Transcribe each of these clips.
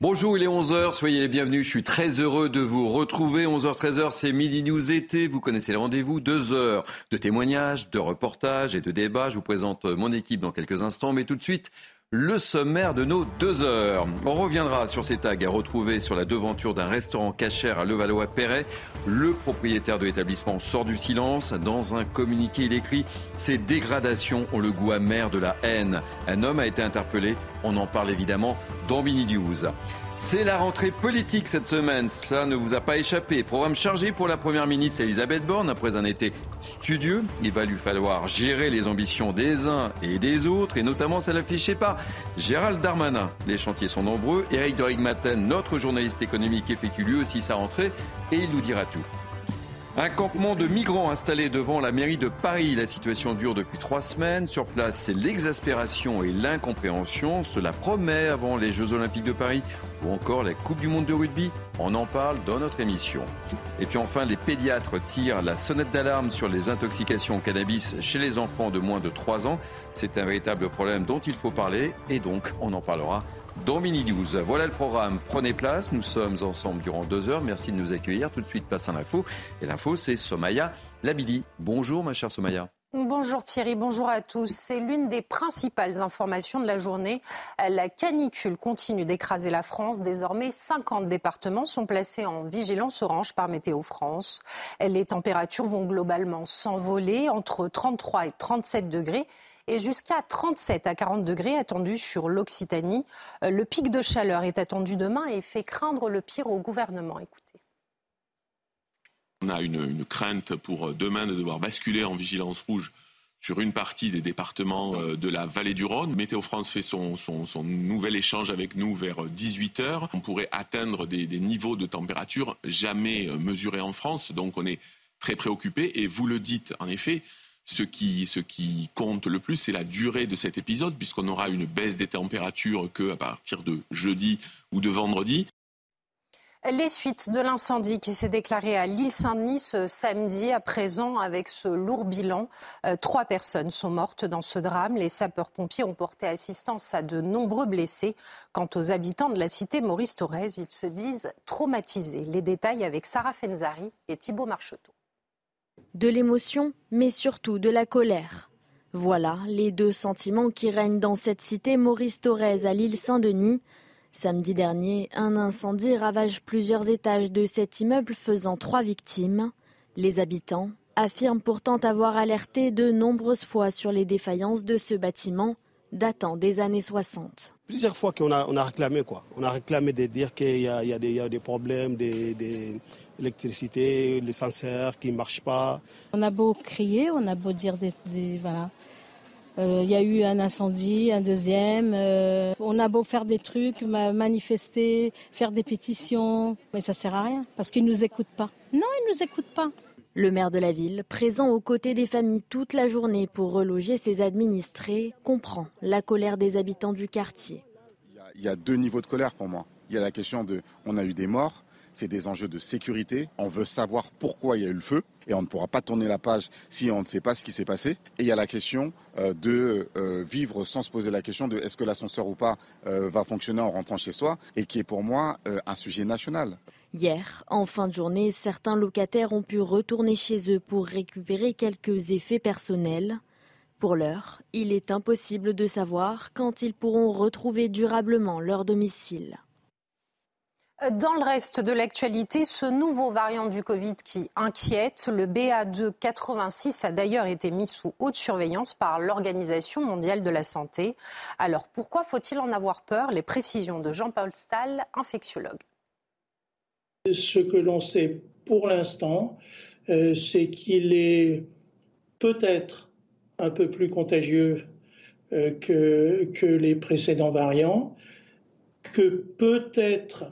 Bonjour, il est 11h, soyez les bienvenus. Je suis très heureux de vous retrouver. 11h, 13h, c'est Midi News été. Vous connaissez le rendez-vous. Deux heures de témoignages, de reportages et de débats. Je vous présente mon équipe dans quelques instants. Mais tout de suite, le sommaire de nos deux heures. On reviendra sur ces tags à retrouver sur la devanture d'un restaurant cachère à Levallois-Perret. Le propriétaire de l'établissement sort du silence. Dans un communiqué, il écrit Ces dégradations ont le goût amer de la haine. Un homme a été interpellé. On en parle évidemment dans Mini. C'est la rentrée politique cette semaine, ça ne vous a pas échappé. Programme chargé pour la Première ministre Elisabeth Borne après un été studieux. Il va lui falloir gérer les ambitions des uns et des autres, et notamment celle affichée par Gérald Darmanin. Les chantiers sont nombreux. Eric de Rigmaten, notre journaliste économique, effectue lui aussi sa rentrée, et il nous dira tout. Un campement de migrants installé devant la mairie de Paris. La situation dure depuis trois semaines. Sur place, c'est l'exaspération et l'incompréhension. Cela promet avant les Jeux Olympiques de Paris ou encore la Coupe du Monde de rugby. On en parle dans notre émission. Et puis enfin, les pédiatres tirent la sonnette d'alarme sur les intoxications au cannabis chez les enfants de moins de 3 ans. C'est un véritable problème dont il faut parler et donc on en parlera dans Mini. Voilà le programme. Prenez place. Nous sommes ensemble durant deux heures. Merci de nous accueillir. Tout de suite, passe à l'info. Et l'info, c'est Somaya Labidi. Bonjour, ma chère Somaya. Bonjour Thierry, bonjour à tous. C'est l'une des principales informations de la journée. La canicule continue d'écraser la France. Désormais, 50 départements sont placés en vigilance orange par Météo France. Les températures vont globalement s'envoler entre 33 et 37 degrés et jusqu'à 37 à 40 degrés attendus sur l'Occitanie. Euh, le pic de chaleur est attendu demain et fait craindre le pire au gouvernement. Écoutez. On a une, crainte pour euh, demain de devoir basculer en vigilance rouge sur une partie des départements euh, de la vallée du Rhône. Météo France fait son, nouvel échange avec nous vers 18 heures. On pourrait atteindre des, des, niveaux de température jamais mesurés en France. Donc on est très préoccupé. Et vous le dites, en effet, ce qui, compte le plus, c'est la durée de cet épisode, puisqu'on aura une baisse des températures qu'à partir de jeudi ou de vendredi. Les suites de l'incendie qui s'est déclaré à l'île Saint-Denis ce samedi, à présent avec ce lourd bilan, euh, trois personnes sont mortes dans ce drame. Les sapeurs-pompiers ont porté assistance à de nombreux blessés. Quant aux habitants de la cité Maurice Thorez, ils se disent traumatisés. Les détails avec Sarah Fenzari et Thibault Marcheteau de l'émotion, mais surtout de la colère. Voilà les deux sentiments qui règnent dans cette cité Maurice Thorez à l'île Saint-Denis. Samedi dernier, un incendie ravage plusieurs étages de cet immeuble faisant trois victimes. Les habitants affirment pourtant avoir alerté de nombreuses fois sur les défaillances de ce bâtiment datant des années 60. Plusieurs fois qu'on a, on a réclamé quoi. On a réclamé de dire qu'il y, a des problèmes, des l'électricité, l'ascenseur qui ne marche pas. On a beau crier, on a beau dire des, voilà. Euh, il y a eu un incendie, un deuxième. Euh, on a beau faire des trucs, manifester, faire des pétitions, mais ça sert à rien parce qu'ils nous écoutent pas. Non, ils nous écoutent pas. Le maire de la ville, présent aux côtés des familles toute la journée pour reloger ses administrés, comprend la colère des habitants du quartier. Il y a deux niveaux de colère pour moi. Il y a la question de on a eu des morts, c'est des enjeux de sécurité. On veut savoir pourquoi il y a eu le feu et on ne pourra pas tourner la page si on ne sait pas ce qui s'est passé. Et il y a la question euh, de euh, vivre sans se poser la question de est-ce que l'ascenseur ou pas euh, va fonctionner en rentrant chez soi et qui est pour moi un sujet national. Hier, en fin de journée, certains locataires ont pu retourner chez eux pour récupérer quelques effets personnels. Pour l'heure, il est impossible de savoir quand ils pourront retrouver durablement leur domicile. Dans le reste de l'actualité, ce nouveau variant du Covid qui inquiète, le BA286 a d'ailleurs été mis sous haute surveillance par l'Organisation mondiale de la santé. Alors pourquoi faut-il en avoir peur? Les précisions de Jean-Paul Stahl, infectiologue. Ce que l'on sait pour l'instant, euh, c'est qu'il est peut-être un peu plus contagieux euh, que, que les précédents variants, que peut-être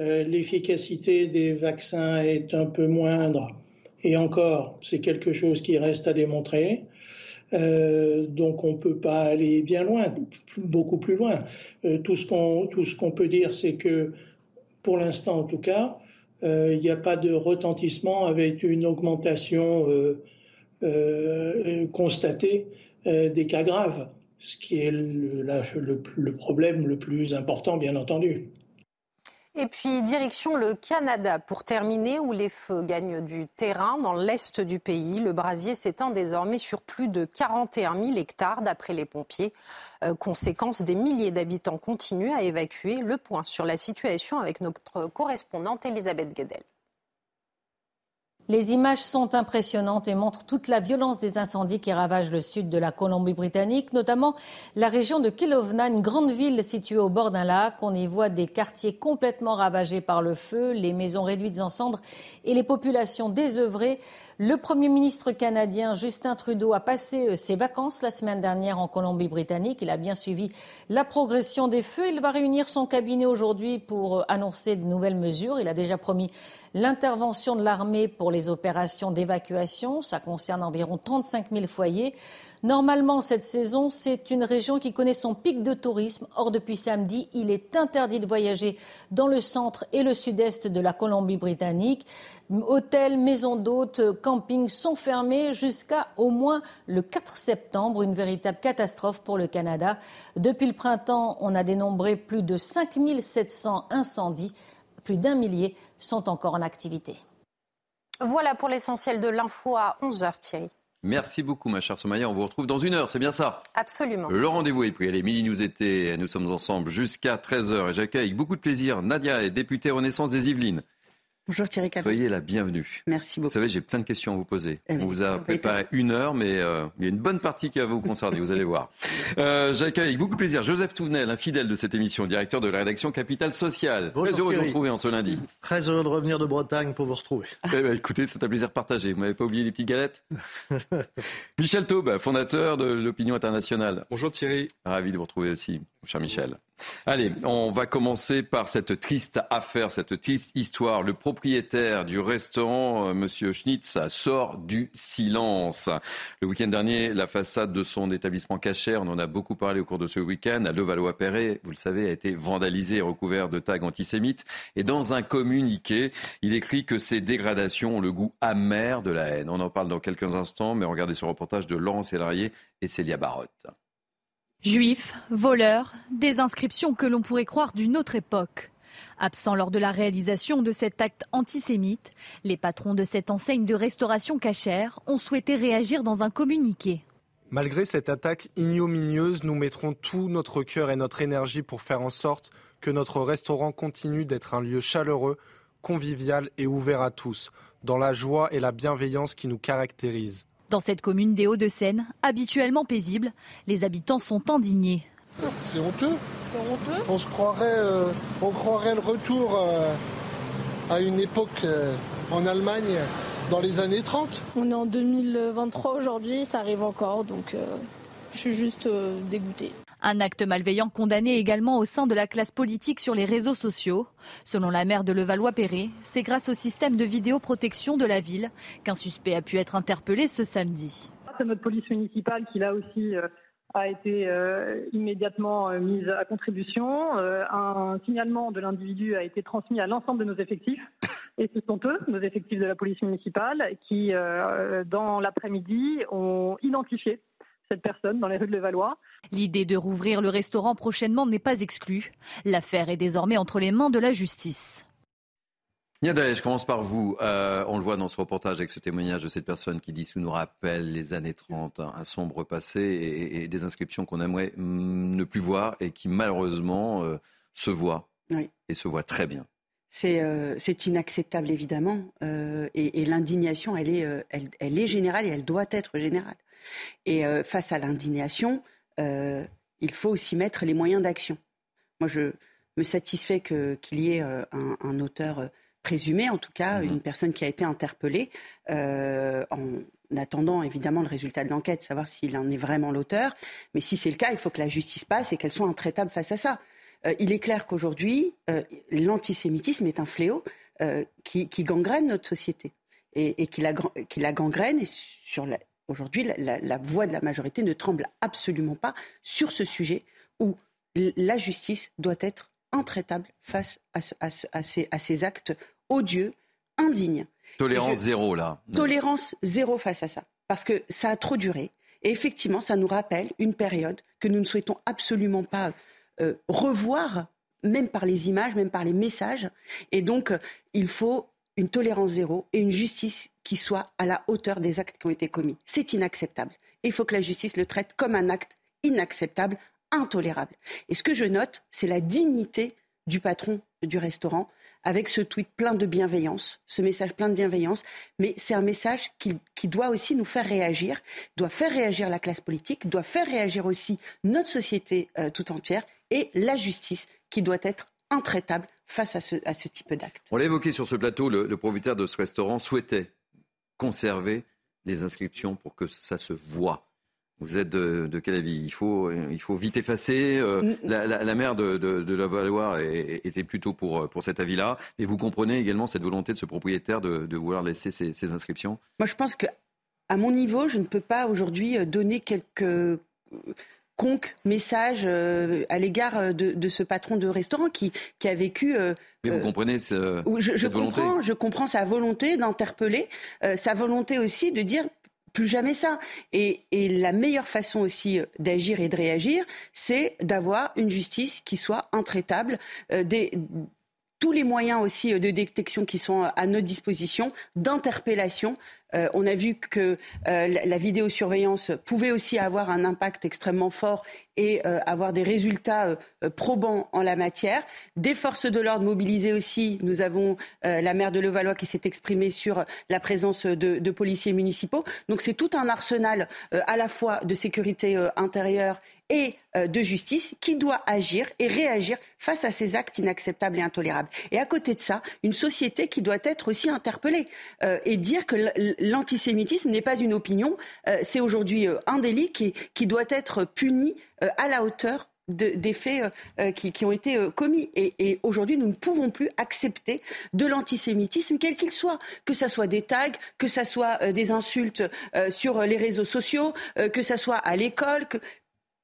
euh, l'efficacité des vaccins est un peu moindre. Et encore, c'est quelque chose qui reste à démontrer. Euh, donc on ne peut pas aller bien loin, beaucoup plus loin. Euh, tout ce qu'on peut dire, c'est que pour l'instant en tout cas, il n'y a pas de retentissement avec une augmentation constatée des cas graves, ce qui est le problème le plus important, bien entendu. Et puis direction le Canada pour terminer, où les feux gagnent du terrain dans l'est du pays. Le brasier s'étend désormais sur plus de 41 000 hectares d'après les pompiers. Euh, conséquence, des milliers d'habitants continuent à évacuer. Le point sur la situation avec notre correspondante Elisabeth Guedel. Les images sont impressionnantes et montrent toute la violence des incendies qui ravagent le sud de la Colombie-Britannique, notamment la région de Kelowna, une grande ville située au bord d'un lac. On y voit des quartiers complètement ravagés par le feu, les maisons réduites en cendres et les populations désœuvrées. Le Premier ministre canadien Justin Trudeau a passé euh, ses vacances la semaine dernière en Colombie-Britannique. Il a bien suivi la progression des feux. Il va réunir son cabinet aujourd'hui pour euh, annoncer de nouvelles mesures. Il a déjà promis l'intervention de l'armée pour les opérations d'évacuation. Ça concerne environ 35 000 foyers. Normalement, cette saison, c'est une région qui connaît son pic de tourisme. Or, depuis samedi, il est interdit de voyager dans le centre et le sud-est de la Colombie-Britannique. Hôtels, maisons d'hôtes, campings sont fermés jusqu'à au moins le 4 septembre. Une véritable catastrophe pour le Canada. Depuis le printemps, on a dénombré plus de 5700 incendies. Plus d'un millier sont encore en activité. Voilà pour l'essentiel de l'info à 11h, Thierry. Merci beaucoup, ma chère Somaya. On vous retrouve dans une heure, c'est bien ça Absolument. Le rendez-vous est pris. Allez, Midi Nous était. Nous sommes ensemble jusqu'à 13h et j'accueille avec beaucoup de plaisir Nadia, députée Renaissance des Yvelines. Bonjour Thierry Soyez la bienvenue. Merci beaucoup. Vous savez, j'ai plein de questions à vous poser. Eh on vous a préparé une heure, mais euh, il y a une bonne partie qui va vous concerner, vous allez voir. Euh, J'accueille avec beaucoup de plaisir Joseph Touvenel, un fidèle de cette émission, directeur de la rédaction Capital Social. Bonjour, Très heureux de vous retrouver en ce lundi. Très heureux de revenir de Bretagne pour vous retrouver. Eh ben, écoutez, c'est un plaisir partagé. Vous m'avez pas oublié les petites galettes? Michel Taube, fondateur de l'Opinion internationale. Bonjour Thierry. Ravi de vous retrouver aussi, cher Michel. Allez, on va commencer par cette triste affaire, cette triste histoire. Le propriétaire du restaurant, euh, Monsieur Schnitz, sort du silence. Le week-end dernier, la façade de son établissement cachère, on en a beaucoup parlé au cours de ce week-end, à Levallois-Perret, vous le savez, a été vandalisée et recouvert de tags antisémites. Et dans un communiqué, il écrit que ces dégradations ont le goût amer de la haine. On en parle dans quelques instants, mais regardez ce reportage de Laurent Sélarié et Célia Barotte. Juifs, voleurs, des inscriptions que l'on pourrait croire d'une autre époque. Absents lors de la réalisation de cet acte antisémite, les patrons de cette enseigne de restauration cachère ont souhaité réagir dans un communiqué. Malgré cette attaque ignominieuse, nous mettrons tout notre cœur et notre énergie pour faire en sorte que notre restaurant continue d'être un lieu chaleureux, convivial et ouvert à tous, dans la joie et la bienveillance qui nous caractérisent. Dans cette commune des Hauts-de-Seine, habituellement paisible, les habitants sont indignés. C'est honteux. On se croirait, euh, on croirait le retour euh, à une époque euh, en Allemagne dans les années 30. On est en 2023 aujourd'hui, ça arrive encore, donc je suis juste dégoûtée. Un acte malveillant condamné également au sein de la classe politique sur les réseaux sociaux. Selon la maire de Levallois-Perret, c'est grâce au système de vidéoprotection de la ville qu'un suspect a pu être interpellé ce samedi. C'est notre police municipale qui là aussi euh, a été euh, immédiatement euh, mise à contribution. un signalement de l'individu a été transmis à l'ensemble de nos effectifs. Et ce sont eux, nos effectifs de la police municipale, qui, dans l'après-midi, ont identifié cette personne dans les rues de Levallois. L'idée de rouvrir le restaurant prochainement n'est pas exclue. L'affaire est désormais entre les mains de la justice. Niada, je commence par vous. Euh, on le voit dans ce reportage avec ce témoignage de cette personne qui dit sous nous rappelle les années 30, un, sombre passé et, des inscriptions qu'on aimerait mm, ne plus voir et qui malheureusement euh, se voient et se voient très bien. C'est euh, inacceptable évidemment et, l'indignation elle est, elle est générale et elle doit être générale. Et euh, face à l'indignation, euh, il faut aussi mettre les moyens d'action. Moi, je me satisfais qu'il y ait euh, un, auteur présumé, en tout cas, mhm. une personne qui a été interpellée, en attendant évidemment le résultat de l'enquête, savoir s'il en est vraiment l'auteur. Mais si c'est le cas, il faut que la justice passe et qu'elle soit intraitable face à ça. Il est clair qu'aujourd'hui, l'antisémitisme est un fléau qui, gangrène notre société et, qui, la, qui, la, gangrène et sur la, Aujourd'hui, la, voix de la majorité ne tremble absolument pas sur ce sujet où la justice doit être intraitable face à, ces, actes odieux, indignes. Tolérance zéro, là. Tolérance zéro face à ça. Parce que ça a trop duré. Et effectivement, ça nous rappelle une période que nous ne souhaitons absolument pas euh, revoir même par les images, même par les messages. Et donc, il faut une tolérance zéro et une justice qui soit à la hauteur des actes qui ont été commis. C'est inacceptable. Il faut que la justice le traite comme un acte inacceptable, intolérable. Et ce que je note, c'est la dignité du patron du restaurant avec ce tweet plein de bienveillance, ce message plein de bienveillance, mais c'est un message qui, doit aussi nous faire réagir, doit faire réagir la classe politique, doit faire réagir aussi notre société euh, tout entière et la justice qui doit être intraitable face à ce, à ce type d'acte. On l'a évoqué sur ce plateau, le, le propriétaire de ce restaurant souhaitait conserver les inscriptions pour que ça se voit. Vous êtes de, quel avis? Il faut, il faut vite effacer. Euh, la, la, maire de, de, la Valoire était plutôt pour, pour cet avis-là. Mais vous comprenez également cette volonté de ce propriétaire de, vouloir laisser ces, inscriptions? Moi, je pense que à mon niveau, je ne peux pas aujourd'hui euh, donner quelques messages euh, à l'égard de, ce patron de restaurant qui, qui a vécu. Mais vous comprenez ce, je, cette volonté comprends, Je comprends sa volonté d'interpeller, sa volonté aussi de dire plus jamais ça. Et, la meilleure façon aussi euh, d'agir et de réagir, c'est d'avoir une justice qui soit intraitable, euh, des, tous les moyens aussi euh, de détection qui sont à notre disposition, d'interpellation. on a vu que la vidéosurveillance pouvait aussi avoir un impact extrêmement fort et euh, avoir des résultats euh, probants en la matière. Des forces de l'ordre mobilisées aussi. Nous avons euh, la maire de Levallois qui s'est exprimée sur la présence de, de policiers municipaux. Donc c'est tout un arsenal à la fois de sécurité intérieure et de justice qui doit agir et réagir face à ces actes inacceptables et intolérables. Et à côté de ça, une société qui doit être aussi interpellée et dire que l'antisémitisme n'est pas une opinion, c'est aujourd'hui un délit qui, qui doit être puni euh, à la hauteur des faits euh, euh, qui, ont été commis. Et, aujourd'hui, nous ne pouvons plus accepter de l'antisémitisme, quel qu'il soit, que ce soit des tags, que ce soit des insultes sur les réseaux sociaux, que ce soit à l'école, que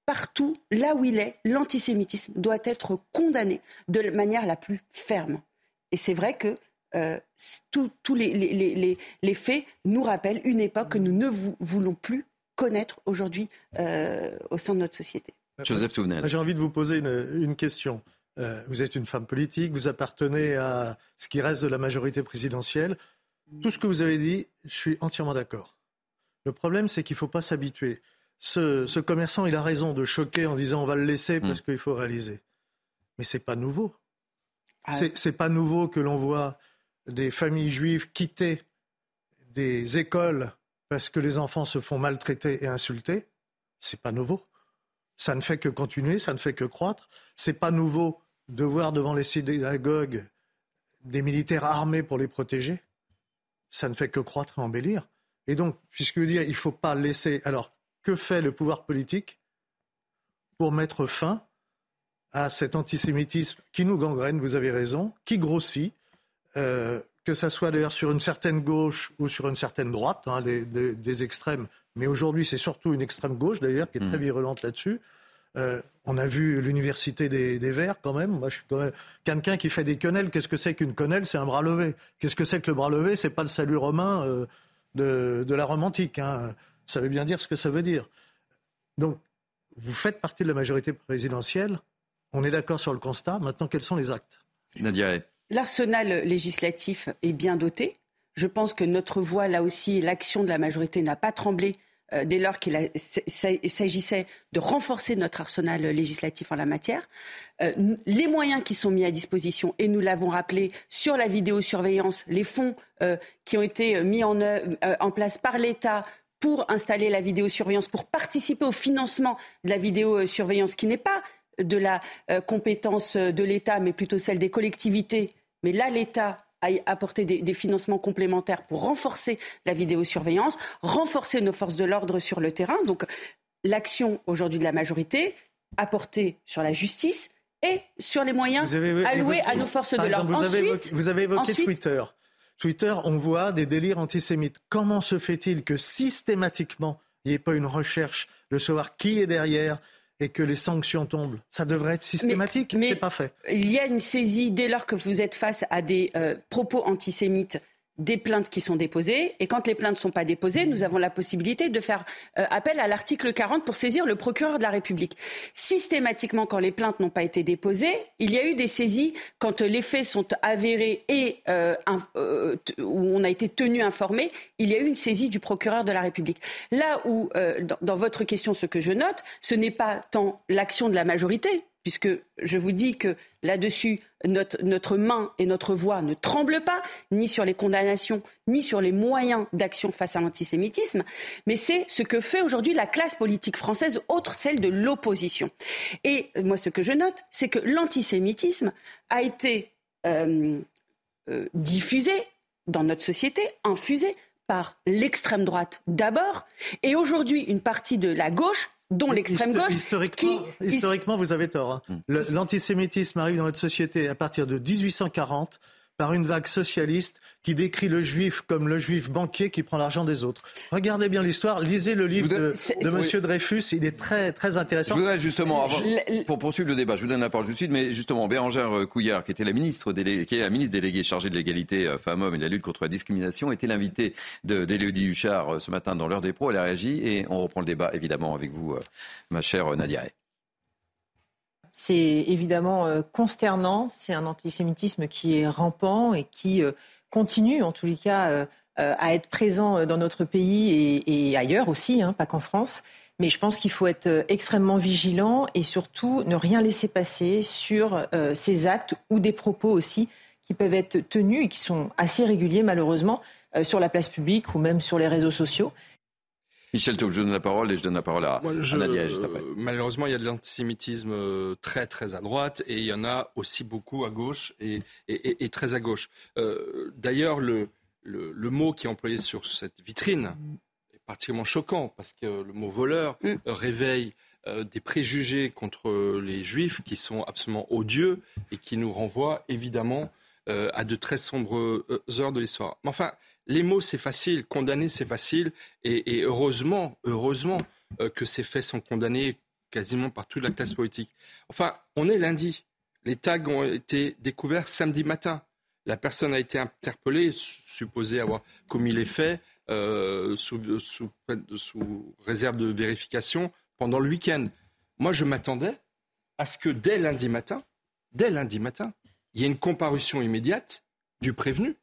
partout, là où il est, l'antisémitisme doit être condamné de manière la plus ferme. Et c'est vrai que tous les, les, faits nous rappellent une époque que nous ne voulons plus connaître aujourd'hui euh, au sein de notre société. Joseph Touvenel. J'ai envie de vous poser une, question. Euh, vous êtes une femme politique, vous appartenez à ce qui reste de la majorité présidentielle. Tout ce que vous avez dit, je suis entièrement d'accord. Le problème, c'est qu'il ne faut pas s'habituer. Ce, commerçant, il a raison de choquer en disant on va le laisser parce hmm. qu'il faut réaliser. Mais ce n'est pas nouveau. Ah. Ce n'est pas nouveau que l'on voit des familles juives quitter des écoles parce que les enfants se font maltraiter et insulter, c'est pas nouveau. Ça ne fait que continuer, ça ne fait que croître. C'est pas nouveau de voir devant les synagogues des militaires armés pour les protéger. Ça ne fait que croître et embellir. Et donc, puisque dire, il ne faut pas laisser. Alors, que fait le pouvoir politique pour mettre fin à cet antisémitisme qui nous gangrène, vous avez raison, qui grossit, euh, que ça soit d'ailleurs sur une certaine gauche ou sur une certaine droite, hein, des extrêmes. Mais aujourd'hui, c'est surtout une extrême gauche d'ailleurs qui est très mm. virulente là-dessus. Euh, on a vu l'université des, Verts quand même. Moi, je suis quand même quelqu'un qui fait des quenelles. Qu'est-ce que c'est qu'une quenelle? C'est un bras levé. Qu'est-ce que c'est que le bras levé? C'est pas le salut romain euh, de, la romantique. Hein. Ça veut bien dire ce que ça veut dire. Donc, vous faites partie de la majorité présidentielle. On est d'accord sur le constat. Maintenant, quels sont les actes Nadia L'arsenal législatif est bien doté. Je pense que notre voix, là aussi, l'action de la majorité n'a pas tremblé euh, dès lors qu'il s'agissait de renforcer notre arsenal législatif en la matière. Euh, les moyens qui sont mis à disposition, et nous l'avons rappelé, sur la vidéosurveillance, les fonds euh, qui ont été mis en, en place par l'État pour installer la vidéosurveillance, pour participer au financement de la vidéosurveillance, qui n'est pas de la euh, compétence de l'État, mais plutôt celle des collectivités. Mais là, l'État a apporté des, financements complémentaires pour renforcer la vidéosurveillance, renforcer nos forces de l'ordre sur le terrain. Donc, l'action aujourd'hui de la majorité apportée sur la justice et sur les moyens alloués à nos forces de l'ordre. Vous, avez évoqué Twitter. Twitter, on voit des délires antisémites. Comment se fait-il que systématiquement, il n'y ait pas une recherche de savoir qui est derrière, et que les sanctions tombent? Ça devrait être systématique, mais, c'est pas fait. Il y a une saisie dès lors que vous êtes face à des euh, propos antisémites. Des plaintes qui sont déposées. Et quand les plaintes ne sont pas déposées, nous avons la possibilité de faire euh, appel à l'article 40 pour saisir le procureur de la République. Systématiquement, quand les plaintes n'ont pas été déposées, il y a eu des saisies quand les faits sont avérés et euh, euh, où on a été tenu informé, il y a eu une saisie du procureur de la République. Là où, dans, dans votre question, ce que je note, ce n'est pas tant l'action de la majorité, puisque je vous dis que là-dessus, notre, main et notre voix ne tremblent pas, ni sur les condamnations, ni sur les moyens d'action face à l'antisémitisme, mais c'est ce que fait aujourd'hui la classe politique française, autre celle de l'opposition. Et moi, ce que je note, c'est que l'antisémitisme a été euh, euh, diffusé dans notre société, infusé par l'extrême droite d'abord, et aujourd'hui une partie de la gauche dont l'extrême gauche. Historiquement, historiquement, vous avez tort. Hein. L'antisémitisme arrive dans notre société à partir de 1840 par une vague socialiste qui décrit le juif comme le juif banquier qui prend l'argent des autres. Regardez bien l'histoire, lisez le livre de, de Monsieur Dreyfus, il est très très intéressant. Je voudrais justement, pour poursuivre le débat, je vous donne la parole tout de suite, mais justement Bérangère euh, Couillard, qui était la ministre déléguée, qui est la ministre déléguée chargée de l'égalité euh, femmes-hommes et de la lutte contre la discrimination, était l'invitée d'Élodie Huchard euh, ce matin dans l'heure des pros. Elle a réagi et on reprend le débat évidemment avec vous, ma chère Nadia. C'est évidemment euh, consternant. C'est un antisémitisme qui est rampant et qui euh, continue, en tous les cas, euh, à être présent dans notre pays et, ailleurs aussi, hein, pas qu'en France. Mais je pense qu'il faut être extrêmement vigilant et surtout ne rien laisser passer sur ces actes ou des propos aussi qui peuvent être tenus et qui sont assez réguliers malheureusement sur la place publique ou même sur les réseaux sociaux. Michel Taub, je donne la parole et je donne la parole à, Nadia juste après. malheureusement, il y a de l'antisémitisme euh, très très à droite et il y en a aussi beaucoup à gauche et, et, très à gauche. Euh, d'ailleurs, le, le, mot qui est employé sur cette vitrine est particulièrement choquant parce que le mot voleur mm. réveille euh, des préjugés contre les juifs qui sont absolument odieux et qui nous renvoient évidemment à de très sombres heures de l'histoire. Mais enfin, les mots, c'est facile, condamner, c'est facile, et, heureusement, heureusement euh, que ces faits sont condamnés quasiment par toute la classe politique. Enfin, on est lundi. Les tags ont été découverts samedi matin. La personne a été interpellée, supposée avoir commis les faits, euh, sous, sous, réserve de vérification pendant le week-end. Moi, je m'attendais à ce que dès lundi matin, dès lundi matin, il y ait une comparution immédiate du prévenu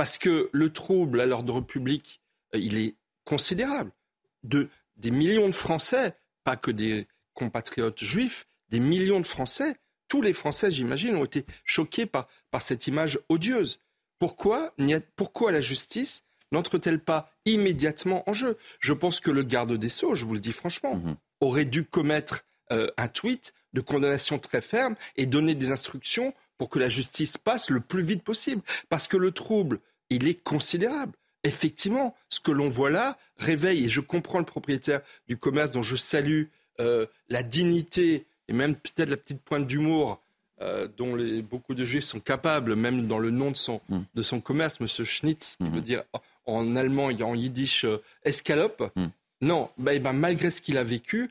parce que le trouble à l'ordre public, euh, il est considérable. De, des millions de Français, pas que des compatriotes juifs, des millions de Français, tous les Français, j'imagine, ont été choqués par, par cette image odieuse. Pourquoi, pourquoi la justice n'entre-t-elle pas immédiatement en jeu? Je pense que le garde des Sceaux, je vous le dis franchement, mhm. aurait dû commettre euh, un tweet de condamnation très ferme et donner des instructions pour que la justice passe le plus vite possible. Parce que le trouble il est considérable. Effectivement, ce que l'on voit là réveille, et je comprends le propriétaire du commerce dont je salue euh, la dignité et même peut-être la petite pointe d'humour euh, dont beaucoup de juifs sont capables, même dans le nom de son, mm. de son commerce, M. Schnitz, qui mm-hmm. veut dire en allemand et en yiddish euh, escalope. Mm. Non, bah, eh ben, malgré ce qu'il a vécu,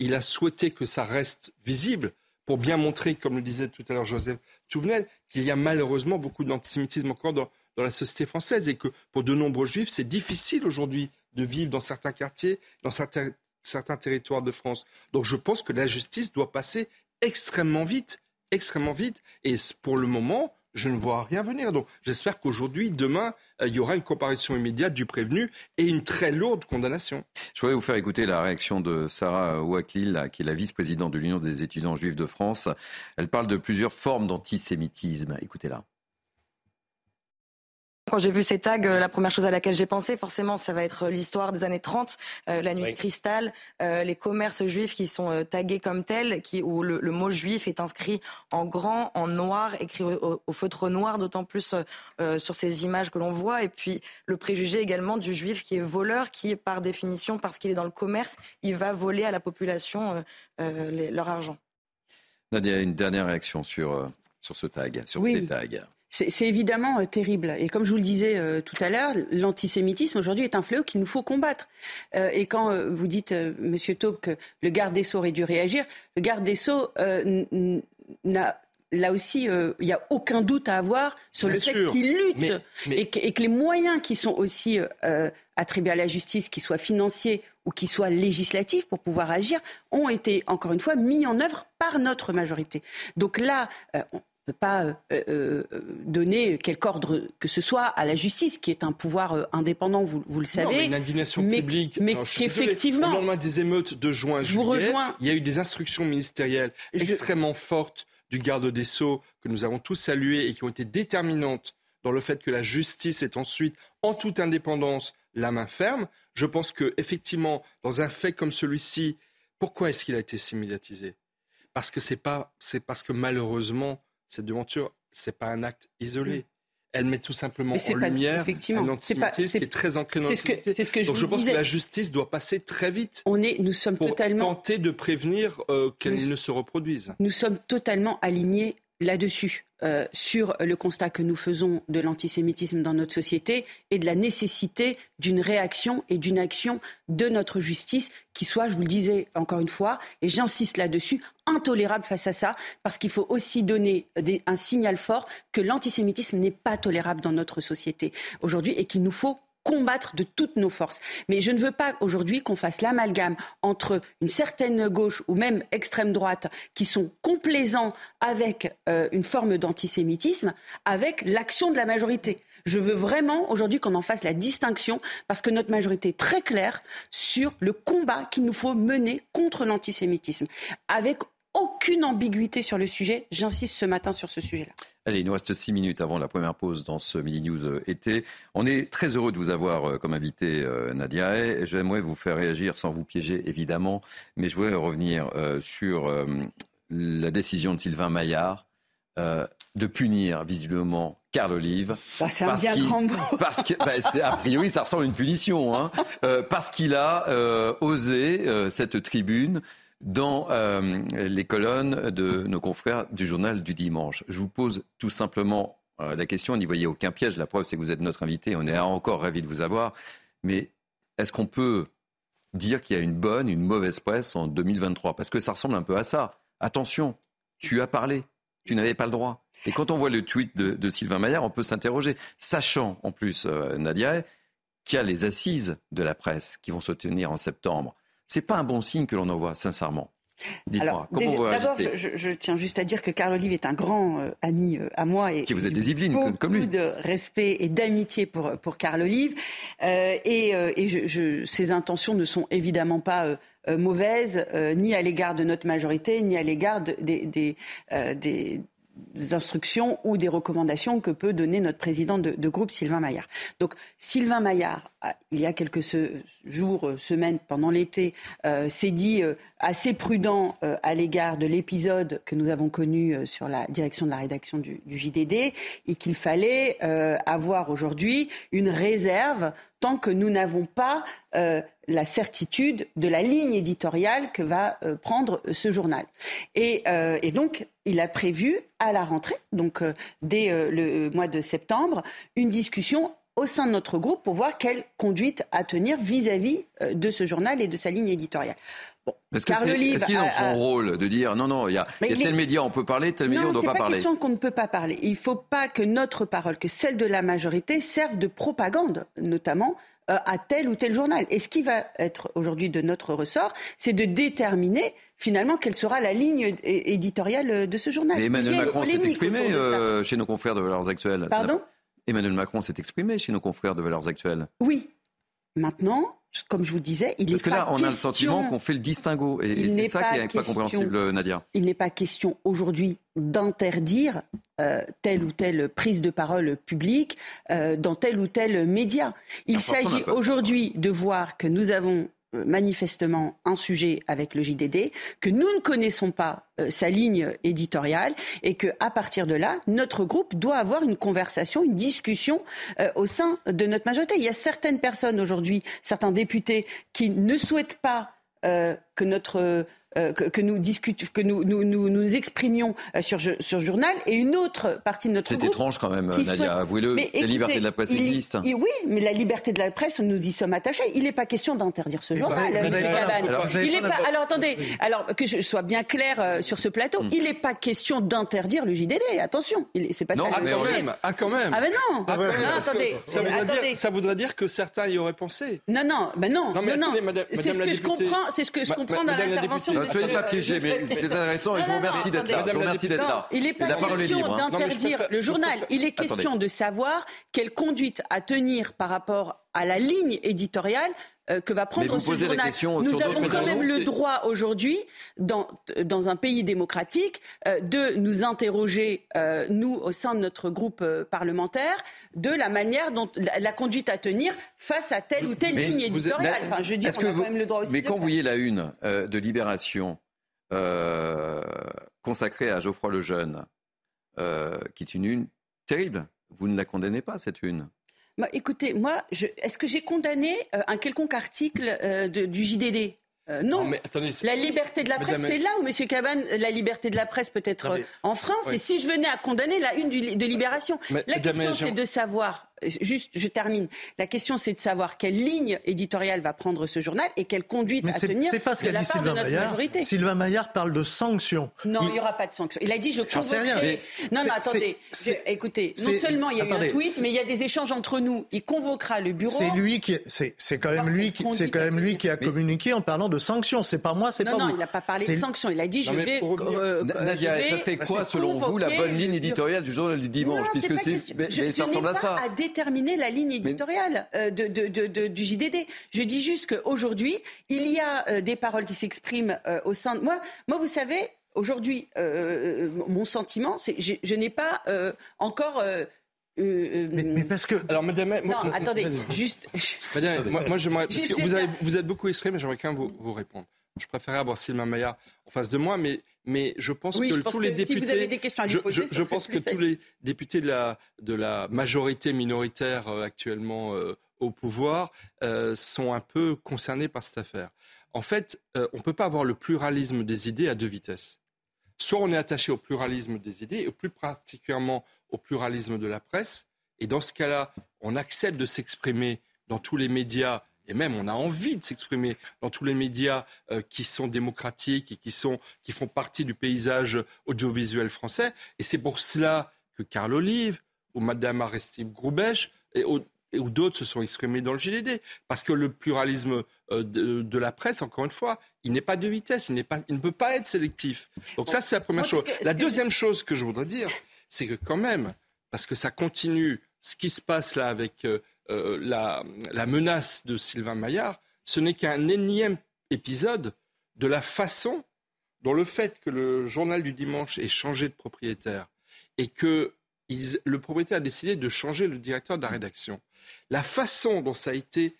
il a souhaité que ça reste visible pour bien montrer, comme le disait tout à l'heure Joseph Touvenel, qu'il y a malheureusement beaucoup d'antisémitisme encore dans, dans la société française et que pour de nombreux juifs, c'est difficile aujourd'hui de vivre dans certains quartiers, dans certains, territoires de France. Donc je pense que la justice doit passer extrêmement vite, extrêmement vite. Et pour le moment, je ne vois rien venir. Donc j'espère qu'aujourd'hui, demain, euh, il y aura une comparution immédiate du prévenu et une très lourde condamnation. Je voudrais vous faire écouter la réaction de Sarah Ouaklil, qui est la vice-présidente de l'Union des étudiants juifs de France. Elle parle de plusieurs formes d'antisémitisme. Écoutez-la. Quand j'ai vu ces tags, euh, la première chose à laquelle j'ai pensé, forcément, ça va être l'histoire des années 30, euh, la nuit de cristal, euh, les commerces juifs qui sont tagués comme tels, qui, où le, mot juif est inscrit en grand, en noir, écrit au, feutre noir, d'autant plus sur ces images que l'on voit. Et puis le préjugé également du juif qui est voleur, qui, par définition, parce qu'il est dans le commerce, il va voler à la population leur argent. Nadia, une dernière réaction sur, sur ce tag, sur ces tags. C'est évidemment euh, terrible. Et comme je vous le disais euh, tout à l'heure, l'antisémitisme aujourd'hui est un fléau qu'il nous faut combattre. Euh, et quand vous dites, Monsieur Taube, que le garde des Sceaux aurait dû réagir, le garde des Sceaux n'a là aussi, il n'y a aucun doute à avoir sur le fait qu'ils luttent Et, que, les moyens qui sont aussi attribués à la justice, qu'ils soient financiers ou qu'ils soient législatifs pour pouvoir agir, ont été, encore une fois, mis en œuvre par notre majorité. Donc là, ne peut pas euh, euh, donner quelque ordre que ce soit à la justice, qui est un pouvoir euh, indépendant, vous, vous le savez. mais une indignation publique. Mais qu'effectivement. Lendemain des émeutes de juin, je juillet, rejoins. il y a eu des instructions ministérielles extrêmement fortes du garde des Sceaux, que nous avons tous saluées et qui ont été déterminantes dans le fait que la justice est ensuite, en toute indépendance, la main ferme. Je pense que effectivement, dans un fait comme celui-ci, pourquoi est-ce qu'il a été si médiatisé Parce que c'est pas, c'est parce que malheureusement, cette devanture, c'est pas un acte isolé. Elle met tout simplement en lumière un antisémitisme qui est très ancré dans la société. C'est ce que je Donc je pense que la justice doit passer très vite. On est, nous sommes pour totalement tenter de prévenir euh, qu'elle ne se reproduise. Nous sommes totalement alignés là-dessus, euh, sur le constat que nous faisons de l'antisémitisme dans notre société et de la nécessité d'une réaction et d'une action de notre justice qui soit, je vous le disais encore une fois, et j'insiste là-dessus, intolérable face à ça, parce qu'il faut aussi donner un signal fort que l'antisémitisme n'est pas tolérable dans notre société aujourd'hui et qu'il nous faut combattre de toutes nos forces. Mais je ne veux pas aujourd'hui qu'on fasse l'amalgame entre une certaine gauche ou même extrême droite qui sont complaisants avec euh, une forme d'antisémitisme avec l'action de la majorité. Je veux vraiment aujourd'hui qu'on en fasse la distinction parce que notre majorité est très claire sur le combat qu'il nous faut mener contre l'antisémitisme avec aucune ambiguïté sur le sujet. J'insiste ce matin sur ce sujet-là. Allez, il nous reste six minutes avant la première pause dans ce Mini News euh, été. On est très heureux de vous avoir euh, comme invité, euh, Nadia. J'aimerais vous faire réagir sans vous piéger, évidemment, mais je voudrais revenir sur la décision de Sylvain Maillard de punir visiblement Carl Olive. Bah, c'est un bien grand mot. Parce que, bah, a priori, ça ressemble à une punition, hein, parce qu'il a osé cette tribune dans euh, les colonnes de nos confrères du journal du dimanche. Je vous pose tout simplement euh, la question, n'y voyez aucun piège, la preuve c'est que vous êtes notre invité, on est encore ravis de vous avoir, mais est-ce qu'on peut dire qu'il y a une bonne, une mauvaise presse en 2023 Parce que ça ressemble un peu à ça. Attention, tu as parlé, tu n'avais pas le droit. Et quand on voit le tweet de, Sylvain Maillard, on peut s'interroger, sachant en plus, euh, Nadia, qu'il y a les assises de la presse qui vont se tenir en septembre. C'est pas un bon signe que l'on envoie, sincèrement. Alors, d'abord, je, tiens juste à dire que Carl Olive est un grand euh, ami euh, à moi et qui vous êtes des Yvelines comme lui. de respect et d'amitié pour pour Carl Olive euh, et, et je, ses intentions ne sont évidemment pas mauvaises ni à l'égard de notre majorité ni à l'égard des, des, des instructions ou des recommandations que peut donner notre président de, groupe, Sylvain Maillard. Donc, Sylvain Maillard, il y a quelques jours, euh, semaines, pendant l'été, euh, s'est dit euh, assez prudent à l'égard de l'épisode que nous avons connu sur la direction de la rédaction du, du JDD et qu'il fallait avoir aujourd'hui une réserve tant que nous n'avons pas euh, la certitude de la ligne éditoriale que va euh, prendre ce journal. Euh, et, donc, il a prévu à la rentrée, donc dès le mois de septembre, une discussion au sein de notre groupe pour voir quelle conduite à tenir vis-à-vis de ce journal et de sa ligne éditoriale. Est-ce qu'il est, dans son rôle de dire non, non, il y a, tel média on peut parler, tel média on ne doit pas, parler Non, c'est pas question qu'on ne peut pas parler. Il ne faut pas que notre parole, que celle de la majorité, serve de propagande, notamment euh, à tel ou tel journal. Et ce qui va être aujourd'hui de notre ressort, c'est de déterminer finalement quelle sera la ligne éditoriale de ce journal. Mais Emmanuel Macron s'est exprimé euh, chez nos confrères de Valeurs Actuelles. Pardon? Emmanuel Macron s'est exprimé chez nos confrères de Valeurs Actuelles. Oui. Maintenant, comme je vous le disais, il Parce que là, on a le sentiment qu'on fait le distinguo. Et, c'est ça qui n'est pas compréhensible, Nadia. Il n'est pas question aujourd'hui d'interdire euh, telle ou telle prise de parole publique euh, dans tel ou tel média. Il s'agit aujourd'hui de voir que nous avons euh, manifestement un sujet avec le JDD, que nous ne connaissons pas euh, sa ligne éditoriale et que à partir de là, notre groupe doit avoir une conversation, une discussion euh, au sein de notre majorité. Il y a certaines personnes aujourd'hui, certains députés qui ne souhaitent pas que notre euh, que, nous discutons, que nous, nous, nous, exprimions euh, sur, sur journal, et une autre partie de notre groupe. C'est étrange quand même, Nadia, avouez-le. La liberté de la presse existe. oui, mais la liberté de la presse, nous y sommes attachés. Il n'est pas question d'interdire ce journal, alors, attendez, alors que je sois bien clair sur ce plateau, hmm. il n'est pas question d'interdire le JDD. Attention, c'est pas non, ça. Ah, mais quand même, ah, quand même. Ah, mais non. Ah, attendez, ça voudrait, Dire, ça voudrait, Dire, que certains y auraient pensé. Non, non, ben non, non, non. C'est ce que je comprends, c'est ce que je comprends dans l'intervention. Ne soyez pas piégés, mais c'est intéressant et je vous remercie d'être là. Je vous remercie d'être là. Il n'est pas question d'interdire le journal. Il est question de savoir quelle conduite à tenir par rapport à la ligne éditoriale euh, que va prendre ce journal. Nous avons quand même le droit aujourd'hui, dans, dans un pays démocratique, euh, de nous interroger, euh, nous, au sein de notre groupe parlementaire, de la manière dont la, conduite à tenir face à telle ou telle ligne éditoriale. enfin, je dis a quand même le droit aussi Mais quand vous voyez la une de Libération consacrée à Geoffroy Lejeune, qui est une une terrible, vous ne la condamnez pas, cette une bah, écoutez, moi, est-ce que j'ai condamné euh, un quelconque article euh, du JDD euh, non, la liberté de la presse, c'est là où, Monsieur Cabane, la liberté de la presse peut être en France. Et si je venais à condamner la une de Libération, la question c'est de savoir juste, je termine. La question, c'est de savoir quelle ligne éditoriale va prendre ce journal et quelle conduite à tenir. C'est pas ce qu'a dit Sylvain Maillard. Sylvain Maillard parle de sanctions. Non, il n'y aura pas de sanctions. Il a dit je convoquerai. Rien, non, non, attendez. écoutez, non seulement il y a eu un tweet, mais il y a des échanges entre nous. Il convoquera le bureau. C'est lui qui, c'est quand même lui qui, c'est quand même lui qui a communiqué en parlant de sanctions. C'est pas moi, c'est pas vous. Non, non, il n'a pas parlé de sanctions. Il a dit je vais. Nadia, ça serait quoi, selon vous, la bonne ligne éditoriale du journal du dimanche, puisque c'est, ça ressemble à ça déterminer la ligne éditoriale euh, de, du JDD. Je dis juste qu'aujourd'hui, il y a euh, des paroles qui s'expriment euh, au sein de moi. Moi, vous savez, aujourd'hui, mon sentiment, c'est je, je n'ai pas encore. mais, parce que. Alors, madame. Non, attendez, juste. Madame, moi, j'aimerais. vous, avez, vous êtes beaucoup exprimé, j'aimerais quand même vous, vous répondre. Je préférerais avoir Sylvain Maillard en face de moi, mais, mais je pense que tous les députés. Si vous avez des questions à lui poser, je, je pense que tous les députés de la, de la majorité minoritaire euh, actuellement euh, au pouvoir euh, sont un peu concernés par cette affaire. En fait, on ne peut pas avoir le pluralisme des idées à deux vitesses. Soit on est attaché au pluralisme des idées, et plus particulièrement au pluralisme de la presse, et dans ce cas-là, on accepte de s'exprimer dans tous les médias et même on a envie de s'exprimer dans tous les médias euh, qui sont démocratiques et qui, sont, qui font partie du paysage audiovisuel français. Et c'est pour cela que Carl Olive ou Madame Aristide Groubèche et, ou d'autres se sont exprimés dans le GDD. Parce que le pluralisme euh, de, la presse, encore une fois, il n'est pas de vitesse, il, n'est pas, il ne peut pas être sélectif. Donc ça, c'est la première chose. La deuxième chose que je voudrais dire, c'est que quand même, parce que ça continue, ce qui se passe là avec... Euh, euh, la, menace de Sylvain Maillard, ce n'est qu'un énième épisode de la façon dont le fait que le journal du dimanche ait changé de propriétaire et que le propriétaire a décidé de changer le directeur de la rédaction, la façon dont ça a été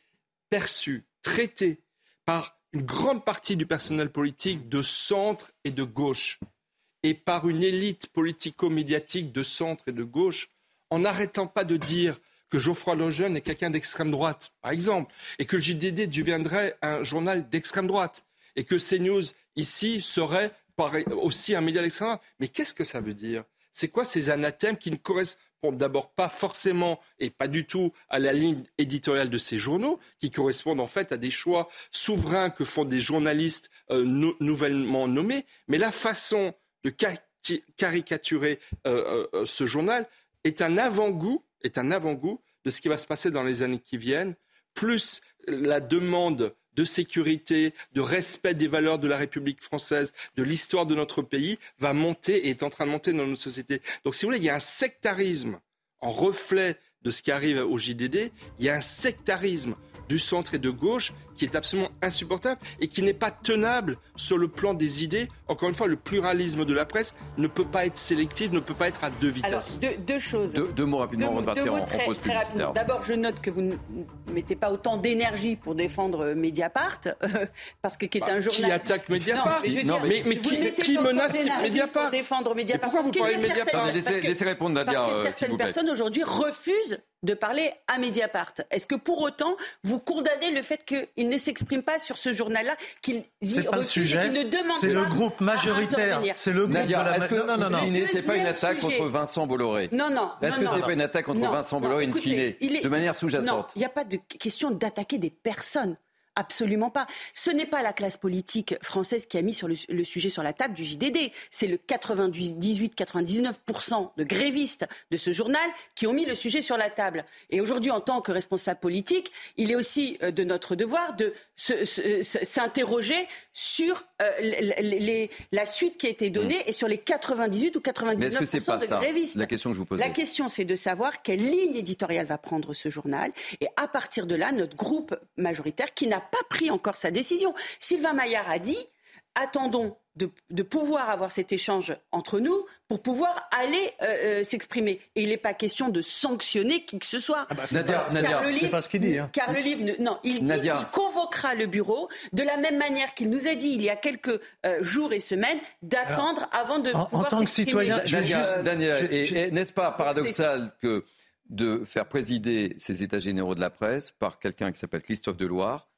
perçu, traité par une grande partie du personnel politique de centre et de gauche, et par une élite politico-médiatique de centre et de gauche, en n'arrêtant pas de dire que Geoffroy Lejeune est quelqu'un d'extrême droite, par exemple, et que le JDD deviendrait un journal d'extrême droite, et que CNews, ici, serait aussi un média d'extrême droite. Mais qu'est-ce que ça veut dire? C'est quoi ces anathèmes qui ne correspondent d'abord pas forcément et pas du tout à la ligne éditoriale de ces journaux, qui correspondent en fait à des choix souverains que font des journalistes euh, nouvellement nommés, mais la façon de caricaturer euh, euh, ce journal est un avant-goût est un avant-goût de ce qui va se passer dans les années qui viennent, plus la demande de sécurité, de respect des valeurs de la République française, de l'histoire de notre pays, va monter et est en train de monter dans notre société. Donc, si vous voulez, il y a un sectarisme en reflet de ce qui arrive au JDD, il y a un sectarisme du centre et de gauche qui est absolument insupportable et qui n'est pas tenable sur le plan des idées. Encore une fois, le pluralisme de la presse ne peut pas être sélectif, ne peut pas être à deux vitesses. Alors, deux, choses. Deux, mots rapidement avant de partir en, pause D'abord, je note que vous ne mettez pas autant d'énergie pour défendre Mediapart, parce que qui est bah, un journal... Qui attaque Mediapart? Non, mais, mais, qui, qui menace Mediapart? pour défendre Mediapart. Pourquoi vous parlez de Mediapart? laissez, répondre Nadia, Parce que euh, certaines personnes aujourd'hui refusent de parler à Mediapart. Est-ce que pour autant, vous condamnez le fait qu'il ne s'exprime pas sur ce journal-là, qu'il y pas le sujet, ne demande C'est le groupe majoritaire. C'est le groupe Nadia, de la est-ce que, non, non, non. c'est pas une attaque sujet. contre Vincent Bolloré Non, non. Est-ce que c'est pas une attaque contre Non, Vincent non, Bolloré, in fine, il est- de manière Non, sous-jacente il n'y a pas de question d'attaquer des personnes. Absolument pas. Ce n'est pas la classe politique française qui a mis le, le sujet sur la table du JDD. C'est le 98-99% de grévistes de ce journal qui ont mis le sujet sur la table. Et aujourd'hui, en tant que responsable politique, il est aussi euh, de notre devoir de s'interroger sur euh, les- les- la suite qui a été donnée et sur les 98 ou 99% Hmm. Mais est-ce que pas de ça grévistes. la question que je vous posais La question, c'est de savoir quelle ligne éditoriale va prendre ce journal. Et à partir de là, notre groupe majoritaire, qui n'a pas pris encore sa décision, Sylvain Maillard a dit attendons de, de pouvoir avoir cet échange entre nous pour pouvoir aller euh, euh, s'exprimer. Et il n'est pas question de sanctionner qui que ce soit. c'est Nadia, pas- Nadia. Car le c'est livre- pas ce qu'il dit, hein. Car le livre, ne- non, il dit Nadia. qu'il convoquera le bureau de la même manière qu'il nous a dit il y a quelques euh, jours et semaines d'attendre avant de en- tant que citoyen, je Nadia, juste- Daniel, je- et- je- et n'est-ce pas paradoxal que de faire présider ces états généraux de la presse par quelqu'un qui s'appelle Christophe Deloire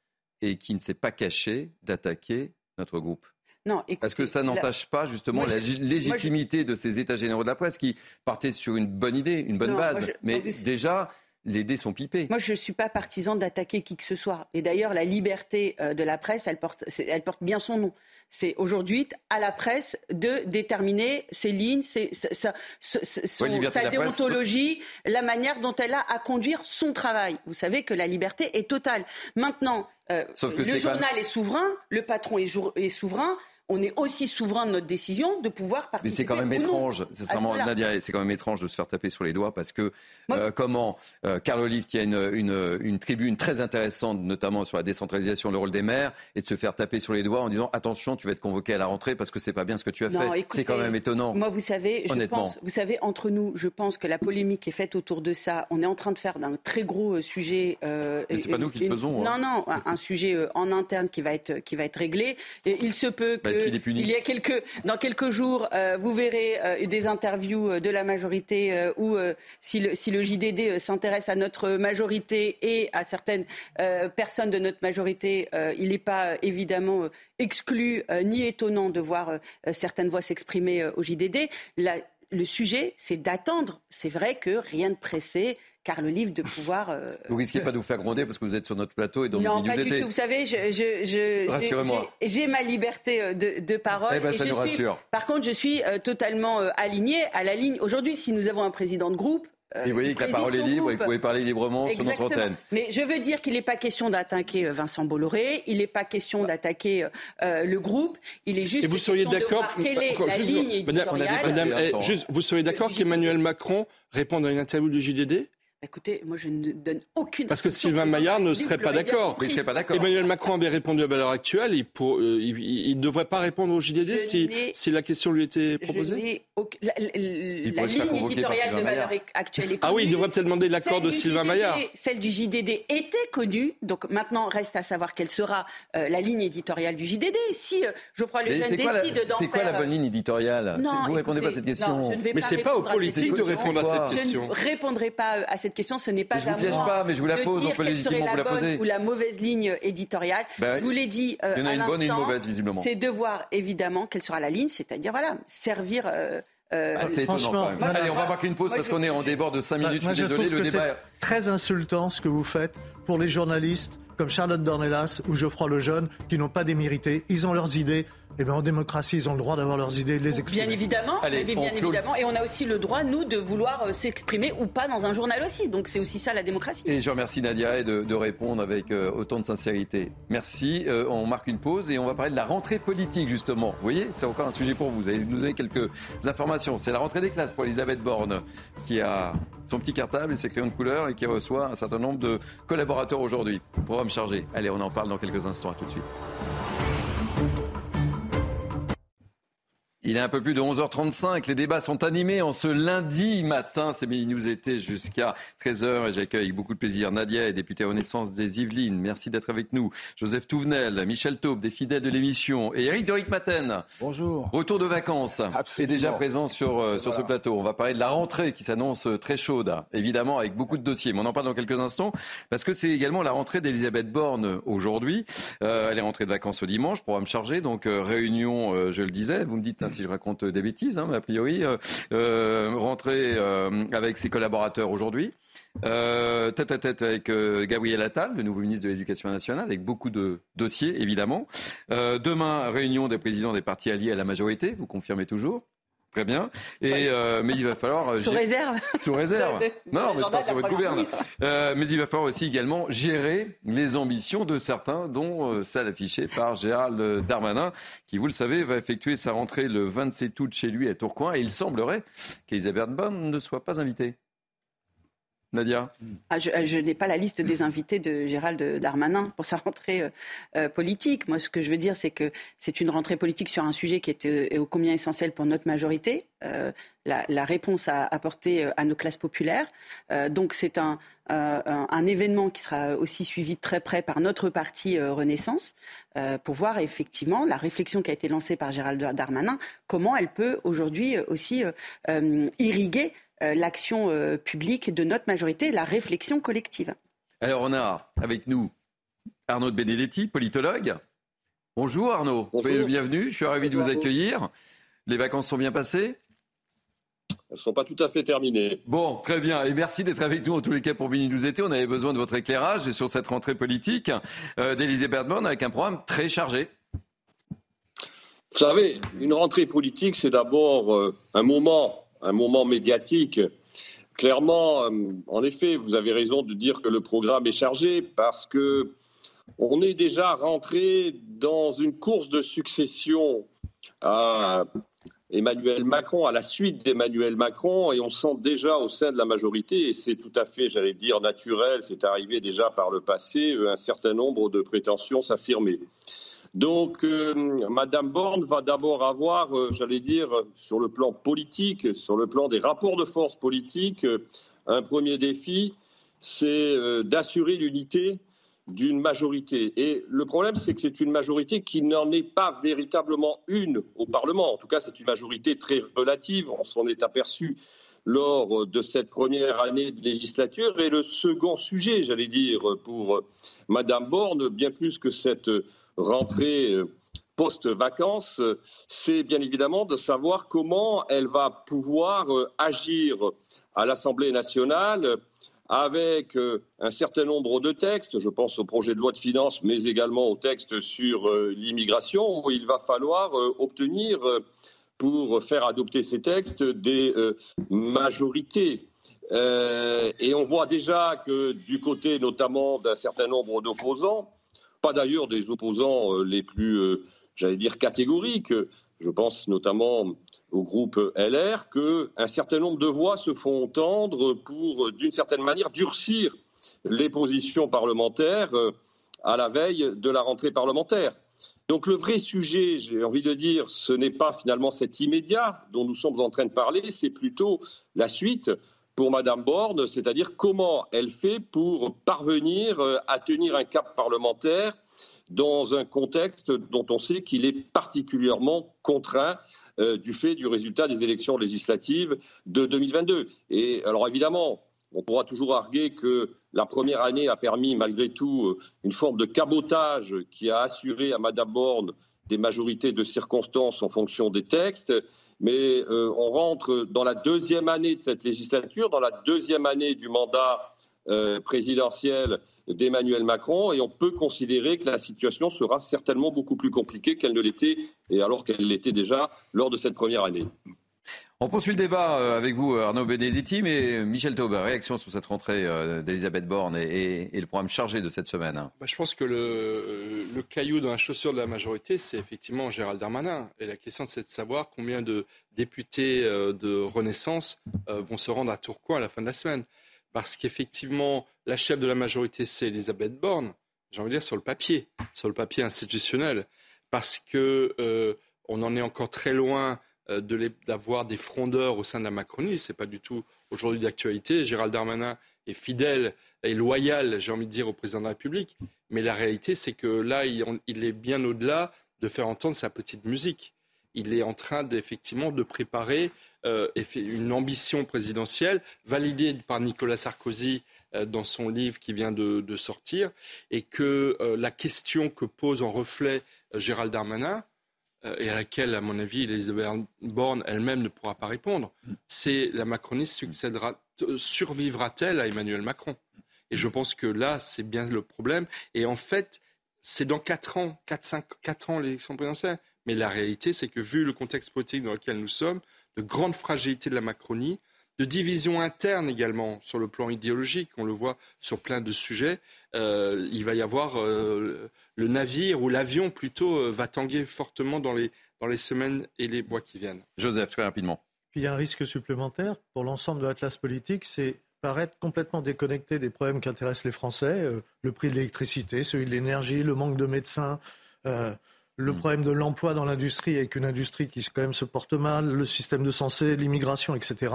et qui ne s'est pas caché d'attaquer notre groupe. Non, écoutez, Est-ce que ça la- n'entache pas justement Moi, la je- légitimité de ces états généraux de la presse qui partaient sur une bonne idée, une bonne Non, base. je- Mais vous- déjà, les dés sont pipés. Moi, je ne suis pas partisan d'attaquer qui que ce soit. Et d'ailleurs, la liberté euh, de la presse, elle porte, elle porte bien son nom. C'est aujourd'hui à la presse de déterminer ses lignes, ses- sa, son- Ouais, presse. déontologie, la manière dont elle a à conduire son travail. Vous savez que la liberté est totale. Maintenant, euh, Sauf que le journal même- est souverain, le patron est, jour- est souverain. On est aussi souverain de notre décision de pouvoir participer. Mais c'est quand même non étrange, sincèrement. Nadia, c'est quand même étrange de se faire taper sur les doigts parce que euh, comment euh, Carl Olive tient une, une, une tribune très intéressante, notamment sur la décentralisation, le rôle des maires, et de se faire taper sur les doigts en disant attention, tu vas être convoqué à la rentrée parce que c'est pas bien ce que tu as Non, fait. C'est quand même étonnant. Moi, vous savez, je pense, vous savez, entre nous, je pense que la polémique est faite autour de ça. On est en train de faire d'un très gros euh, sujet. euh, Mais c'est pas nous qui le faisons, Non, hein. non, un, un sujet euh, en interne qui va être qui va être réglé. Et il se peut que Est puni. il y a quelques dans quelques jours, euh, vous verrez euh, des interviews euh, de la majorité euh, où euh, si le si le JDD euh, s'intéresse à notre majorité et à certaines euh, personnes de notre majorité, euh, il n'est pas euh, évidemment euh, exclu euh, ni étonnant de voir euh, euh, certaines voix s'exprimer euh, au JDD. La- le sujet, c'est d'attendre. C'est vrai que rien de pressé, car le livre de pouvoir. euh, Vous risquez pas de vous faire gronder parce que vous êtes sur notre plateau et dans non, pas du tout. Vous savez, je, je, je- j'ai- ma liberté euh, de, de parole. Eh ben, et ça je nous suis- rassure. Par contre, je suis euh, totalement alignée à la ligne. Aujourd'hui, si nous avons un président de groupe. Et vous voyez que la parole est libre et vous pouvez parler librement sur notre antenne. Mais je veux dire qu'il n'est pas question d'attaquer Vincent Bolloré, il n'est pas question d'attaquer euh, le groupe, il est juste Et vous seriez d'accord Madame, eh, juste, vous seriez d'accord qu'Emmanuel Macron réponde à une interview du JDD Écoutez, moi je ne donne aucune. Parce que. Sylvain Maillard ne serait pas d'accord. compris. Il serait pas d'accord. Emmanuel Macron avait répondu à l'heure actuelle. Il ne devrait pas répondre au JDD Je si, la question lui était Je proposée aucun- La, la- la faire ligne éditoriale Sylvain de valeur Maillard. actuelle est Ah oui, il connue. devrait peut-être demander l'accord de Sylvain JDD Maillard. Celle du JDD était connue, donc maintenant reste à savoir quelle sera euh, la ligne éditoriale du JDD. Si euh, Geoffroy Lejeune décide d'en c'est quoi la faire- bonne ligne éditoriale? Non, Vous répondez pas à cette question. non, je ne vais Mais pas c'est pas aux répondre à cette politiques de question. répondre à cette Je question. ne répondrai pas euh, à cette question. Ce n'est pas je vous à piège moi pas, mais je vous la de pose, on dire peut quelle serait légitimement vous la bonne poser. Ou la mauvaise ligne éditoriale. Ben, je vous l'ai dit euh, il y en a à une bonne et une l'instant, mauvaise, visiblement. C'est de voir évidemment quelle sera la ligne, c'est-à-dire voilà servir. euh, euh, Ah, c'est étonnant Franchement, quand même. moi, Allez, on va marquer une pause moi, parce qu'on est en débord de 5 minutes. Moi, je suis désolé, le que débat. c'est très insultant ce que vous faites pour les journalistes comme Charlotte Dornelas ou Geoffroy Lejeune qui n'ont pas démérité. Ils ont leurs idées. Et bien en démocratie, ils ont le droit d'avoir leurs idées et de les exprimer. Bien évidemment, Allez, mais bien évidemment, et on a aussi le droit nous de vouloir euh, s'exprimer ou pas dans un journal aussi. Donc c'est aussi ça la démocratie. Et je remercie Nadia et de, de répondre avec euh, autant de sincérité. Merci. Euh, on marque une pause et on va parler de la rentrée politique justement. Vous voyez, c'est encore un sujet pour vous. Vous allez nous donner quelques informations. C'est la rentrée des classes pour Elisabeth Borne qui a son petit cartable et ses crayons de couleur et qui reçoit un certain nombre de collaborateurs aujourd'hui. Programme chargé. Allez, on en parle dans quelques instants. À tout de suite. Il est un peu plus de 11h35. Les débats sont animés en ce lundi matin. C'est Mini News été jusqu'à 13h et j'accueille avec beaucoup de plaisir Nadia et députée Renaissance des Yvelines. Merci d'être avec nous. Joseph Touvenel, Michel Taube, des fidèles de l'émission et Eric Doric Maten. Bonjour. Retour de vacances. Absolument. déjà présent sur, euh, sur ce plateau. On va parler de la rentrée qui s'annonce euh, très chaude, évidemment avec beaucoup de dossiers. Mais on en parle dans quelques instants parce que c'est également la rentrée d'Elisabeth Borne aujourd'hui. Euh, elle est rentrée de vacances au dimanche, programme chargé. Donc réunion, je le disais, vous me dites si je raconte des bêtises, hein, mais a priori, euh, euh rentrer euh, avec ses collaborateurs aujourd'hui. Euh, tête à tête avec Gabriel Attal, le nouveau ministre de l'Éducation nationale, avec beaucoup de dossiers, évidemment. demain, réunion des présidents des partis alliés à la majorité, vous confirmez toujours Très bien. Et, euh, mais il va falloir. Euh, sous réserve. Sous réserve. non, non, mais je pense sur votre gouverne. Euh, mais il va falloir aussi également gérer les ambitions de certains, dont euh, celle affichée par Gérald Darmanin, qui, vous le savez, va effectuer sa rentrée le 27 août chez lui à Tourcoing. Et il semblerait qu'Elisabeth Borne ne soit pas invitée. Nadia ah, Je, n'ai pas la liste des invités de Gérald Darmanin pour sa rentrée euh, euh, politique. Moi, ce que je veux dire, c'est que c'est une rentrée politique sur un sujet qui est, euh, combien essentiel pour notre majorité, la, réponse à apporter à nos classes populaires. donc, c'est un, un, événement qui sera aussi suivi de très près par notre parti Renaissance pour voir effectivement la réflexion qui a été lancée par Gérald Darmanin, comment elle peut aujourd'hui aussi irriguer euh, l'action euh, publique de notre majorité, la réflexion collective. Alors on a avec nous Arnaud de Benedetti, politologue. Bonjour Arnaud, soyez le bienvenu, je suis ravi de vous accueillir. Les vacances sont bien passées? Elles ne sont pas tout à fait terminées. Bon, très bien. Et merci d'être avec nous en tous les cas pour Mini Nous été. On avait besoin de votre éclairage sur cette rentrée politique euh, d'Élysée Bergman avec un programme très chargé. Vous savez, une rentrée politique, c'est d'abord un moment un moment médiatique. Clairement, euh, en effet, vous avez raison de dire que le programme est chargé parce que on est déjà rentré dans une course de succession à Emmanuel Macron, à la suite d'Emmanuel Macron, et on sent déjà au sein de la majorité, et c'est tout à fait, j'allais dire, naturel, c'est arrivé déjà par le passé, un certain nombre de prétentions s'affirmer. Donc, euh, Madame Borne va d'abord avoir, euh, j'allais dire, sur le plan politique, sur le plan des rapports de force politiques, euh, un premier défi, c'est d'assurer l'unité d'une majorité. Et le problème, c'est que c'est une majorité qui n'en est pas véritablement une au Parlement. En tout cas, c'est une majorité très relative. On s'en est aperçu lors de cette première année de législature. Et le second sujet, j'allais dire, pour Madame Borne, bien plus que cette rentrée euh, post-vacances, c'est bien évidemment de savoir comment elle va pouvoir euh, agir à l'Assemblée nationale avec euh, un certain nombre de textes, je pense au projet de loi de finances, mais également aux textes sur l'immigration, où il va falloir obtenir, pour faire adopter ces textes, des majorités. et on voit déjà que du côté notamment d'un certain nombre d'opposants, pas d'ailleurs des opposants euh, les plus, euh, j'allais dire, catégoriques. Je pense notamment au groupe LR, qu'un certain nombre de voix se font entendre pour, d'une certaine manière, durcir les positions parlementaires euh, à la veille de la rentrée parlementaire. Donc le vrai sujet, j'ai envie de dire, ce n'est pas finalement cet immédiat dont nous sommes en train de parler, c'est plutôt la suite pour Madame Borne, c'est-à-dire comment elle fait pour parvenir euh, à tenir un cap parlementaire dans un contexte dont on sait qu'il est particulièrement contraint euh, du fait du résultat des élections législatives de 2022. Et alors évidemment, on pourra toujours arguer que la première année a permis malgré tout euh, une forme de cabotage qui a assuré à Madame Borne des majorités de circonstances en fonction des textes mais euh, on rentre dans la deuxième année de cette législature, dans la deuxième année du mandat euh, présidentiel d'Emmanuel Macron, et on peut considérer que la situation sera certainement beaucoup plus compliquée qu'elle ne l'était, et alors qu'elle l'était déjà lors de cette première année. On poursuit le débat euh, avec vous, Arnaud Benedetti, mais Michel Taube, réaction sur cette rentrée euh, d'Elisabeth Borne et, le programme chargé de cette semaine. Bah, je pense que le, caillou dans la chaussure de la majorité, c'est effectivement Gérald Darmanin. Et la question, c'est de savoir combien de députés euh, de Renaissance vont se rendre à Tourcoing à la fin de la semaine. Parce qu'effectivement, la chef de la majorité, c'est Elisabeth Borne, j'ai envie de dire sur le papier, sur le papier institutionnel. Parce qu'on en est encore très loin d'avoir des frondeurs au sein de la Macronie. Ce n'est pas du tout aujourd'hui d'actualité. Gérald Darmanin est fidèle et loyal, j'ai envie de dire, au président de la République. Mais la réalité, c'est que là, il est bien au-delà de faire entendre sa petite musique. Il est en train d'effectivement de préparer euh, une ambition présidentielle validée par Nicolas Sarkozy euh, dans son livre qui vient de, sortir, et que euh, la question que pose en reflet Gérald Darmanin, et à laquelle, à mon avis, Elisabeth Borne elle-même ne pourra pas répondre, c'est la Macronie survivra-t-elle à Emmanuel Macron? Et je pense que là, c'est bien le problème. Et en fait, c'est dans 4 ans, 4, 5, 4 ans l'élection présidentielle. Mais la réalité, c'est que vu le contexte politique dans lequel nous sommes, de grande fragilité de la Macronie, de division interne également sur le plan idéologique, on le voit sur plein de sujets, euh, il va y avoir euh, le navire ou l'avion plutôt euh, va tanguer fortement dans les, dans les semaines et les mois qui viennent. Joseph, très rapidement. Puis il y a un risque supplémentaire pour l'ensemble de la classe politique, c'est paraître complètement déconnecté des problèmes qui intéressent les Français, euh, le prix de l'électricité, celui de l'énergie, le manque de médecins, euh, le hmm. problème de l'emploi dans l'industrie avec une industrie qui quand même se porte mal, le système de santé, l'immigration, etc.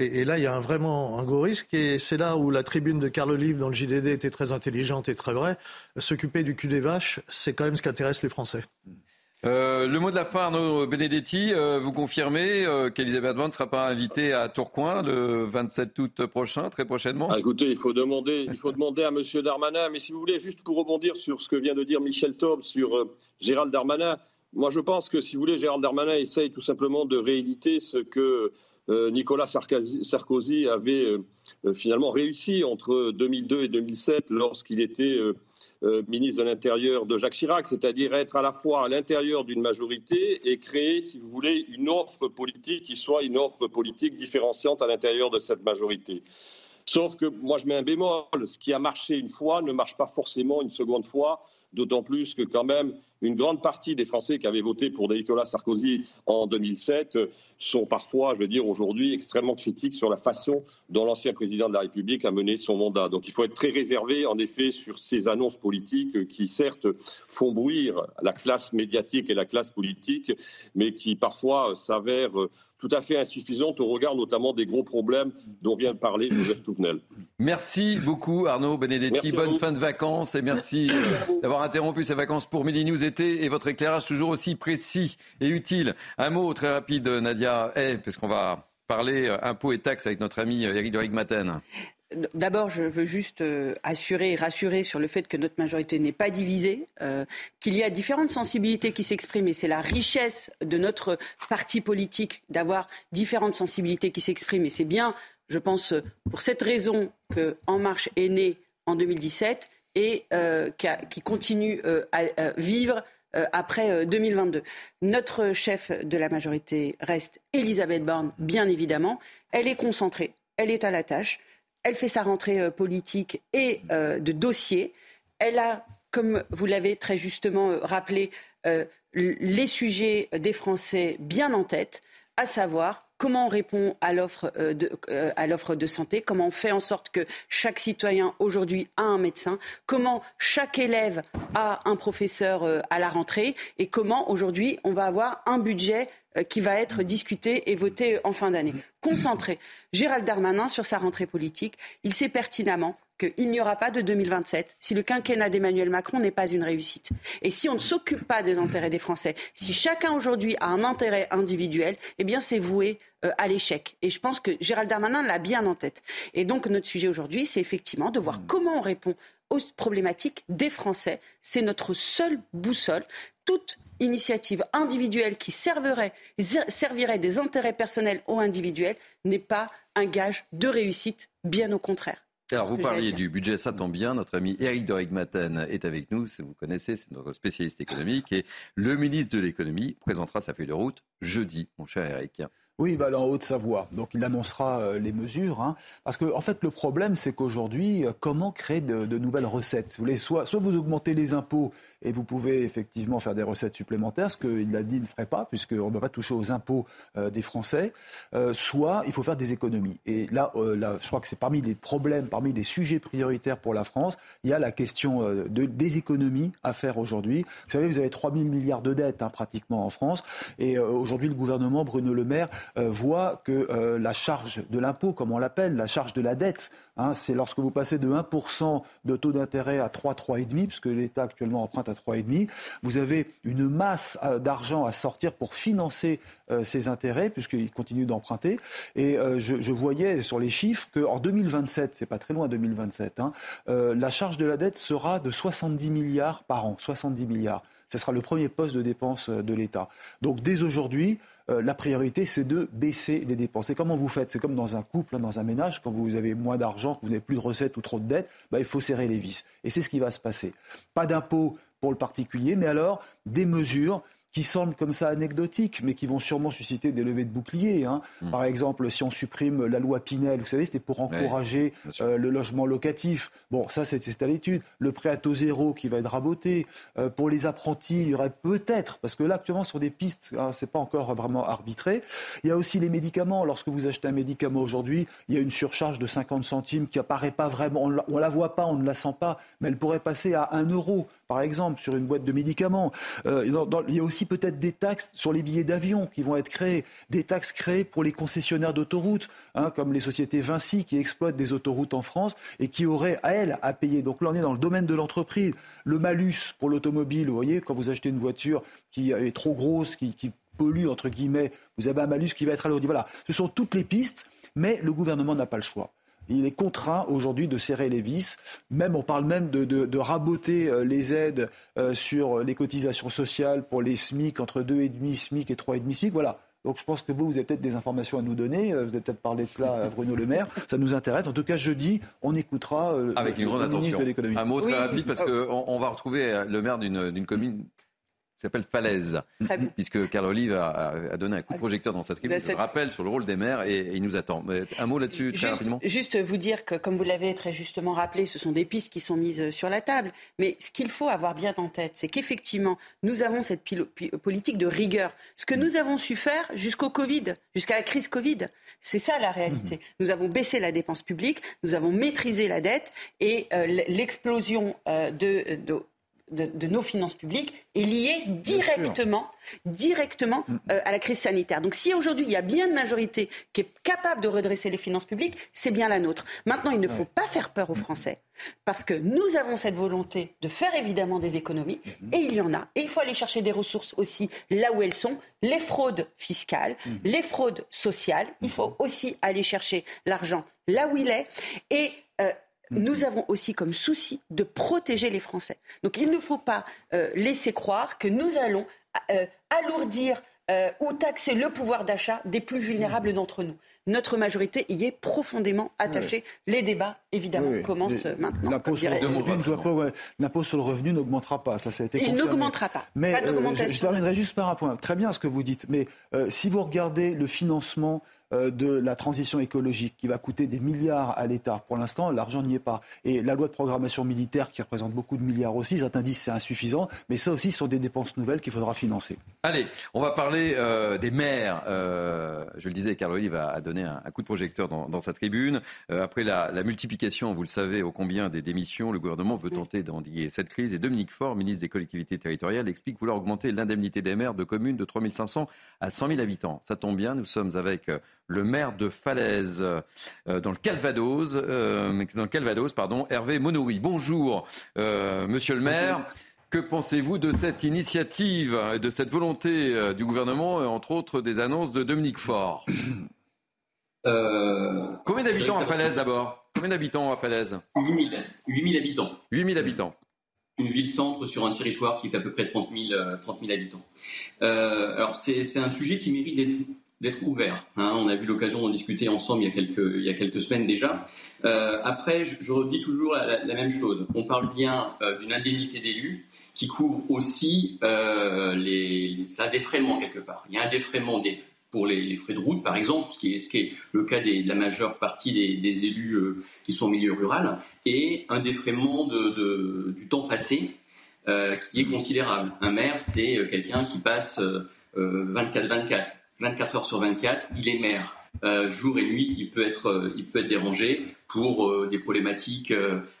Et, là, il y a vraiment un gros risque. Et c'est là où la tribune de Carl Olive dans le JDD était très intelligente et très vraie. S'occuper du cul des vaches, c'est quand même ce qui intéresse les Français. Euh, le mot de la fin, Arnaud Benedetti, euh, vous confirmez euh, qu'Elisabeth Borne ne sera pas invitée à Tourcoing le 27 août prochain, très prochainement ah, Écoutez, il faut, demander, il faut demander à M. Darmanin, mais si vous voulez, juste pour rebondir sur ce que vient de dire Michel Taube sur Gérald Darmanin, moi je pense que si vous voulez, Gérald Darmanin essaye tout simplement de rééditer ce que Nicolas Sarkozy avait finalement réussi entre 2002 et 2007 lorsqu'il était euh, ministre de l'Intérieur de Jacques Chirac, c'est-à-dire être à la fois à l'intérieur d'une majorité et créer, si vous voulez, une offre politique qui soit une offre politique différenciante à l'intérieur de cette majorité. Sauf que moi, je mets un bémol. Ce qui a marché une fois ne marche pas forcément une seconde fois d'autant plus que quand même une grande partie des Français qui avaient voté pour Nicolas Sarkozy en 2007 sont parfois, je veux dire, aujourd'hui extrêmement critiques sur la façon dont l'ancien président de la République a mené son mandat. Donc il faut être très réservé, en effet, sur ces annonces politiques qui, certes, font bruire la classe médiatique et la classe politique, mais qui parfois s'avèrent tout à fait insuffisante au regard notamment des gros problèmes dont vient de parler Joseph Touvenel. Merci beaucoup Arnaud Benedetti. Bonne fin de vacances et merci d'avoir interrompu ces vacances pour Midi News et votre éclairage toujours aussi précis et utile. Un mot très rapide Nadia, eh, parce qu'on va parler euh, impôts et taxes avec notre ami Eric de Rigmaten. D'abord, je veux juste euh, assurer et rassurer sur le fait que notre majorité n'est pas divisée, euh, qu'il y a différentes sensibilités qui s'expriment et c'est la richesse de notre parti politique d'avoir différentes sensibilités qui s'expriment et c'est bien, je pense, pour cette raison que En Marche est né en 2017 et euh, qui, continue à vivre après 2022. Notre chef de la majorité reste Elisabeth Borne, bien évidemment. Elle est concentrée, elle est à la tâche. Elle fait sa rentrée euh, politique et euh, de dossier. Elle a, comme vous l'avez très justement euh, rappelé, les sujets des Français bien en tête, à savoir comment on répond à l'offre de, santé, comment on fait en sorte que chaque citoyen aujourd'hui a un médecin, comment chaque élève a un professeur à la rentrée? Et comment aujourd'hui on va avoir un budget euh, qui va être discuté et voté en fin d'année? Concentré. Gérald Darmanin, sur sa rentrée politique, il sait pertinemment qu'il n'y aura pas de 2027 si le quinquennat d'Emmanuel Macron n'est pas une réussite. Et si on ne s'occupe pas des intérêts des Français, si chacun aujourd'hui a un intérêt individuel, eh bien c'est voué euh, à l'échec. Et je pense que Gérald Darmanin l'a bien en tête. Et donc notre sujet aujourd'hui, c'est effectivement de voir comment on répond aux problématiques des Français. C'est notre seule boussole. Toute initiative individuelle qui servirait, servirait des intérêts personnels ou individuels n'est pas un gage de réussite, bien au contraire. Alors, vous parliez du budget, ça tombe bien. Notre ami Eric Dorigmaten est avec nous. Vous connaissez, c'est notre spécialiste économique. Et le ministre de l'économie présentera sa feuille de route jeudi, mon cher Eric. Oui, bah, en Haute-Savoie. Donc il annoncera euh, les mesures. Hein. parce que en fait, le problème, c'est qu'aujourd'hui, euh, comment créer de, nouvelles recettes? Vous voulez, soit, soit vous augmentez les impôts et vous pouvez effectivement faire des recettes supplémentaires, ce qu'il a dit ne ferait pas, puisqu'on ne va pas toucher aux impôts euh, des Français, soit il faut faire des économies. Et là, là je crois que c'est parmi les problèmes, parmi les sujets prioritaires pour la France, il y a la question de, des économies à faire aujourd'hui. Vous savez, vous avez 3 000 milliards de dettes hein, pratiquement en France, et aujourd'hui, le gouvernement, Bruno Le Maire, euh, voit que euh, la charge de l'impôt, comme on l'appelle, la charge de la dette, hein, c'est lorsque vous passez de 1% de taux d'intérêt à 3, 3,5, puisque l'État actuellement emprunte à 3,5, vous avez une masse euh, d'argent à sortir pour financer ces intérêts, puisqu'il continue d'emprunter. Et je, voyais sur les chiffres qu'en 2027, c'est pas très loin 2027, hein, la charge de la dette sera de 70 milliards par an. 70 milliards. Ce sera le premier poste de dépense de l'État. Donc dès aujourd'hui, euh, la priorité, c'est de baisser les dépenses. Et comment vous faites? C'est comme dans un couple, hein, dans un ménage, quand vous avez moins d'argent, que vous n'avez plus de recettes ou trop de dettes, bah, il faut serrer les vis. Et c'est ce qui va se passer. Pas d'impôts pour le particulier, mais alors des mesures qui semblent comme ça anecdotiques, mais qui vont sûrement susciter des levées de boucliers. Hein. Hmm. Par exemple, si on supprime la loi Pinel, vous savez, c'était pour encourager euh, le logement locatif. Bon, ça, c'est à l'étude. Le prêt à taux zéro qui va être raboté. Euh, pour les apprentis, il y aurait peut-être, parce que là, actuellement, sur des pistes, hein, c'est pas encore vraiment arbitré. Il y a aussi les médicaments. Lorsque vous achetez un médicament aujourd'hui, il y a une surcharge de 50 centimes qui apparaît pas vraiment. On la, la voit pas, on ne la sent pas, mais elle pourrait passer à 1 euro par exemple, sur une boîte de médicaments. Euh, il y a aussi peut-être des taxes sur les billets d'avion qui vont être créées, des taxes créées pour les concessionnaires d'autoroutes, hein, comme les sociétés Vinci qui exploitent des autoroutes en France et qui auraient, à elles, à payer. Donc là, on est dans le domaine de l'entreprise. Le malus pour l'automobile, vous voyez, quand vous achetez une voiture qui est trop grosse, qui, pollue, entre guillemets, vous avez un malus qui va être alourdi. Voilà, ce sont toutes les pistes, mais le gouvernement n'a pas le choix il est contraint aujourd'hui de serrer les vis. Même, on parle même de, raboter euh, les aides euh, sur les cotisations sociales pour les SMIC entre 2,5 SMIC et 3,5 SMIC. Voilà. Donc je pense que vous, vous avez peut-être des informations à nous donner. Euh, vous avez peut-être parlé de cela à Bruno Le Maire. Ça nous intéresse. En tout cas, jeudi, on écoutera Avec une grande attention. Un mot très rapide parce qu'on on va retrouver le maire d'une commune qui s'appelle Falaise, puisque Carl Olive a, donné un coup de projecteur dans sa tribune, je le rappelle, sur le rôle des maires et, il nous attend. un mot là-dessus, très rapidement Juste vous dire que, comme vous l'avez très justement rappelé, ce sont des pistes qui sont mises sur la table. Mais ce qu'il faut avoir bien en tête, c'est qu'effectivement, nous avons cette politique de rigueur. Ce que nous avons su faire jusqu'au Covid, jusqu'à la crise Covid, c'est ça la réalité. Mhm. Nous avons baissé la dépense publique, nous avons maîtrisé la dette et euh, l'explosion euh, de, de de, nos finances publiques est liée directement, directement mm. euh, à la crise sanitaire. Donc si aujourd'hui il y a bien une majorité qui est capable de redresser les finances publiques, c'est bien la nôtre. Maintenant, il ne faut pas faire peur aux Français. Parce que nous avons cette volonté de faire évidemment des économies, mm-hmm. et il y en a. Et il faut aller chercher des ressources aussi là où elles sont. Les fraudes fiscales, mm-hmm. les fraudes sociales. Il faut aussi aller chercher l'argent là où il est. Et euh, nous avons aussi comme souci de protéger les Français. Donc il ne faut pas euh, laisser croire que nous allons euh, alourdir euh, ou taxer le pouvoir d'achat des plus vulnérables d'entre nous. Notre majorité y est profondément attachée. Les débats, évidemment, commencent maintenant. L'impôt sur, le revenu n'augmentera pas. Ça, ça a été Il n'augmentera pas. Mais je, terminerai juste par un point. Très bien ce que vous dites. Mais si vous regardez le financement de la transition écologique qui va coûter des milliards à l'État. Pour l'instant, l'argent n'y est pas. Et la loi de programmation militaire qui représente beaucoup de milliards aussi, certains disent c'est insuffisant, mais ça aussi sont des dépenses nouvelles qu'il faudra financer. Allez, on va parler euh, des maires. Euh, je le disais, Carl Olive a, donné un, coup de projecteur dans, sa tribune. après la, multiplication, vous le savez, au combien des démissions, le gouvernement veut tenter d'endiguer cette crise. Et Dominique Faure, ministre des collectivités territoriales, explique vouloir augmenter l'indemnité des maires de communes de 3500 à 100 000 habitants. Ça tombe bien, nous sommes avec le maire de Falaise, euh, dans le Calvados, euh, dans le Calvados, pardon, Hervé Monouri. Bonjour, euh, monsieur le maire. Que pensez-vous de cette initiative et de cette volonté du gouvernement, entre autres des annonces de Dominique Faure? Combien d'habitants à Falaise d'abord? Combien d'habitants à Falaise? 8000 000 habitants. 8000 habitants une ville-centre sur un territoire qui fait à peu près 30 000, habitants. alors c'est un sujet qui mérite d'être d'être ouvert. Hein. On a eu l'occasion d'en discuter ensemble il y a quelques, il y a quelques semaines déjà. Euh, après, je, redis toujours la, même chose. On parle bien euh, d'une indemnité d'élu qui couvre aussi euh, les, un défraiement quelque part. Il y a un défraiement pour les, frais de route, par exemple, ce qui est, le cas de la majeure partie des, élus qui sont en milieu rural, et un défraiement du temps passé qui est considérable. Un maire, c'est quelqu'un qui passe 24-24, 24 heures sur 24, il est maire. jour et nuit, il peut être, il peut être dérangé pour des problématiques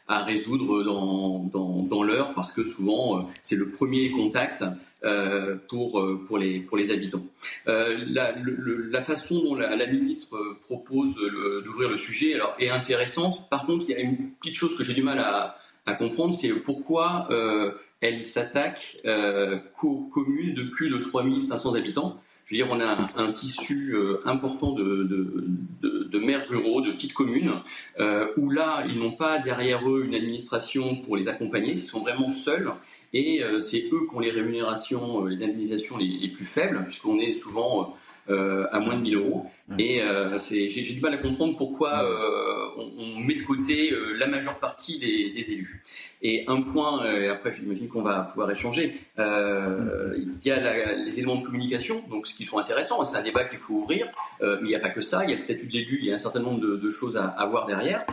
à résoudre dans, dans, dans l'heure, parce que souvent, c'est le premier contact euh, pour, euh, pour, les, pour les habitants. Euh, la, façon dont la, ministre propose d'ouvrir le sujet alors, est intéressante. Par contre, il y a une petite chose que j'ai du mal à, à comprendre, c'est pourquoi elle s'attaque qu'aux communes de plus de 3500 habitants. Je veux dire, on a un, tissu important de, maires ruraux, de petites communes, où là, ils n'ont pas derrière eux une administration pour les accompagner, ils sont vraiment seuls. Et euh, c'est eux qui ont les rémunérations, euh, les indemnisations les, plus faibles, puisqu'on est souvent euh, à moins de 1000 euros. Et j'ai du mal à comprendre pourquoi on, met de côté la majeure partie des, élus. Et un point, et après j'imagine qu'on va pouvoir échanger, il y a les éléments de communication, donc ce qui sont intéressants, c'est un débat qu'il faut ouvrir, mais il n'y a pas que ça, il y a le statut de l'élu, il y a un certain nombre de, choses à, à, voir derrière.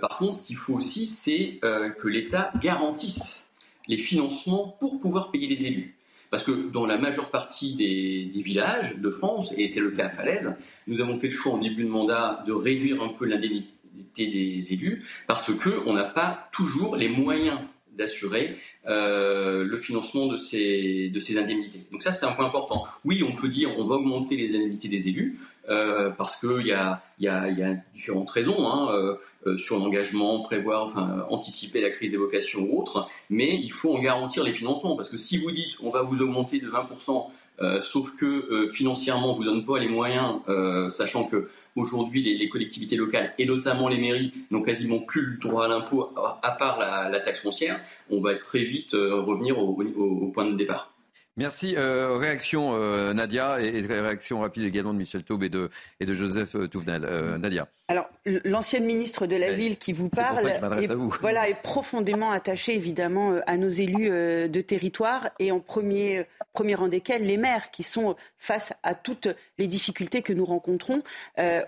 par contre, ce qu'il faut aussi, c'est que l'État garantisse les financements pour pouvoir payer les élus. Parce que dans la majeure partie des, villages de France, et c'est le cas à Falaise, nous avons fait le choix en début de mandat de réduire un peu l'indemnité des élus parce qu'on n'a pas toujours les moyens d'assurer euh, le financement de ces, de ces indemnités. Donc ça, c'est un point important. Oui, on peut dire on va augmenter les indemnités des élus, euh, parce qu'il y a, différentes raisons hein, euh, euh, sur l'engagement, prévoir, anticiper la crise des vocations ou autre, mais il faut en garantir les financements, parce que si vous dites on va vous augmenter de 20%, euh, sauf que financièrement on vous donne pas les moyens, sachant que aujourd'hui les, collectivités locales et notamment les mairies n'ont quasiment plus le droit à l'impôt à, part la, taxe foncière, on va très vite revenir au point de départ. Merci. Euh, réaction euh, Nadia et, réaction rapide également de Michel Taube et de, et de Joseph euh, Touvenel. Nadia. Alors, l'ancienne ministre de la Ville qui vous parle est, Voilà, est profondément attachée évidemment à nos élus de territoire et en premier, premier rang desquels les maires qui sont face à toutes les difficultés que nous rencontrons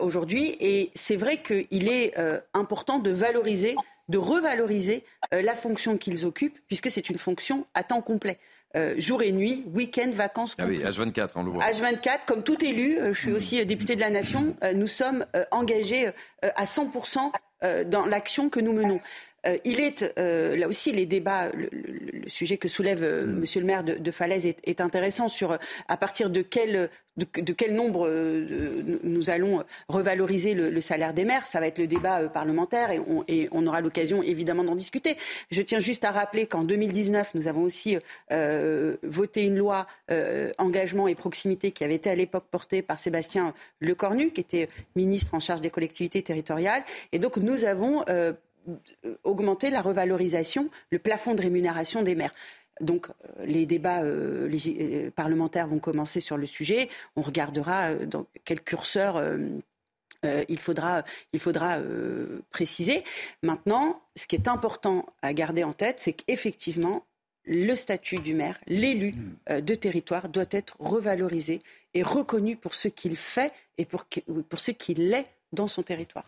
aujourd'hui. Et c'est vrai qu'il est important de valoriser de revaloriser la fonction qu'ils occupent, puisque c'est une fonction à temps complet. Euh, jour et nuit, week-end, vacances. Ah oui, H24, on le voit. H24, comme tout élu, euh, je suis aussi euh, député de la Nation, nous sommes engagés à 100% dans l'action que nous menons. Il est là aussi les débats, le, sujet que soulève Monsieur le maire de, Falaise est, est, intéressant sur à partir de quel de, quel nombre euh, nous allons revaloriser le, salaire des maires. Ça va être le débat euh, parlementaire et on, aura l'occasion évidemment d'en discuter. Je tiens juste à rappeler qu'en 2019, nous avons aussi euh, voté une loi engagement et proximité qui avait été à l'époque portée par Sébastien Lecornu, qui était ministre en charge des collectivités territoriales. Et donc nous avons augmenté la revalorisation, le plafond de rémunération des maires. Donc euh, les débats euh, euh, parlementaires vont commencer sur le sujet. On regardera dans quel curseur il faudra, il faudra préciser. Maintenant, ce qui est important à garder en tête, c'est qu'effectivement, le statut du maire, l'élu de territoire, doit être revalorisé et reconnu pour ce qu'il fait et pour, pour ce qu'il est dans son territoire.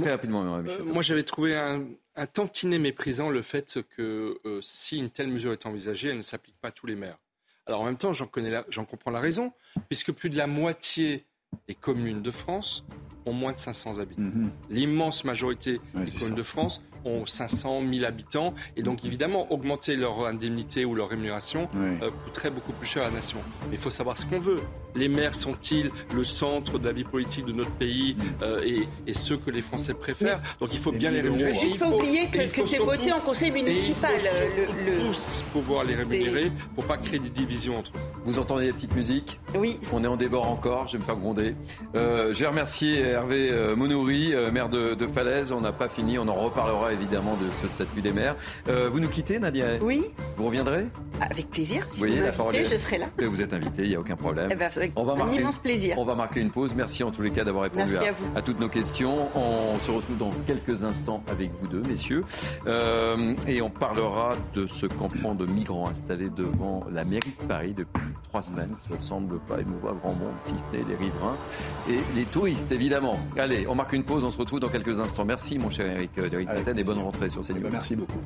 Très rapidement, moi, j'avais trouvé un, un tantinet méprisant le fait que euh, si une telle mesure est envisagée, elle ne s'applique pas à tous les maires. Alors en même temps, j'en, comprends la raison, puisque plus de la moitié des communes de France ont moins de 500 habitants. Mhm. L'immense majorité des communes de France ont 500 000 habitants. Et donc, évidemment, augmenter leur indemnité ou leur rémunération euh, coûterait beaucoup plus cher à la nation. Mais il faut savoir ce qu'on veut. Les maires sont-ils le centre de la vie politique de notre pays euh, et, et, ceux que les Français préfèrent? Donc, il faut bien les rémunérer. Il ne faut pas oublier que, c'est voté en conseil municipal. il faut le, tous pouvoir les rémunérer pour pas créer des divisions entre eux. Vous entendez la petite musique? Oui. On est en débord encore, je n'aime pas gronder. Euh, je vais remercier Hervé euh, Monouri, maire de, de Falaise. On n'a pas fini, on en reparlera évidemment de ce statut des maires. Euh, vous nous quittez, Nadia? Oui. Vous reviendrez? Avec plaisir. Si vous voyez, la parole je serai là. Vous êtes invité, il n'y a aucun problème. Eh ben, avec on va un marquer, immense plaisir. On va marquer une pause. Merci en tous les cas d'avoir répondu à, toutes nos questions. On se retrouve dans quelques instants avec vous deux, messieurs. Euh, et on parlera de ce campement de migrants installé devant la mairie de Paris depuis trois semaines. Ça ne semble pas émouvoir grand monde, si ce n'est les riverains et les touristes, évidemment. Allez, on marque une pause, on se retrouve dans quelques instants. Merci, mon cher Eric euh, Eric et bonne rentrée sur CNews. Eh ben, merci beaucoup.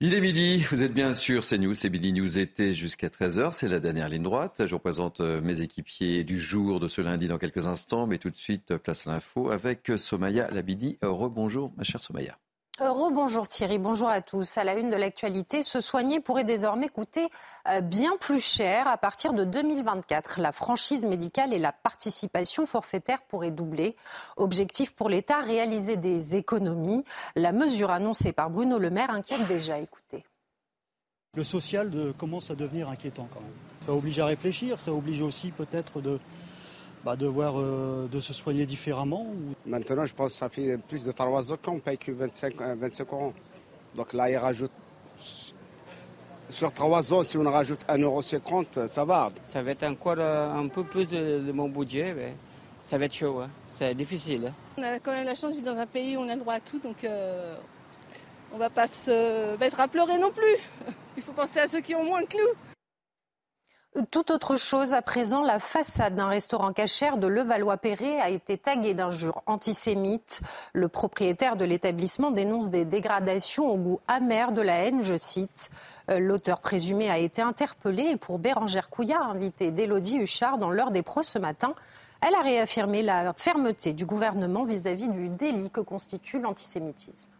Il est midi, vous êtes bien sûr CNews, c'est Midi News été jusqu'à 13h, c'est la dernière ligne droite. Je vous présente euh, mes équipiers du jour de ce lundi dans quelques instants, mais tout de suite, place à l'info avec Somaya Labidi. Rebonjour, ma chère Somaya. Rebonjour Thierry, bonjour à tous. À la une de l'actualité, se soigner pourrait désormais coûter euh, bien plus cher à partir de 2024. La franchise médicale et la participation forfaitaire pourraient doubler. Objectif pour l'État, réaliser des économies. La mesure annoncée par Bruno Le Maire inquiète déjà. Écoutez. Le social commence à devenir inquiétant quand même. Ça oblige à réfléchir, ça oblige aussi peut-être de, bah, euh, de se soigner différemment Maintenant, je pense que ça fait plus de 3 ans qu'on paye que 25, 25 euros. Donc là, il rajoute. Sur 3 ans, si on rajoute 1,50€, ça va. Ça va être encore euh, un peu plus de, mon budget, mais ça va être chaud. Hein. C'est difficile. Hein. On a quand même la chance de vivre dans un pays où on a droit à tout, donc euh, on ne va pas se mettre à pleurer non plus. Il faut penser à ceux qui ont moins que nous. Tout autre chose à présent, la façade d'un restaurant cachère de Levallois-Perret a été taguée d'injures antisémites. Le propriétaire de l'établissement dénonce des dégradations au goût amer de la haine, je cite. Euh, l'auteur présumé a été interpellé et pour Bérangère Couillard, invitée d'Élodie Huchard dans l'heure des pros ce matin, elle a réaffirmé la fermeté du gouvernement vis-à-vis du délit que constitue l'antisémitisme.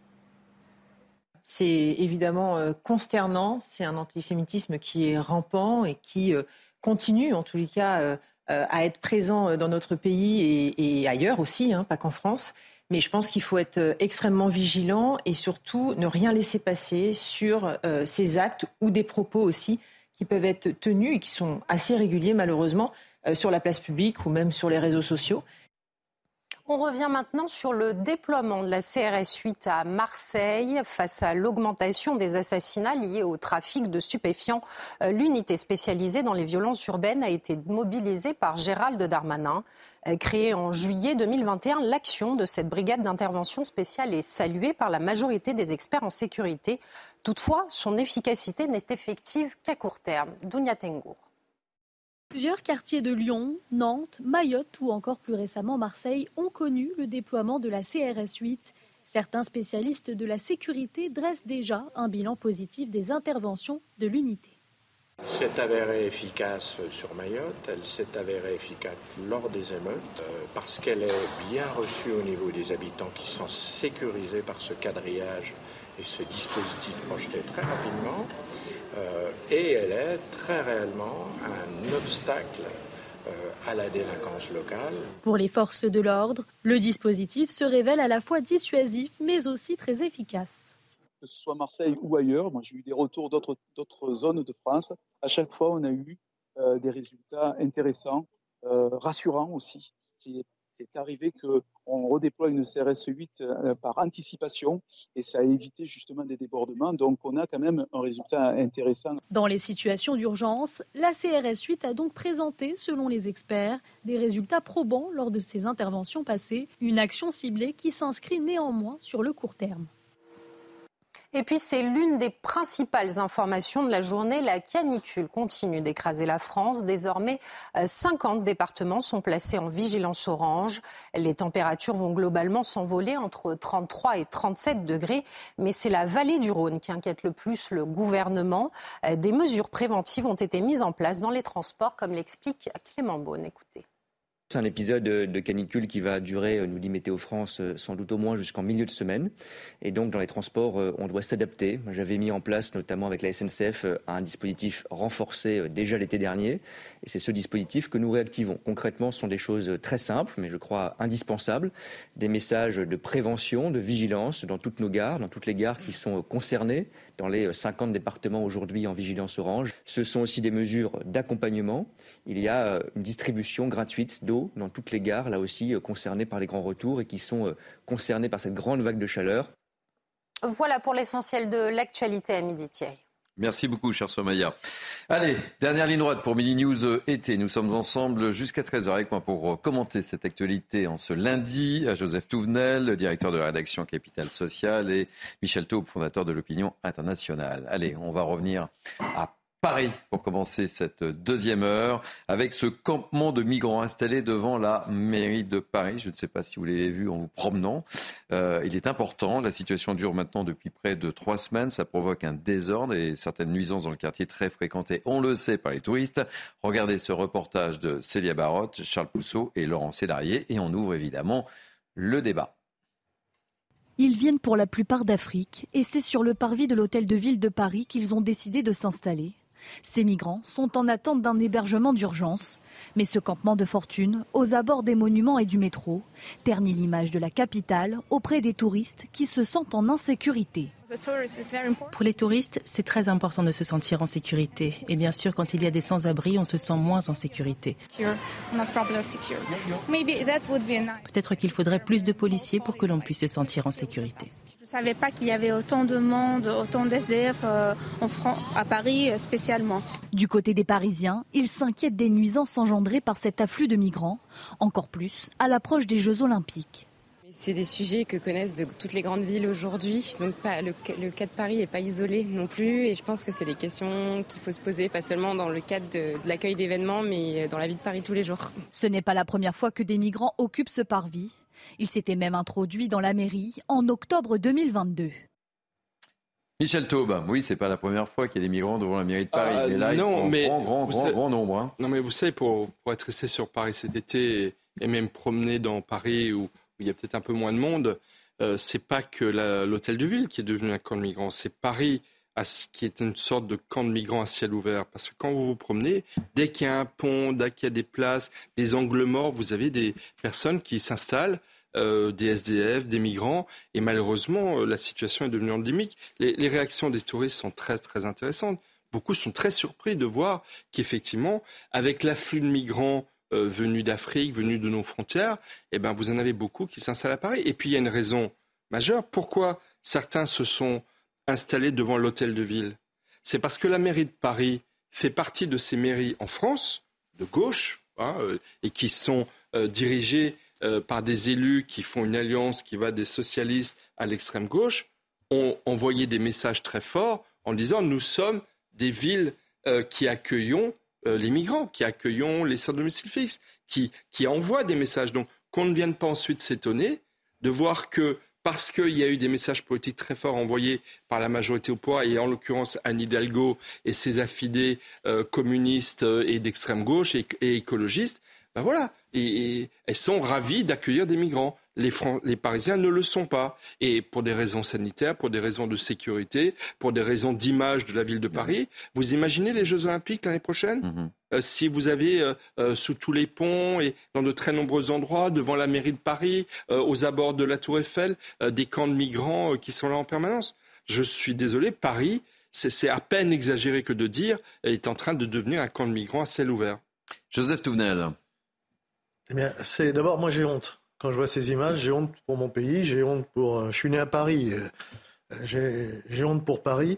C'est évidemment euh, consternant. C'est un antisémitisme qui est rampant et qui euh, continue, en tous les cas, euh, à être présent dans notre pays et, ailleurs aussi, hein, pas qu'en France. Mais je pense qu'il faut être extrêmement vigilant et surtout ne rien laisser passer sur ces actes ou des propos aussi qui peuvent être tenus et qui sont assez réguliers malheureusement sur la place publique ou même sur les réseaux sociaux. On revient maintenant sur le déploiement de la CRS 8 à Marseille face à l'augmentation des assassinats liés au trafic de stupéfiants. Euh, l'unité spécialisée dans les violences urbaines a été mobilisée par Gérald Darmanin. Euh, créée en juillet 2021, l'action de cette brigade d'intervention spéciale est saluée par la majorité des experts en sécurité. Toutefois, son efficacité n'est effective qu'à court terme. Dounia. Plusieurs quartiers de Lyon, Nantes, Mayotte ou encore plus récemment Marseille ont connu le déploiement de la CRS 8. Certains spécialistes de la sécurité dressent déjà un bilan positif des interventions de l'unité. s'est avérée efficace sur Mayotte, elle s'est avérée efficace lors des émeutes euh, parce qu'elle est bien reçue au niveau des habitants qui sont sécurisés par ce quadrillage et ce dispositif projeté très rapidement. Euh, et elle est très réellement un obstacle euh, à la délinquance locale. Pour les forces de l'ordre, le dispositif se révèle à la fois dissuasif mais aussi très efficace. Que ce soit Marseille ou ailleurs, moi j'ai eu des retours d'autres zones de France. À chaque fois, on a eu euh, des résultats intéressants, rassurants aussi c'est arrivé qu'on redéploie une CRS 8 euh, par anticipation et ça a évité justement des débordements. Donc on a quand même un résultat intéressant. Dans les situations d'urgence, la CRS 8 a donc présenté, selon les experts, des résultats probants lors de ses interventions passées, une action ciblée qui s'inscrit néanmoins sur le court terme. Et puis c'est l'une des principales informations de la journée. La canicule continue d'écraser la France. Désormais, 50 euh, départements sont placés en vigilance orange. Les températures vont globalement s'envoler entre 33 et 37 degrés. Mais c'est la vallée du Rhône qui inquiète le plus le gouvernement. Euh, des mesures préventives ont été mises en place dans les transports, comme l'explique Clément Beaune. Écoutez. C'est un épisode de canicule qui va durer, euh, nous dit Météo France, euh, sans doute au moins jusqu'en milieu de semaine. Et donc, dans les transports, euh, on doit s'adapter. J'avais mis en place, notamment avec la SNCF, un dispositif renforcé déjà l'été dernier. Et c'est ce dispositif que nous réactivons. Concrètement, ce sont des choses très simples, mais je crois indispensables. Des messages de prévention, de vigilance dans toutes nos gares, dans toutes les gares qui sont concernées, dans les 50 départements aujourd'hui en vigilance orange. Ce sont aussi des mesures d'accompagnement. Il y a une distribution gratuite d'eau dans toutes les gares, là aussi euh, concernées par les grands retours et qui sont euh, concernées par cette grande vague de chaleur. Voilà pour l'essentiel de l'actualité à midi Thierry. Merci beaucoup, cher Somaya. Allez, dernière ligne droite pour Mini News euh, été. Nous sommes ensemble jusqu'à 13h avec moi pour commenter cette actualité en ce lundi. Joseph Touvenel, directeur de la rédaction Capital Social, et Michel Taube, fondateur de l'Opinion Internationale. Allez, on va revenir à Paris pour commencer cette deuxième heure avec ce campement de migrants installé devant la mairie de Paris. Je ne sais pas si vous l'avez vu en vous promenant. Euh, il est important. La situation dure maintenant depuis près de trois semaines. Ça provoque un désordre et certaines nuisances dans le quartier très fréquenté, on le sait, par les touristes. Regardez ce reportage de Célia Barotte, Charles Pousseau et Laurent Cédarier et on ouvre évidemment le débat. Ils viennent pour la plupart d'Afrique et c'est sur le parvis de l'hôtel de ville de Paris qu'ils ont décidé de s'installer. Ces migrants sont en attente d'un hébergement d'urgence. Mais ce campement de fortune, aux abords des monuments et du métro, ternit l'image de la capitale auprès des touristes qui se sentent en insécurité. Pour les touristes, c'est très important de se sentir en sécurité. Et bien sûr, quand il y a des sans-abri, on se sent moins en sécurité. Peut-être qu'il faudrait plus de policiers pour que l'on puisse se sentir en sécurité. Je ne savais pas qu'il y avait autant de monde, autant d'SDF euh, à Paris euh, spécialement. Du côté des Parisiens, ils s'inquiètent des nuisances engendrées par cet afflux de migrants, encore plus à l'approche des Jeux olympiques. C'est des sujets que connaissent de toutes les grandes villes aujourd'hui. Donc le, cas de Paris n'est pas isolé non plus. Et je pense que c'est des questions qu'il faut se poser, pas seulement dans le cadre de, l'accueil d'événements, mais dans la vie de Paris tous les jours. Ce n'est pas la première fois que des migrants occupent ce parvis. Il s'était même introduit dans la mairie en octobre 2022. Michel Taube, oui, c'est pas la première fois qu'il y a des migrants devant la mairie de Paris. Euh, mais là, non, ils sont grand, grand, grand, nombre. Hein. Non, mais vous savez, pour, pour être resté sur Paris cet été et même promener dans Paris ou il y a peut-être un peu moins de monde, euh, c'est pas que l'hôtel de ville qui est devenu un camp de migrants, c'est Paris qui est une sorte de camp de migrants à ciel ouvert. Parce que quand vous vous promenez, dès qu'il y a un pont, dès qu'il y a des places, des angles morts, vous avez des personnes qui s'installent. Euh, des SDF, des migrants, et malheureusement, euh, la situation est devenue endémique. Les, réactions des touristes sont très, très intéressantes. Beaucoup sont très surpris de voir qu'effectivement, avec l'afflux de migrants euh, venus d'Afrique, venus de nos frontières, eh ben, vous en avez beaucoup qui s'installent à Paris. Et puis il y a une raison majeure. Pourquoi certains se sont installés devant l'hôtel de ville? C'est parce que la mairie de Paris fait partie de ces mairies en France, de gauche, hein, et qui sont dirigées par des élus qui font une alliance qui va des socialistes à l'extrême gauche, ont envoyé des messages très forts en disant nous sommes des villes qui accueillons euh, les migrants, qui accueillons les sans domicile fixe, qui, qui envoient des messages. Donc qu'on ne vienne pas ensuite s'étonner de voir que parce qu'il y a eu des messages politiques très forts envoyés par la majorité au pouvoir, et en l'occurrence Anne Hidalgo et ses affidés euh, communistes euh, et d'extrême gauche et, écologistes, ben voilà, et, elles sont ravies d'accueillir des migrants. Les, les, Parisiens ne le sont pas. Et pour des raisons sanitaires, pour des raisons de sécurité, pour des raisons d'image de la ville de Paris, vous imaginez les Jeux Olympiques l'année prochaine? Mhm. euh, Si vous avez euh, euh, sous tous les ponts et dans de très nombreux endroits, devant la mairie de Paris, aux abords de la Tour Eiffel, des camps de migrants qui sont là en permanence. Je suis désolé, Paris, c'est à peine exagéré que de dire, est en train de devenir un camp de migrants à ciel ouvert. Joseph Touvenel. Eh bien, c'est d'abord, moi j'ai honte. Quand je vois ces images, j'ai honte pour mon pays, j'ai honte pour. Euh, je suis né à Paris, euh, j'ai honte pour Paris,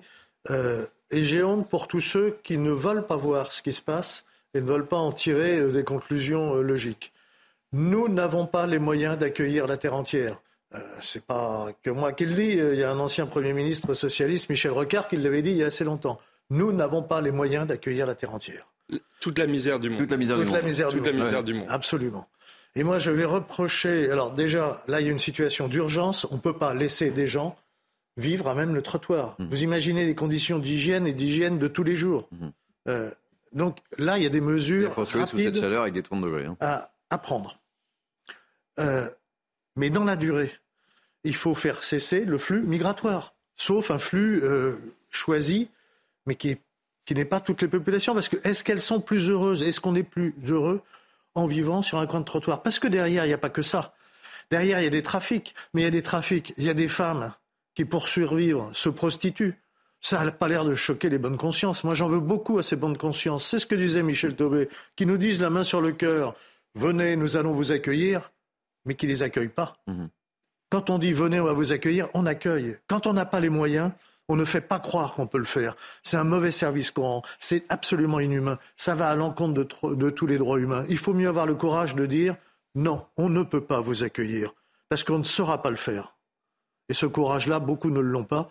euh, et j'ai honte pour tous ceux qui ne veulent pas voir ce qui se passe et ne veulent pas en tirer des conclusions logiques. Nous n'avons pas les moyens d'accueillir la terre entière. c'est pas que moi qui le dis, il y a un ancien Premier ministre socialiste, Michel Rocard, qui l'avait dit il y a assez longtemps. Nous n'avons pas les moyens d'accueillir la terre entière. Toute la misère du monde. Toute la misère, du, monde. du monde. Absolument. Et moi, je vais reprocher. Alors, déjà, là, il y a une situation d'urgence. On ne peut pas laisser des gens vivre à même le trottoir. Mmh. Vous imaginez les conditions d'hygiène et d'hygiène de tous les jours. Mmh. Euh, donc là, il y a des mesures. Il faut sous cette chaleur avec des 30 degrés. Hein. À, prendre. Euh, mais dans la durée, il faut faire cesser le flux migratoire, sauf un flux euh, choisi, mais qui est qui n'est pas toutes les populations, parce que est-ce qu'elles sont plus heureuses Est-ce qu'on est plus heureux en vivant sur un coin de trottoir? Parce que derrière, il n'y a pas que ça. Derrière, il y a des trafics, mais il y a des trafics, il y a des femmes qui, pour survivre, se prostituent. Ça n'a pas l'air de choquer les bonnes consciences. Moi, j'en veux beaucoup à ces bonnes consciences. C'est ce que disait Michel Taubé, qui nous disent la main sur le cœur, venez, nous allons vous accueillir, mais qui ne les accueillent pas. Mhm. Quand on dit venez, on va vous accueillir, on accueille. Quand on n'a pas les moyens, On ne fait pas croire qu'on peut le faire. C'est un mauvais service qu'on rend. C'est absolument inhumain. Ça va à l'encontre de, tous les droits humains. Il faut mieux avoir le courage de dire non, on ne peut pas vous accueillir parce qu'on ne saura pas le faire. Et ce courage-là, beaucoup ne l'ont pas.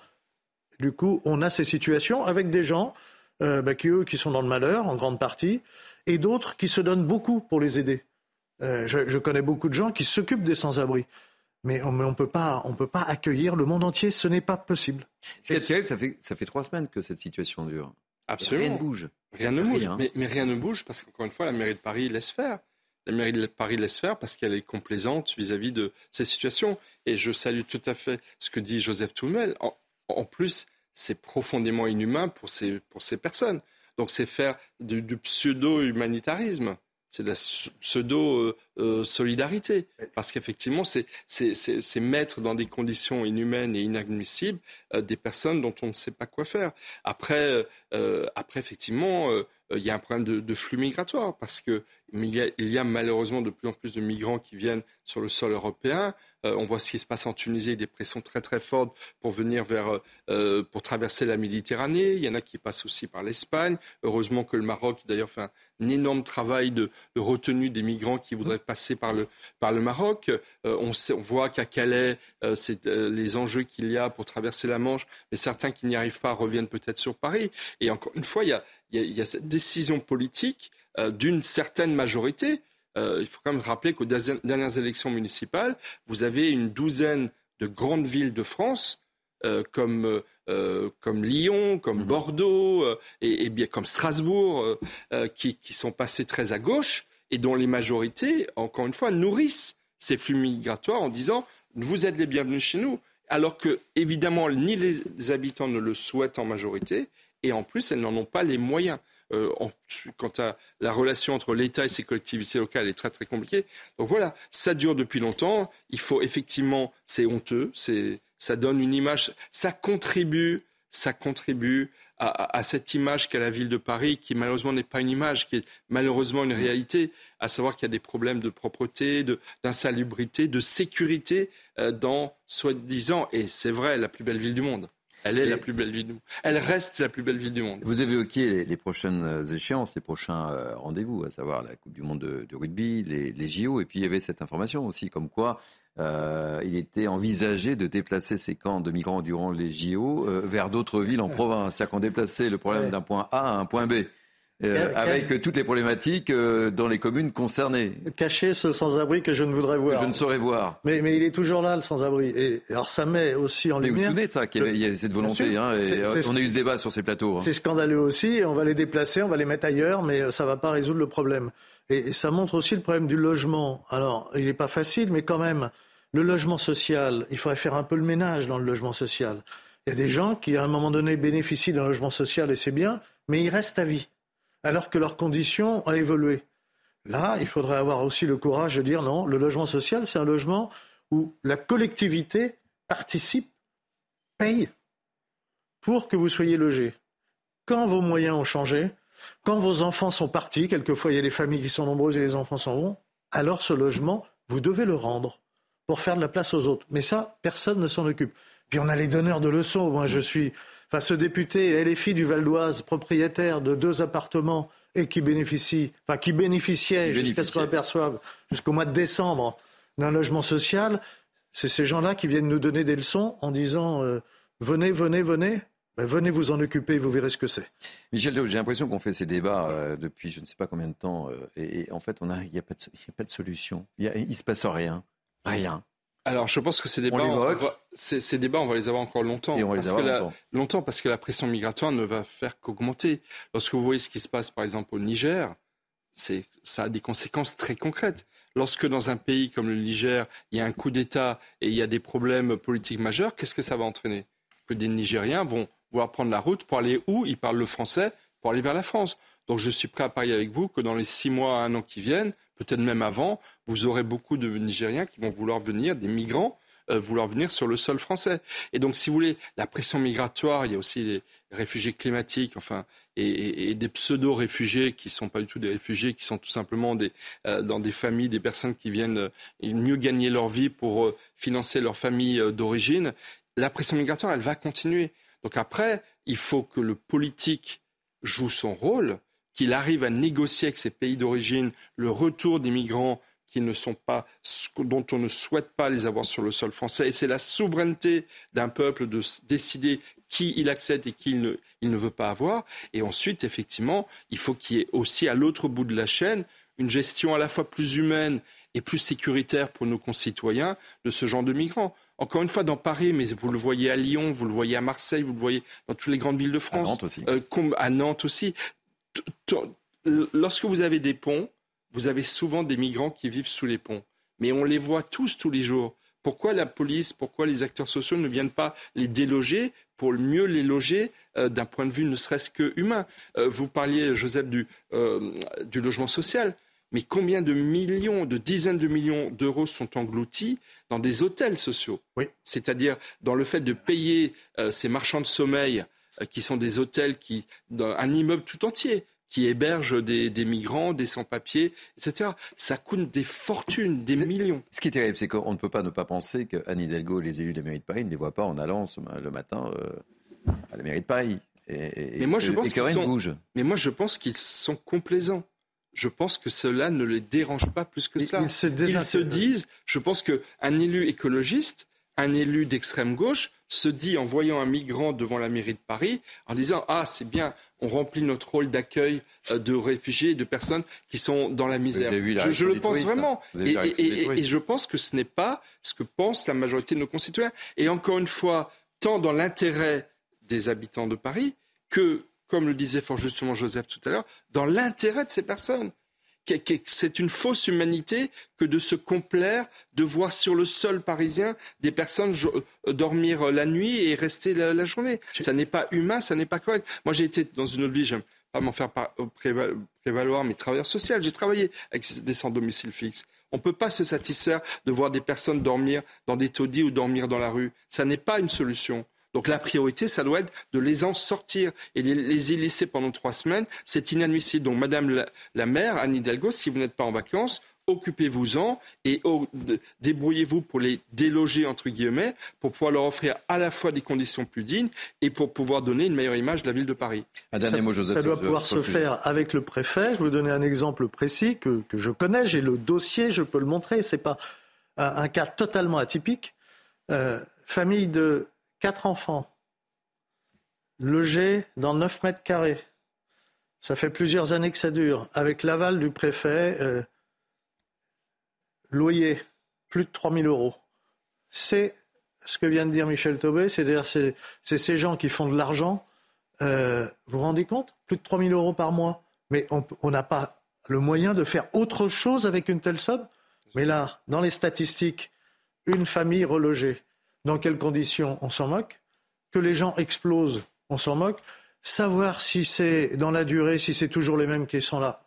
Du coup, on a ces situations avec des gens euh, bah, qui, eux, sont dans le malheur, en grande partie, et d'autres qui se donnent beaucoup pour les aider. Euh, je, connais beaucoup de gens qui s'occupent des sans-abri. Mais on ne peut, pas, peut pas accueillir le monde entier, ce n'est pas possible. Ce qui est ça fait, ça fait trois semaines que cette situation dure. Absolument. Rien ne bouge. Rien ne bouge. Mais, mais, rien ne bouge parce qu'encore une fois, la mairie de Paris laisse faire. La mairie de Paris laisse faire parce qu'elle est complaisante vis-à-vis de ces situations. Et je salue tout à fait ce que dit Joseph Toumel. En, plus, c'est profondément inhumain pour ces, pour ces personnes. Donc c'est faire du pseudo-humanitarisme c'est de la pseudo-solidarité. Parce qu'effectivement, c'est mettre dans des conditions inhumaines et inadmissibles euh, des personnes dont on ne sait pas quoi faire. Après, euh, après effectivement, euh, il y a un problème de, flux migratoire parce qu'il y, y a malheureusement de plus en plus de migrants qui viennent sur le sol européen. Euh, on voit ce qui se passe en Tunisie, des pressions très très fortes pour venir vers, euh, pour traverser la Méditerranée. Il y en a qui passent aussi par l'Espagne. Heureusement que le Maroc, d'ailleurs, fait un, énorme travail de, retenue des migrants qui voudraient passer par le, par le Maroc. Euh, on, on, voit qu'à Calais, c'est les enjeux qu'il y a pour traverser la Manche, mais certains qui n'y arrivent pas reviennent peut-être sur Paris. Et encore une fois, il y a, il y a cette décision politique d'une certaine majorité euh, il faut quand même rappeler qu'aux dernières élections municipales, vous avez une douzaine de grandes villes de France, euh, comme, euh, comme Lyon, comme mhm. Bordeaux, et, bien comme Strasbourg, qui, qui, sont passées très à gauche et dont les majorités, encore une fois, nourrissent ces flux migratoires en disant vous êtes les bienvenus chez nous. Alors que, évidemment, ni les habitants ne le souhaitent en majorité, et en plus, elles n'en ont pas les moyens. Euh, quant à la relation entre l'État et ses collectivités locales est très très compliquée. Donc voilà, ça dure depuis longtemps. Il faut effectivement, c'est honteux, c'est, ça donne une image, ça contribue, ça contribue à, cette image qu'a la ville de Paris, qui malheureusement n'est pas une image, qui est malheureusement une réalité, à savoir qu'il y a des problèmes de propreté, d'insalubrité, de, sécurité euh, dans, soi-disant, et c'est vrai, la plus belle ville du monde. Elle est la plus belle ville du monde. Elle reste la plus belle ville du monde. Vous évoquiez les, les prochaines échéances, les prochains euh, rendez-vous, à savoir la Coupe du Monde de, rugby, les, les, JO, et puis il y avait cette information aussi comme quoi euh, il était envisagé de déplacer ces camps de migrants durant les JO euh, vers d'autres villes en province. C'est-à-dire qu'on déplaçait le problème d'un point A à un point B. Euh, avec toutes les problématiques euh, dans les communes concernées. Cacher ce sans-abri que je ne voudrais voir. je ne saurais voir. Mais, mais il est toujours là, le sans-abri. Et alors ça met aussi en lumière. Mais vous vous souvenez de ça, qu'il y, a cette volonté. Hein, et on a eu ce débat sur ces plateaux. Hein. C'est scandaleux aussi. On va les déplacer, on va les mettre ailleurs, mais ça ne va pas résoudre le problème. Et, ça montre aussi le problème du logement. Alors, il n'est pas facile, mais quand même, le logement social, il faudrait faire un peu le ménage dans le logement social. Il y a des gens qui, à un moment donné, bénéficient d'un logement social et c'est bien, mais ils restent à vie alors que leurs conditions ont évolué. Là, il faudrait avoir aussi le courage de dire non, le logement social, c'est un logement où la collectivité participe, paye pour que vous soyez logé. Quand vos moyens ont changé, quand vos enfants sont partis, quelquefois il y a des familles qui sont nombreuses et les enfants sont bons, alors ce logement, vous devez le rendre pour faire de la place aux autres. Mais ça, personne ne s'en occupe. Puis on a les donneurs de leçons. Moi, je suis Enfin, ce député LFI du Val d'Oise, propriétaire de deux appartements et qui bénéficie, enfin qui bénéficiait jusqu'à ce qu'on aperçoive jusqu'au mois de décembre d'un logement social, c'est ces gens-là qui viennent nous donner des leçons en disant euh, venez, venez, venez. Ben, venez vous en occuper, vous verrez ce que c'est. Michel, j'ai l'impression qu'on fait ces débats euh, depuis je ne sais pas combien de temps, euh, et, en fait, il n'y a, a, pas de solution. Il ne se passe rien. Rien. Alors, je pense que ces débats, on, va, ces, débats, on va les avoir encore longtemps. Et on va les avoir longtemps. longtemps. parce que la pression migratoire ne va faire qu'augmenter. Lorsque vous voyez ce qui se passe, par exemple, au Niger, ça a des conséquences très concrètes. Lorsque dans un pays comme le Niger, il y a un coup d'État et il y a des problèmes politiques majeurs, qu'est-ce que ça va entraîner? Que des Nigériens vont vouloir prendre la route pour aller où? Ils parlent le français pour aller vers la France. Donc je suis prêt à parier avec vous que dans les six mois à un an qui viennent, peut-être même avant, vous aurez beaucoup de Nigériens qui vont vouloir venir, des migrants, euh, vouloir venir sur le sol français. Et donc, si vous voulez, la pression migratoire, il y a aussi les réfugiés climatiques, enfin, et, des pseudo-réfugiés qui ne sont pas du tout des réfugiés, qui sont tout simplement des, euh, dans des familles, des personnes qui viennent euh, mieux gagner leur vie pour financer leur famille d'origine. La pression migratoire, elle va continuer. Donc après, il faut que le politique joue son rôle, qu'il arrive à négocier avec ces pays d'origine le retour des migrants qui ne sont pas, dont on ne souhaite pas les avoir sur le sol français. Et c'est la souveraineté d'un peuple de décider qui il accepte et qui il ne, il ne veut pas avoir. Et ensuite, effectivement, il faut qu'il y ait aussi à l'autre bout de la chaîne une gestion à la fois plus humaine et plus sécuritaire pour nos concitoyens de ce genre de migrants. Encore une fois, dans Paris, mais vous le voyez à Lyon, vous le voyez à Marseille, vous le voyez dans toutes les grandes villes de France. À Nantes aussi. Euh, à Nantes aussi. Lorsque vous avez des ponts, vous avez souvent des migrants qui vivent sous les ponts. Mais on les voit tous tous les jours. Pourquoi la police, pourquoi les acteurs sociaux ne viennent pas les déloger pour mieux les loger euh, d'un point de vue ne serait-ce que humain? Euh, Vous parliez, Joseph, du, euh, du logement social. Mais combien de millions, de dizaines de millions d'euros sont engloutis dans des hôtels sociaux? Oui. C'est-à-dire dans le fait de payer ces marchands de sommeil qui sont des hôtels qui, un immeuble tout entier, qui hébergent des, migrants, des sans-papiers, etc. Ça coûte des fortunes, des millions. Ce qui est terrible, c'est qu'on ne peut pas ne pas penser qu'Anne Hidalgo et les élus de la mairie de Paris ne les voient pas en allant le matin euh, à la mairie de Paris. Et, mais moi, je pense qu'ils sont... bouge. Mais moi, je pense qu'ils sont complaisants. Je pense que cela ne les dérange pas plus que cela. Ils se, ils se disent, je pense qu'un élu écologiste, un élu d'extrême gauche, se dit en voyant un migrant devant la mairie de Paris, en disant Ah, c'est bien, on remplit notre rôle d'accueil euh, de réfugiés et de personnes qui sont dans la misère. je, le pense vraiment. Et, et, je pense que ce n'est pas ce que pense la majorité de nos concitoyens. Et encore une fois, tant dans l'intérêt des habitants de Paris que, comme le disait fort justement Joseph tout à l'heure, dans l'intérêt de ces personnes c'est une fausse humanité que de se complaire de voir sur le sol parisien des personnes euh, dormir euh, la nuit et rester la, journée. Ça n'est pas humain, ça n'est pas correct. Moi, j'ai été dans une autre vie, j'aime pas m'en faire euh, prévaloir, mais travailleur social. J'ai travaillé avec des sans domicile fixe. On ne peut pas se satisfaire de voir des personnes dormir dans des taudis ou dormir dans la rue. Ça n'est pas une solution. Donc la priorité, ça doit être de les en sortir et les, les y laisser pendant trois semaines. C'est inadmissible. Donc Madame la, maire, Anne Hidalgo, si vous n'êtes pas en vacances, occupez-vous-en et débrouillez-vous pour les déloger, entre guillemets, pour pouvoir leur offrir à la fois des conditions plus dignes et pour pouvoir donner une meilleure image de la ville de Paris. Un dernier mot, Joseph. Ça doit pouvoir se faire avec le préfet. Je vais vous donner un exemple précis que, que je connais. J'ai le dossier, je peux le montrer. Ce n'est pas un, cas totalement atypique. Euh, famille de quatre enfants, logés dans 9 mètres carrés. Ça fait plusieurs années que ça dure. Avec l'aval du préfet, euh, loyer, plus de 3 000 euros. C'est ce que vient de dire Michel Taubé, c'est-à-dire c'est, ces gens qui font de l'argent. Euh, vous vous rendez compte? Plus de 3 000 euros par mois. Mais on n'a pas le moyen de faire autre chose avec une telle somme. Mais là, dans les statistiques, une famille relogée, dans quelles conditions on s'en moque, que les gens explosent, on s'en moque, savoir si c'est dans la durée, si c'est toujours les mêmes qui sont là,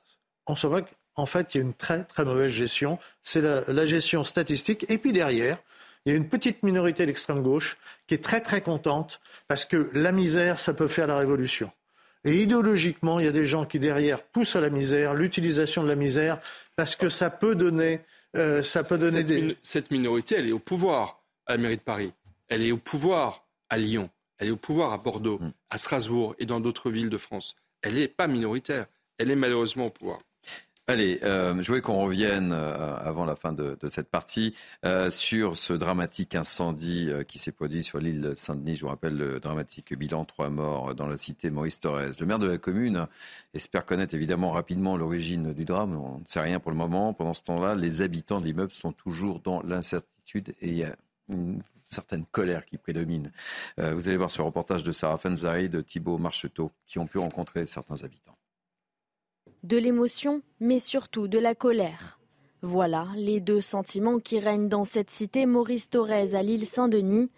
on s'en moque. En fait, il y a une très très mauvaise gestion, c'est la, gestion statistique. Et puis derrière, il y a une petite minorité d'extrême gauche qui est très très contente parce que la misère, ça peut faire la révolution. Et idéologiquement, il y a des gens qui derrière poussent à la misère, l'utilisation de la misère, parce que ça peut donner, euh, ça peut donner des. cette minorité, elle est au pouvoir à la mairie de Paris. Elle est au pouvoir à Lyon. Elle est au pouvoir à Bordeaux, mm. à Strasbourg et dans d'autres villes de France. Elle n'est pas minoritaire. Elle est malheureusement au pouvoir. Allez, euh, je voulais qu'on revienne euh, avant la fin de, cette partie euh, sur ce dramatique incendie qui s'est produit sur l'île Saint-Denis. Je vous rappelle le dramatique bilan trois morts dans la cité Maurice Torres. Le maire de la commune espère connaître évidemment rapidement l'origine du drame. On ne sait rien pour le moment. Pendant ce temps-là, les habitants de l'immeuble sont toujours dans l'incertitude et il y a une certaine colère qui prédomine. Euh, vous allez voir ce reportage de Sarah Fanzari, de Thibault Marcheteau, qui ont pu rencontrer certains habitants. De l'émotion, mais surtout de la colère. Voilà les deux sentiments qui règnent dans cette cité Maurice Thorez à l'île Saint-Denis.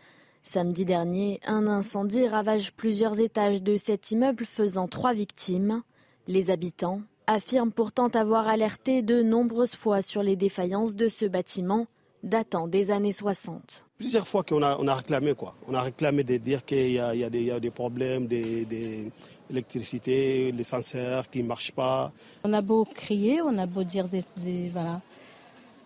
Samedi dernier, un incendie ravage plusieurs étages de cet immeuble faisant trois victimes. Les habitants affirment pourtant avoir alerté de nombreuses fois sur les défaillances de ce bâtiment datant des années 60. Plusieurs fois qu'on a, on a réclamé quoi. On a réclamé de dire qu'il y, y, y, a des problèmes d'électricité, l'ascenseur qui ne marche pas. On a beau crier, on a beau dire des, voilà.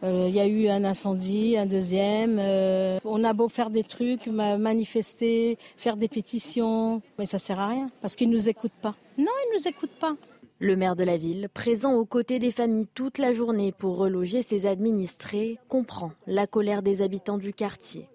Euh, il y a eu un incendie, un deuxième. Euh, on a beau faire des trucs, manifester, faire des pétitions, mais ça sert à rien parce qu'ils ne nous écoutent pas. Non, ils ne nous écoutent pas. Le maire de la ville, présent aux côtés des familles toute la journée pour reloger ses administrés, comprend la colère des habitants du quartier.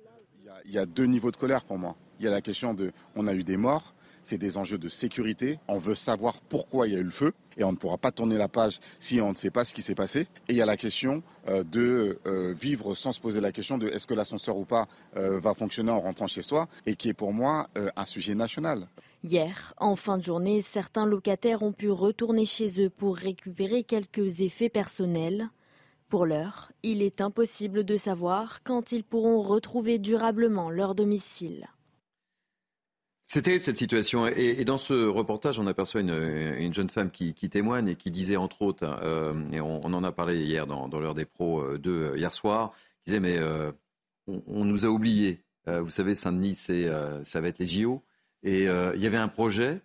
Il y a deux niveaux de colère pour moi. Il y a la question de on a eu des morts, c'est des enjeux de sécurité. On veut savoir pourquoi il y a eu le feu et on ne pourra pas tourner la page si on ne sait pas ce qui s'est passé. Et il y a la question euh, de euh, vivre sans se poser la question de est-ce que l'ascenseur ou pas euh, va fonctionner en rentrant chez soi et qui est pour moi un sujet national. Hier, en fin de journée, certains locataires ont pu retourner chez eux pour récupérer quelques effets personnels. Pour l'heure, il est impossible de savoir quand ils pourront retrouver durablement leur domicile. C'est terrible cette situation. Et, dans ce reportage, on aperçoit une, jeune femme qui, témoigne et qui disait entre autres, euh, et on, en a parlé hier dans, l'heure des pros 2 euh, hier soir, qui disait mais euh, on, nous a oubliés. vous savez, Saint-Denis, ça va être les JO. Et euh, il y avait un projet.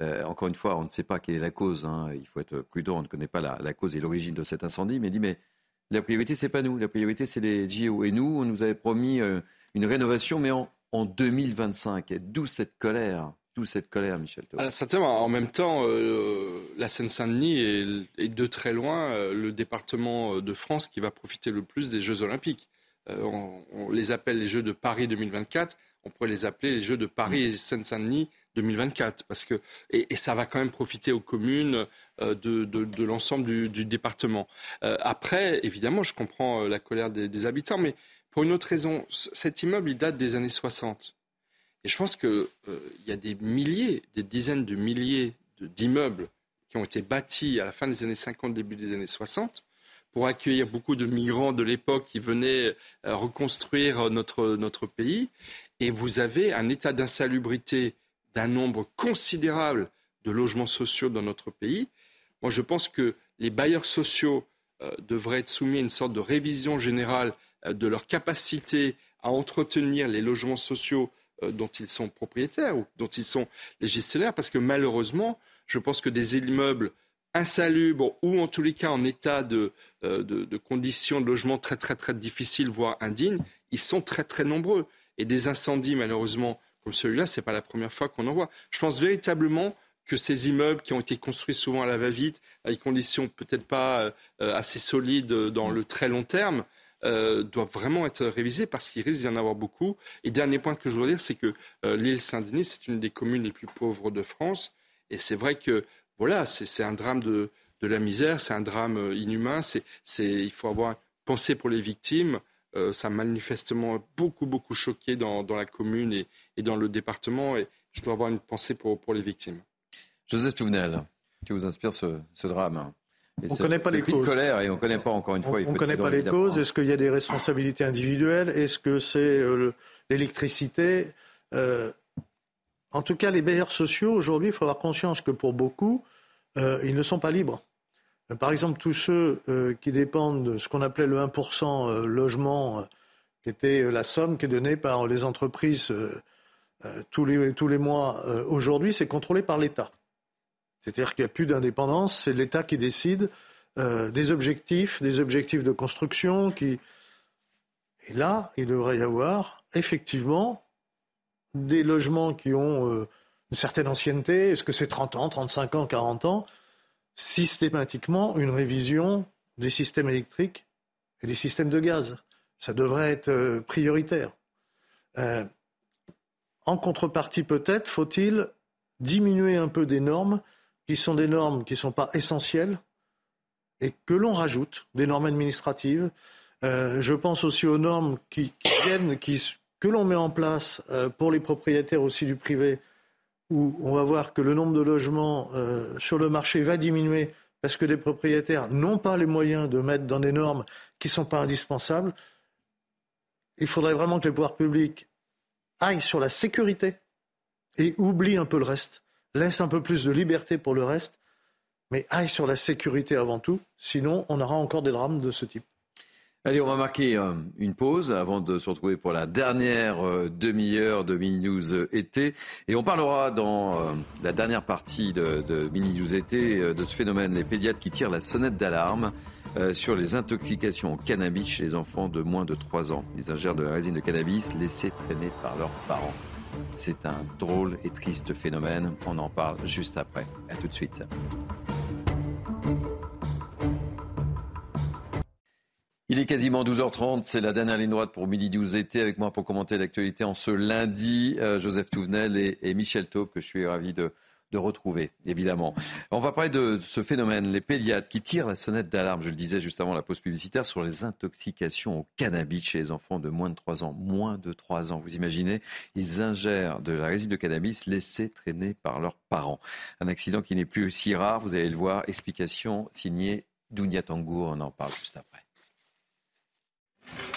Euh, encore une fois, on ne sait pas quelle est la cause. Hein. il faut être prudent. On ne connaît pas la, cause et l'origine de cet incendie. Mais il dit mais la priorité, c'est pas nous. La priorité, c'est les JO. Et nous, on nous avait promis euh, une rénovation, mais en, en 2025. D'où cette colère D'où cette colère, Michel certainement. En même temps, la Seine-Saint-Denis est, de très loin le département de France qui va profiter le plus des Jeux Olympiques. On, les appelle les Jeux de Paris 2024 on pourrait les appeler les Jeux de Paris et Seine-Saint-Denis 2024, parce que et, ça va quand même profiter aux communes euh, de, l'ensemble du, département. Euh, après, évidemment, je comprends euh, la colère des, habitants, mais pour une autre raison, cet immeuble date des années 60, et je pense qu'il y a des milliers, des dizaines de milliers d'immeubles qui ont été bâtis à la fin des années 50, début des années 60 pour accueillir beaucoup de migrants de l'époque qui venaient reconstruire notre, notre pays. Et vous avez un état d'insalubrité d'un nombre considérable de logements sociaux dans notre pays. Moi, je pense que les bailleurs sociaux euh, devraient être soumis à une sorte de révision générale euh, de leur capacité à entretenir les logements sociaux euh, dont ils sont propriétaires ou dont ils sont les gestionnaires, parce que malheureusement, je pense que des immeubles insalubres ou en tous les cas en état de, de, de conditions de logement très très très difficiles, voire indignes, ils sont très très nombreux. Et des incendies, malheureusement, comme celui-là, ce n'est pas la première fois qu'on en voit. Je pense véritablement que ces immeubles qui ont été construits souvent à la va-vite, à des conditions peut-être pas euh, assez solides dans le très long terme, euh, doivent vraiment être révisés parce qu'il risque d'y en avoir beaucoup. Et dernier point que je voudrais dire, c'est que euh, l'île Saint-Denis, c'est une des communes les plus pauvres de France. Et c'est vrai que voilà, c'est un drame de, de la misère, c'est un drame inhumain. C'est, il faut avoir pensé pour les victimes. Euh, ça m'a manifestement beaucoup, beaucoup choqué dans, la commune et, dans le département. Et je dois avoir une pensée pour, pour les victimes. Joseph Touvenel, qui vous inspire ce, drame on ne connaît pas les causes. colère et on ne connaît pas encore une fois. On ne connaît pas les causes. Est-ce qu'il y a des responsabilités individuelles? Est-ce que c'est euh, l'électricité? Euh, En tout cas, les bailleurs sociaux, aujourd'hui, il faut avoir conscience que pour beaucoup, ils ne sont pas libres. Euh, par exemple, tous ceux euh, qui dépendent de ce qu'on appelait le 1% euh, logement, qui était la somme qui est donnée par les entreprises tous, les, tous les mois, aujourd'hui, c'est contrôlé par l'État. C'est-à-dire qu'il n'y a plus d'indépendance, c'est l'État qui décide des objectifs, des objectifs de construction. Qui... Et là, il devrait y avoir effectivement des logements qui ont une certaine ancienneté. Est-ce que c'est 30 ans, 35 ans, 40 ans systématiquement une révision des systèmes électriques et des systèmes de gaz. Ça devrait être euh, prioritaire. Euh, en contrepartie, peut-être faut-il diminuer un peu des normes qui sont des normes qui ne sont pas essentielles et que l'on rajoute, des normes administratives. Euh, je pense aussi aux normes qui, viennent, que l'on met en place pour les propriétaires aussi du privé où on va voir que le nombre de logements euh, sur le marché va diminuer parce que les propriétaires n'ont pas les moyens de mettre dans des normes qui ne sont pas indispensables, il faudrait vraiment que les pouvoirs publics aillent sur la sécurité et oublient un peu le reste, laissent un peu plus de liberté pour le reste, mais aillent sur la sécurité avant tout, sinon on aura encore des drames de ce type. Allez, on va marquer euh, une pause avant de se retrouver pour la dernière euh, demi-heure de Mini News euh, été. Et on parlera dans la dernière partie de, Mini News été de ce phénomène, les pédiatres qui tirent la sonnette d'alarme sur les intoxications au cannabis chez les enfants de moins de 3 ans. Ils ingèrent de la résine de cannabis laissée traîner par leurs parents. C'est un drôle et triste phénomène. On en parle juste après. À tout de suite. Il est quasiment 12h30, c'est la dernière ligne droite pour Midi 12 été avec moi pour commenter l'actualité en ce lundi. Euh, Joseph Touvenel et, Michel Taub que je suis ravi de, retrouver, évidemment. On va parler de ce phénomène, les pédiatres qui tirent la sonnette d'alarme, je le disais juste avant la pause publicitaire, sur les intoxications au cannabis chez les enfants de moins de 3 ans. Moins de 3 ans, vous imaginez Ils ingèrent de la résine de cannabis laissée traîner par leurs parents. Un accident qui n'est plus aussi rare, vous allez le voir. Explication signée Dounia Tangour, on en parle juste après.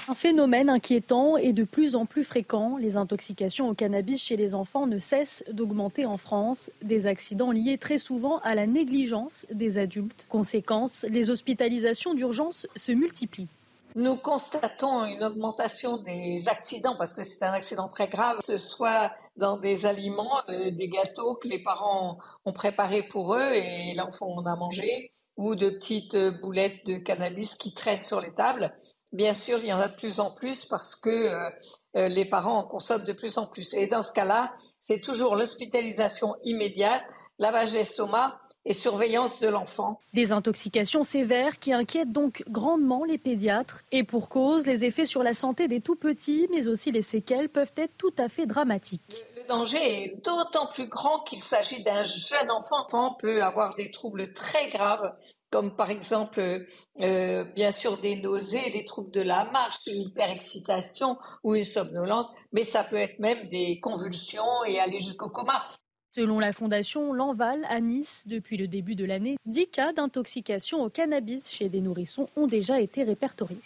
Un phénomène inquiétant et de plus en plus fréquent. Les intoxications au cannabis chez les enfants ne cessent d'augmenter en France. Des accidents liés très souvent à la négligence des adultes. Conséquence, les hospitalisations d'urgence se multiplient. Nous constatons une augmentation des accidents parce que c'est un accident très grave, que ce soit dans des aliments, euh, des gâteaux que les parents ont préparés pour eux et l'enfant en a mangé, ou de petites boulettes de cannabis qui traînent sur les tables. Bien sûr, il y en a de plus en plus parce que euh, euh, les parents en consomment de plus en plus. Et dans ce cas-là, c'est toujours l'hospitalisation immédiate, lavage d'estomac et surveillance de l'enfant. Des intoxications sévères qui inquiètent donc grandement les pédiatres. Et pour cause, les effets sur la santé des tout-petits, mais aussi les séquelles peuvent être tout à fait dramatiques. Danger est d'autant plus grand qu'il s'agit d'un jeune enfant. L'enfant peut avoir des troubles très graves comme par exemple, euh, bien sûr, des nausées, des troubles de la marche, une hyperexcitation ou une somnolence, mais ça peut être même des convulsions et aller jusqu'au coma. Selon la fondation L'Enval à Nice, depuis le début de l'année, 10 cas d'intoxication au cannabis chez des nourrissons ont déjà été répertoriés.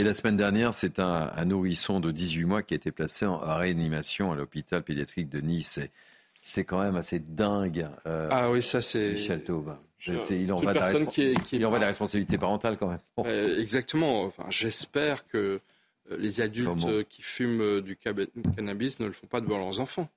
Et la semaine dernière, c'est un, nourrisson de 18 mois qui a été placé en réanimation à l'hôpital pédiatrique de Nice. C'est quand même assez dingue. Euh, ah oui, ça c'est. Michel Taube. il en va, de la, qui est, il en va la responsabilité parentale quand même. Euh, exactement. Enfin, J'espère que euh, les adultes qui fument du cannabis ne le font pas devant leurs enfants.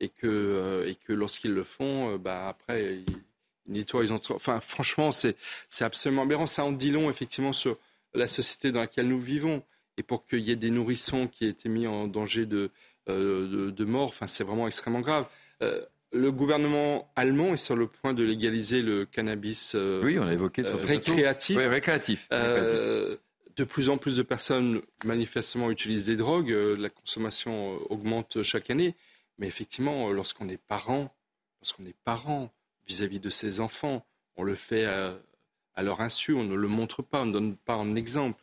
Et que, et que lorsqu'ils le font, bah, après, ils, nettoient. Ils Enfin, franchement, c'est absolument aberrant. Ça en dit long, effectivement, sur la société dans laquelle nous vivons. Et pour qu'il y ait des nourrissons qui aient été mis en danger de, de, de mort, enfin, c'est vraiment extrêmement grave. Euh, le gouvernement allemand est sur le point de légaliser le cannabis euh, oui, on a évoqué sur récréatif. Oui, récréatif. Euh, de plus en plus de personnes manifestement utilisent des drogues. la consommation augmente chaque année. Mais effectivement, lorsqu'on est parent, lorsqu'on est parent vis-à-vis de ses enfants, on le fait à, leur insu, on ne le montre pas, on ne donne pas un exemple.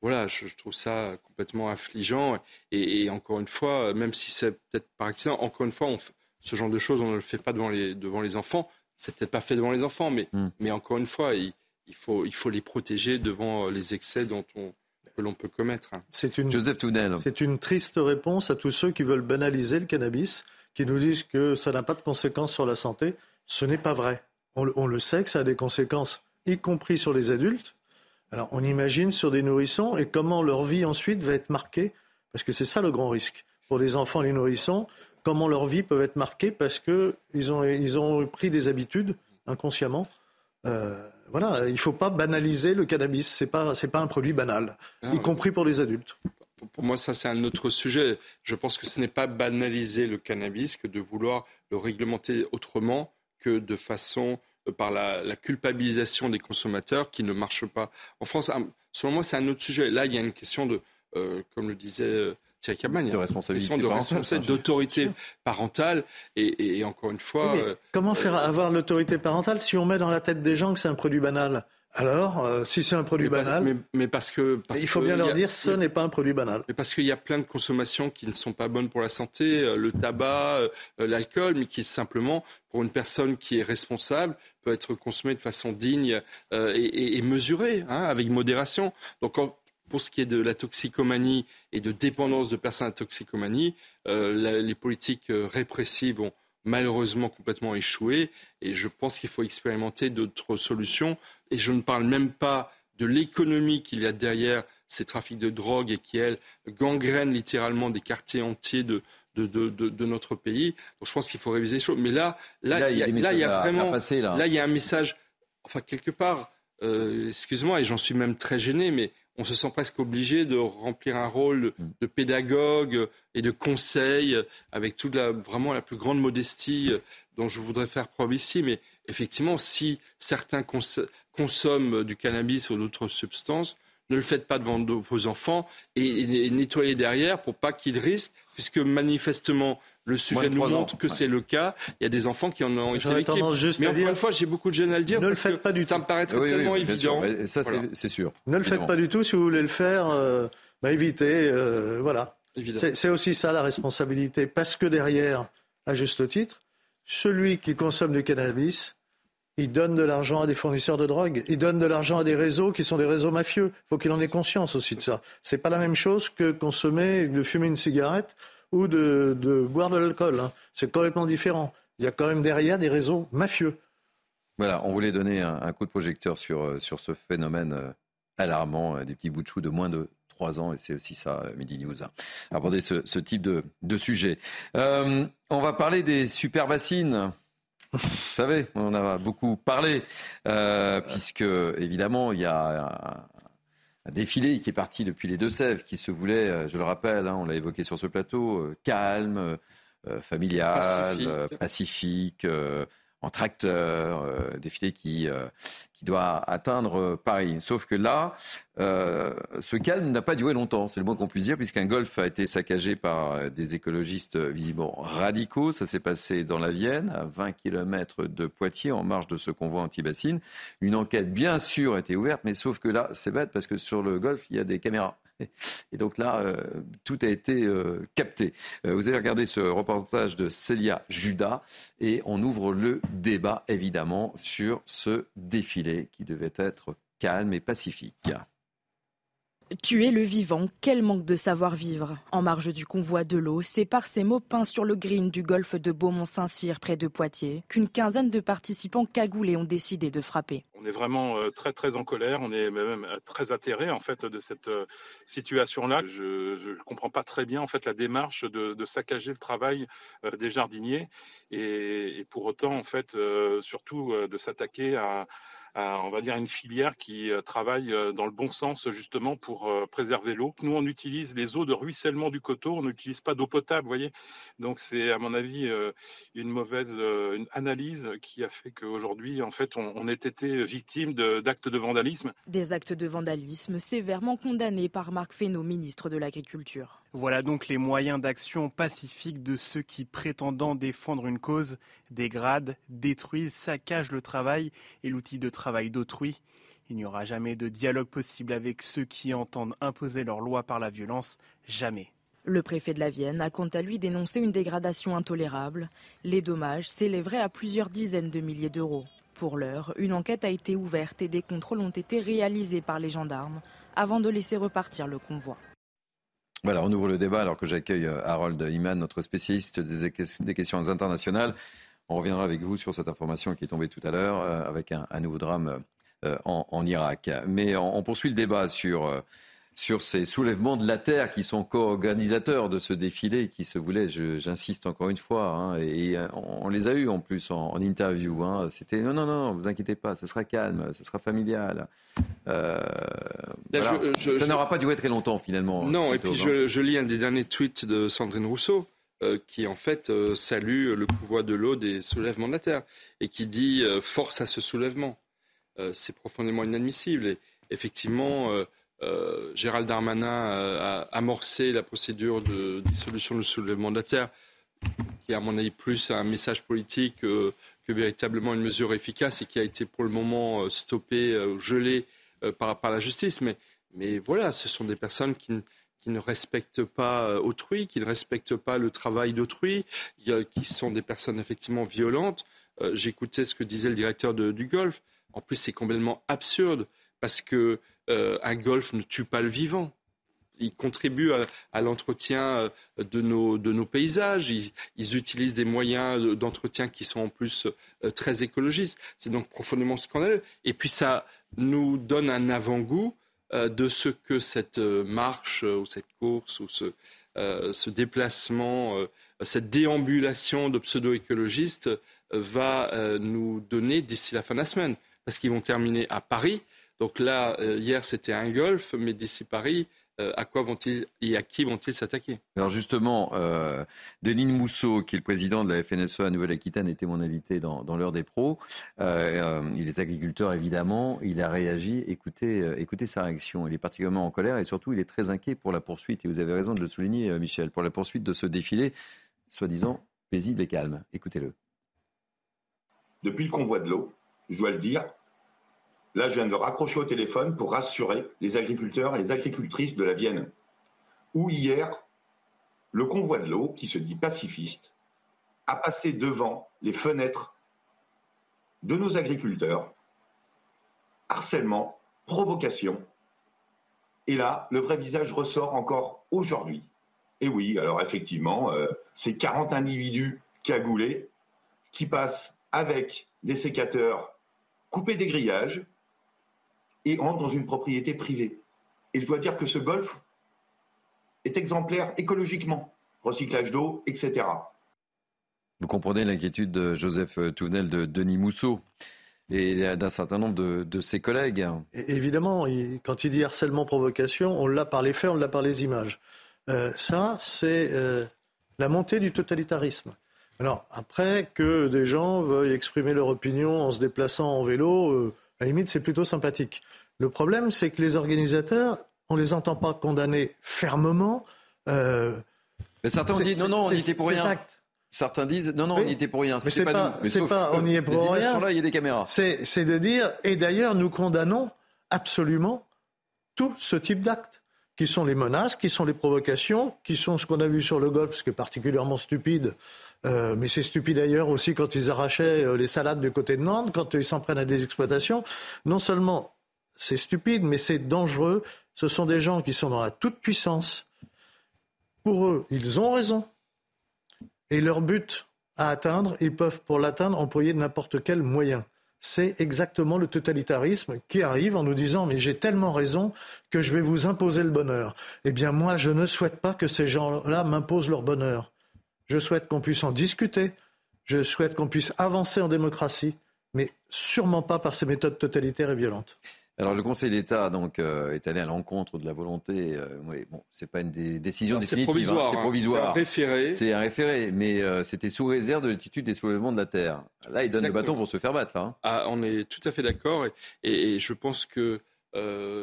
Voilà, je, trouve ça complètement affligeant. Et, et, encore une fois, même si c'est peut-être par accident, encore une fois, on, ce genre de choses, on ne le fait pas devant les, devant les enfants. C'est peut-être pas fait devant les enfants, mais, hmm. mais encore une fois, il, faut, il faut les protéger devant euh, les excès dont on, que l'on peut commettre. C'est une, Joseph C'est une triste réponse à tous ceux qui veulent banaliser le cannabis, qui nous disent que ça n'a pas de conséquences sur la santé. Ce n'est pas vrai. On, on, le sait que ça a des conséquences, y compris sur les adultes. Alors on imagine sur des nourrissons et comment leur vie ensuite va être marquée, parce que c'est ça le grand risque. Pour les enfants, les nourrissons, comment leur vie peut être marquée parce qu'ils ont, ils ont pris des habitudes inconsciemment. Euh, voilà, il ne faut pas banaliser le cannabis. Ce n'est pas, pas un produit banal, ah, y compris pour les adultes. Pour moi, ça, c'est un autre sujet. Je pense que ce n'est pas banaliser le cannabis que de vouloir le réglementer autrement que de façon par la, culpabilisation des consommateurs qui ne marche pas. En France, selon moi, c'est un autre sujet. Là, il y a une question de, euh, comme le disait Thierry de responsabilité, d'autorité parentale. Et, encore une fois. Euh, comment faire avoir l'autorité parentale si on met dans la tête des gens que c'est un produit banal? Alors, euh, si c'est un produit banal, mais, parce que il faut bien leur dire, ce n'est pas un produit banal. Mais parce qu'il y a plein de consommations qui ne sont pas bonnes pour la santé, euh, le tabac, l'alcool, mais qui simplement, pour une personne qui est responsable, peut être consommé de façon digne et, mesurée, hein, avec modération. Donc, pour ce qui est de la toxicomanie et de dépendance de personnes à toxicomanie, euh, les politiques euh, répressives ont malheureusement complètement échoué et je pense qu'il faut expérimenter d'autres solutions. Et je ne parle même pas de l'économie qu'il y a derrière ces trafics de drogue et qui, elles, gangrènent littéralement des quartiers entiers de, de, notre pays. Donc je pense qu'il faut réviser les choses. Mais là, là, il y, a, vraiment, là. il y a un message, enfin quelque part, euh, excuse-moi, et j'en suis même très gêné, mais on se sent presque obligé de remplir un rôle de pédagogue et de conseil avec toute la, vraiment la plus grande modestie dont je voudrais faire preuve ici. Mais effectivement, si certains consomment du cannabis ou d'autres substances, ne le faites pas devant vos enfants et, nettoyez derrière pour pas qu'ils risquent, puisque manifestement le sujet nous montre que c'est le cas. Il y a des enfants qui en ont été victimes. Mais encore une fois, j'ai beaucoup de gêne à le dire. Ne le faites pas du tout. Ça me paraît tellement évident. Ça, c'est sûr. Ne le faites pas du tout. Si vous voulez le faire, euh, bah, évitez. Euh, voilà. C'est aussi ça la responsabilité. Parce que derrière, à juste titre, celui qui consomme du cannabis, il donne de l'argent à des fournisseurs de drogue, il donne de l'argent à des réseaux qui sont des réseaux mafieux. Il faut qu'il en ait conscience aussi de ça. C'est pas la même chose que consommer, de fumer une cigarette ou de, boire de l'alcool. Hein. C'est complètement différent. Il y a quand même derrière des réseaux mafieux. Voilà, on voulait donner un, coup de projecteur sur, euh, sur ce phénomène euh, alarmant, euh, des petits bouts de chou de moins de 3 ans, et c'est aussi ça, Midi News, hein. aborder ce, type de, de sujet. on va parler des super bassines. Vous savez, on en a beaucoup parlé, euh, puisque évidemment, il y a un, défilé qui est parti depuis les Deux-Sèvres, qui se voulait, euh, je le rappelle, hein, on l'a évoqué sur ce plateau, euh, calme, familial, pacifique, en tracteur, défilé qui qui doit atteindre Paris. Sauf que là, euh, ce calme n'a pas duré longtemps, c'est le moins qu'on puisse dire, puisqu'un golf a été saccagé par des écologistes visiblement radicaux. Ça s'est passé dans la Vienne, à 20 km de Poitiers, en marge de ce convoi anti-bassine. Une enquête, bien sûr, a été ouverte, mais sauf que là, c'est bête, parce que sur le golf, il y a des caméras. Et donc là, euh, tout a été euh, capté. Euh, vous avez regardé ce reportage de Célia Judas et on ouvre le débat évidemment sur ce défilé qui devait être calme et pacifique. Tuer le vivant, quel manque de savoir-vivre. En marge du convoi de l'eau, c'est par ces mots peints sur le green du golfe de Beaumont-Saint-Cyr, près de Poitiers, qu'une quinzaine de participants cagoulés ont décidé de frapper. On est vraiment euh, très très en colère, on est même euh, très atterré en fait de cette euh, situation-là. Je ne comprends pas très bien en fait la démarche de, saccager le travail des jardiniers et, et, pour autant en fait surtout de s'attaquer à on va dire, une filière qui euh, travaille euh, dans le bon sens justement pour euh, préserver l'eau. Nous, on utilise les eaux de ruissellement du coteau, on n'utilise pas d'eau potable, vous voyez. Donc c'est, à mon avis, une mauvaise une analyse qui a fait qu'aujourd'hui, en fait, on, on ait été victime d'actes de, vandalisme. Des actes de vandalisme sévèrement condamnés par Marc Fesneau, ministre de l'Agriculture. Voilà donc les moyens d'action pacifique de ceux qui, prétendant défendre une cause, dégradent, détruisent, saccagent le travail et l'outil de travail d'autrui. Il n'y aura jamais de dialogue possible avec ceux qui entendent imposer leur loi par la violence, jamais. Le préfet de la Vienne a quant à lui dénoncé une dégradation intolérable. Les dommages s'élèveraient à plusieurs dizaines de milliers d'euros. Pour l'heure, une enquête a été ouverte et des contrôles ont été réalisés par les gendarmes avant de laisser repartir le convoi. Voilà, on ouvre le débat alors que j'accueille euh, Harold Iman, notre spécialiste des, questions internationales. On reviendra avec vous sur cette information qui est tombée tout à l'heure euh, avec un, nouveau drame euh, en, Irak. Mais on, poursuit le débat sur sur ces soulèvements de la terre qui sont co-organisateurs de ce défilé qui se voulait, j'insiste encore une fois, hein, et, on, les a eus en plus en, interview. Hein. C'était non, non, non, vous inquiétez pas, ce sera calme, ce sera familial. Euh, ça n'aura pas duré très longtemps finalement. Non, et puis je, lis un des derniers tweets de Sandrine Rousseau. Euh, qui en fait euh, salue le pouvoir de l'eau des soulèvements de la terre et qui dit force à ce soulèvement. c'est profondément inadmissible. Et effectivement, euh, Gérald Darmanin a amorcé la procédure de dissolution du soulèvement de la Terre, qui est à mon avis plus un message politique que véritablement une mesure efficace et qui a été pour le moment euh, stoppée, euh, gelée par, par, la justice. Mais, mais, voilà, ce sont des personnes qui, qui, ne respectent pas autrui, qui ne respectent pas le travail d'autrui, qui sont des personnes effectivement violentes. J'écoutais ce que disait le directeur du Golfe. En plus, c'est complètement absurde parce que euh, un golf ne tue pas le vivant. Il contribue à, l'entretien euh, de nos, de nos paysages. Ils, utilisent des moyens d'entretien qui sont en plus euh, très écologistes. C'est donc profondément scandaleux. Et puis ça, nous donne un avant-goût de ce que cette marche ou cette course ou ce, ce déplacement, cette déambulation de pseudo-écologistes va nous donner d'ici la fin de la semaine. Parce qu'ils vont terminer à Paris. Donc là, hier, c'était un golf, mais d'ici Paris, euh, à quoi vont-ils et à qui vont-ils s'attaquer? Alors justement, euh, Denis Mousseau, qui est le président de la FNSEA Nouvelle-Aquitaine, était mon invité dans, l'heure des pros. Euh, il est agriculteur évidemment. Il a réagi. Écoutez, écoutez sa réaction. Il est particulièrement en colère et surtout il est très inquiet pour la poursuite. Et vous avez raison de le souligner, Michel, pour la poursuite de ce défilé, soi-disant paisible et calme. Écoutez-le. Depuis le convoi de l'eau, je dois le dire, Là, je viens de raccrocher au téléphone pour rassurer les agriculteurs et les agricultrices de la Vienne, où hier, le convoi de l'eau, qui se dit pacifiste, a passé devant les fenêtres de nos agriculteurs. Harcèlement, provocation. Et là, le vrai visage ressort encore aujourd'hui. Et oui, alors effectivement, euh, ces 40 individus cagoulés qui passent avec des sécateurs coupés des grillages, et entre dans une propriété privée. Et je dois dire que ce golf est exemplaire écologiquement, recyclage d'eau, etc. Vous comprenez l'inquiétude de Joseph Touvenel, de Denis Mousseau et d'un certain nombre de, ses collègues. évidemment, quand il dit harcèlement provocation, on l'a par les faits, on l'a par les images. Euh, ça, c'est euh, la montée du totalitarisme. Alors, après, que des gens veuillent exprimer leur opinion en se déplaçant en vélo, euh, à la limite, c'est plutôt sympathique. Le problème, c'est que les organisateurs, on ne les entend pas condamner fermement. Euh, mais certains ont dit non, non, on y était pour rien. Certains disent non, non, on y était pour rien. Mais c'est pas, pas, pas on y est pour rien. Sont là, il y a des caméras. C'est de dire, et d'ailleurs, nous condamnons absolument tout ce type d'actes, qui sont les menaces, qui sont les provocations, qui sont ce qu'on a vu sur le golf, ce qui est particulièrement stupide, euh, mais c'est stupide d'ailleurs aussi quand ils arrachaient euh, les salades du côté de Nantes, quand ils s'en prennent à des exploitations. Non seulement c'est stupide, mais c'est dangereux. Ce sont des gens qui sont dans la toute-puissance. Pour eux, ils ont raison. Et leur but à atteindre, ils peuvent pour l'atteindre employer n'importe quel moyen. C'est exactement le totalitarisme qui arrive en nous disant mais j'ai tellement raison que je vais vous imposer le bonheur. Eh bien moi, je ne souhaite pas que ces gens-là m'imposent leur bonheur. Je souhaite qu'on puisse en discuter. Je souhaite qu'on puisse avancer en démocratie, mais sûrement pas par ces méthodes totalitaires et violentes. Alors le Conseil d'État donc euh, est allé à l'encontre de la volonté. Euh, oui, bon, c'est pas une décision définitive. C'est provisoire. Hein, c'est provisoire. un référé. C'est un référé, mais euh, c'était sous réserve de l'attitude des soulèvements de la terre. Là, il donne le bâton pour se faire battre. Hein. Ah, on est tout à fait d'accord, et, je pense que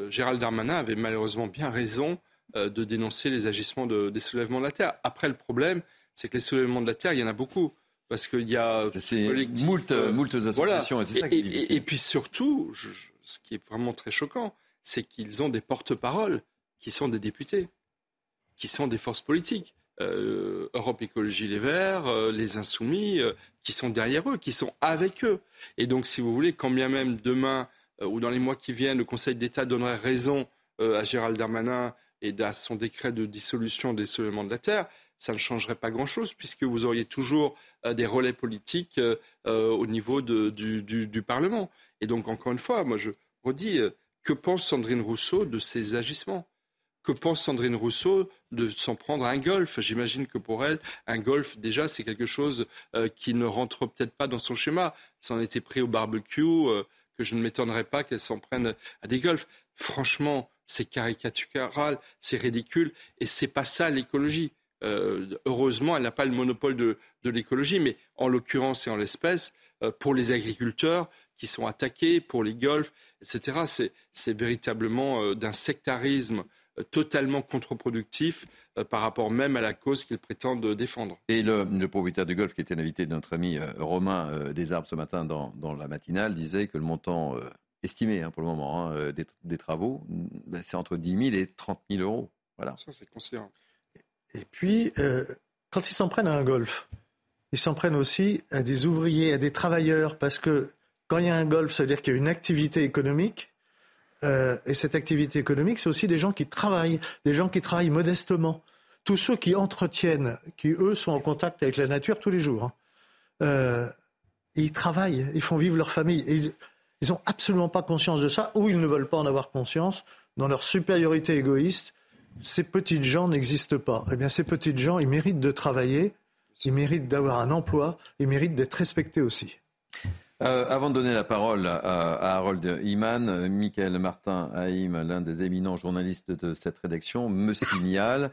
Gérald Darmanin avait malheureusement bien raison de dénoncer les agissements des soulèvements de la terre. Après, le problème, c'est que les soulèvements de la terre, il y en a beaucoup. Parce qu'il y a moult, moult associations. Et, et, puis surtout, ce qui est vraiment très choquant, c'est qu'ils ont des porte-paroles qui sont des députés, qui sont des forces politiques. Euh, Europe Écologie Les Verts, euh, les Insoumis, euh, qui sont derrière eux, qui sont avec eux. Et donc, si vous voulez, quand bien même demain ou dans les mois qui viennent, le Conseil d'État donnerait raison à Gérald Darmanin et à son décret de dissolution des soulèvements de la Terre, ça ne changerait pas grand-chose puisque vous auriez toujours euh, des relais politiques euh, euh, au niveau du, Parlement. Et donc, encore une fois, moi je redis, que pense Sandrine Rousseau de ces agissements? Que pense Sandrine Rousseau de s'en prendre à un golf? J'imagine que pour elle, un golf, déjà, c'est quelque chose qui ne rentre peut-être pas dans son schéma. Ça en était pris au barbecue, que je ne m'étonnerais pas qu'elle s'en prenne à des golfs. Franchement, c'est caricatural, c'est ridicule, et c'est pas ça l'écologie. Euh, heureusement, elle n'a pas le monopole de, l'écologie, mais en l'occurrence et en l'espèce, euh, pour les agriculteurs qui sont attaqués, pour les golfs, etc., c'est véritablement euh, d'un sectarisme totalement contre-productif par rapport même à la cause qu'ils prétendent défendre. Et le, propriétaire du golf, qui était l'invité de notre ami Romain Desarbes ce matin dans, la matinale, disait que le montant estimé hein, pour le moment hein, des, travaux, ben, c'est entre 10 000 et 30 000 euros. Voilà. Ça, c'est considérable. Et puis, euh, quand ils s'en prennent à un golf, ils s'en prennent aussi à des ouvriers, à des travailleurs, parce que quand il y a un golf, ça veut dire qu'il y a une activité économique. Euh, et cette activité économique, c'est aussi des gens qui travaillent, des gens qui travaillent modestement. Tous ceux qui entretiennent, qui eux sont en contact avec la nature tous les jours. Hein. Euh, ils travaillent, ils font vivre leur famille. Ils n'ont absolument pas conscience de ça, ou ils ne veulent pas en avoir conscience. Dans leur supériorité égoïste, ces petites gens n'existent pas. Eh bien, ces petites gens, ils méritent de travailler, ils méritent d'avoir un emploi, ils méritent d'être respectés aussi. Euh, avant de donner la parole à, Harold Iman, Michael Martin Haïm, l'un des éminents journalistes de cette rédaction, me signale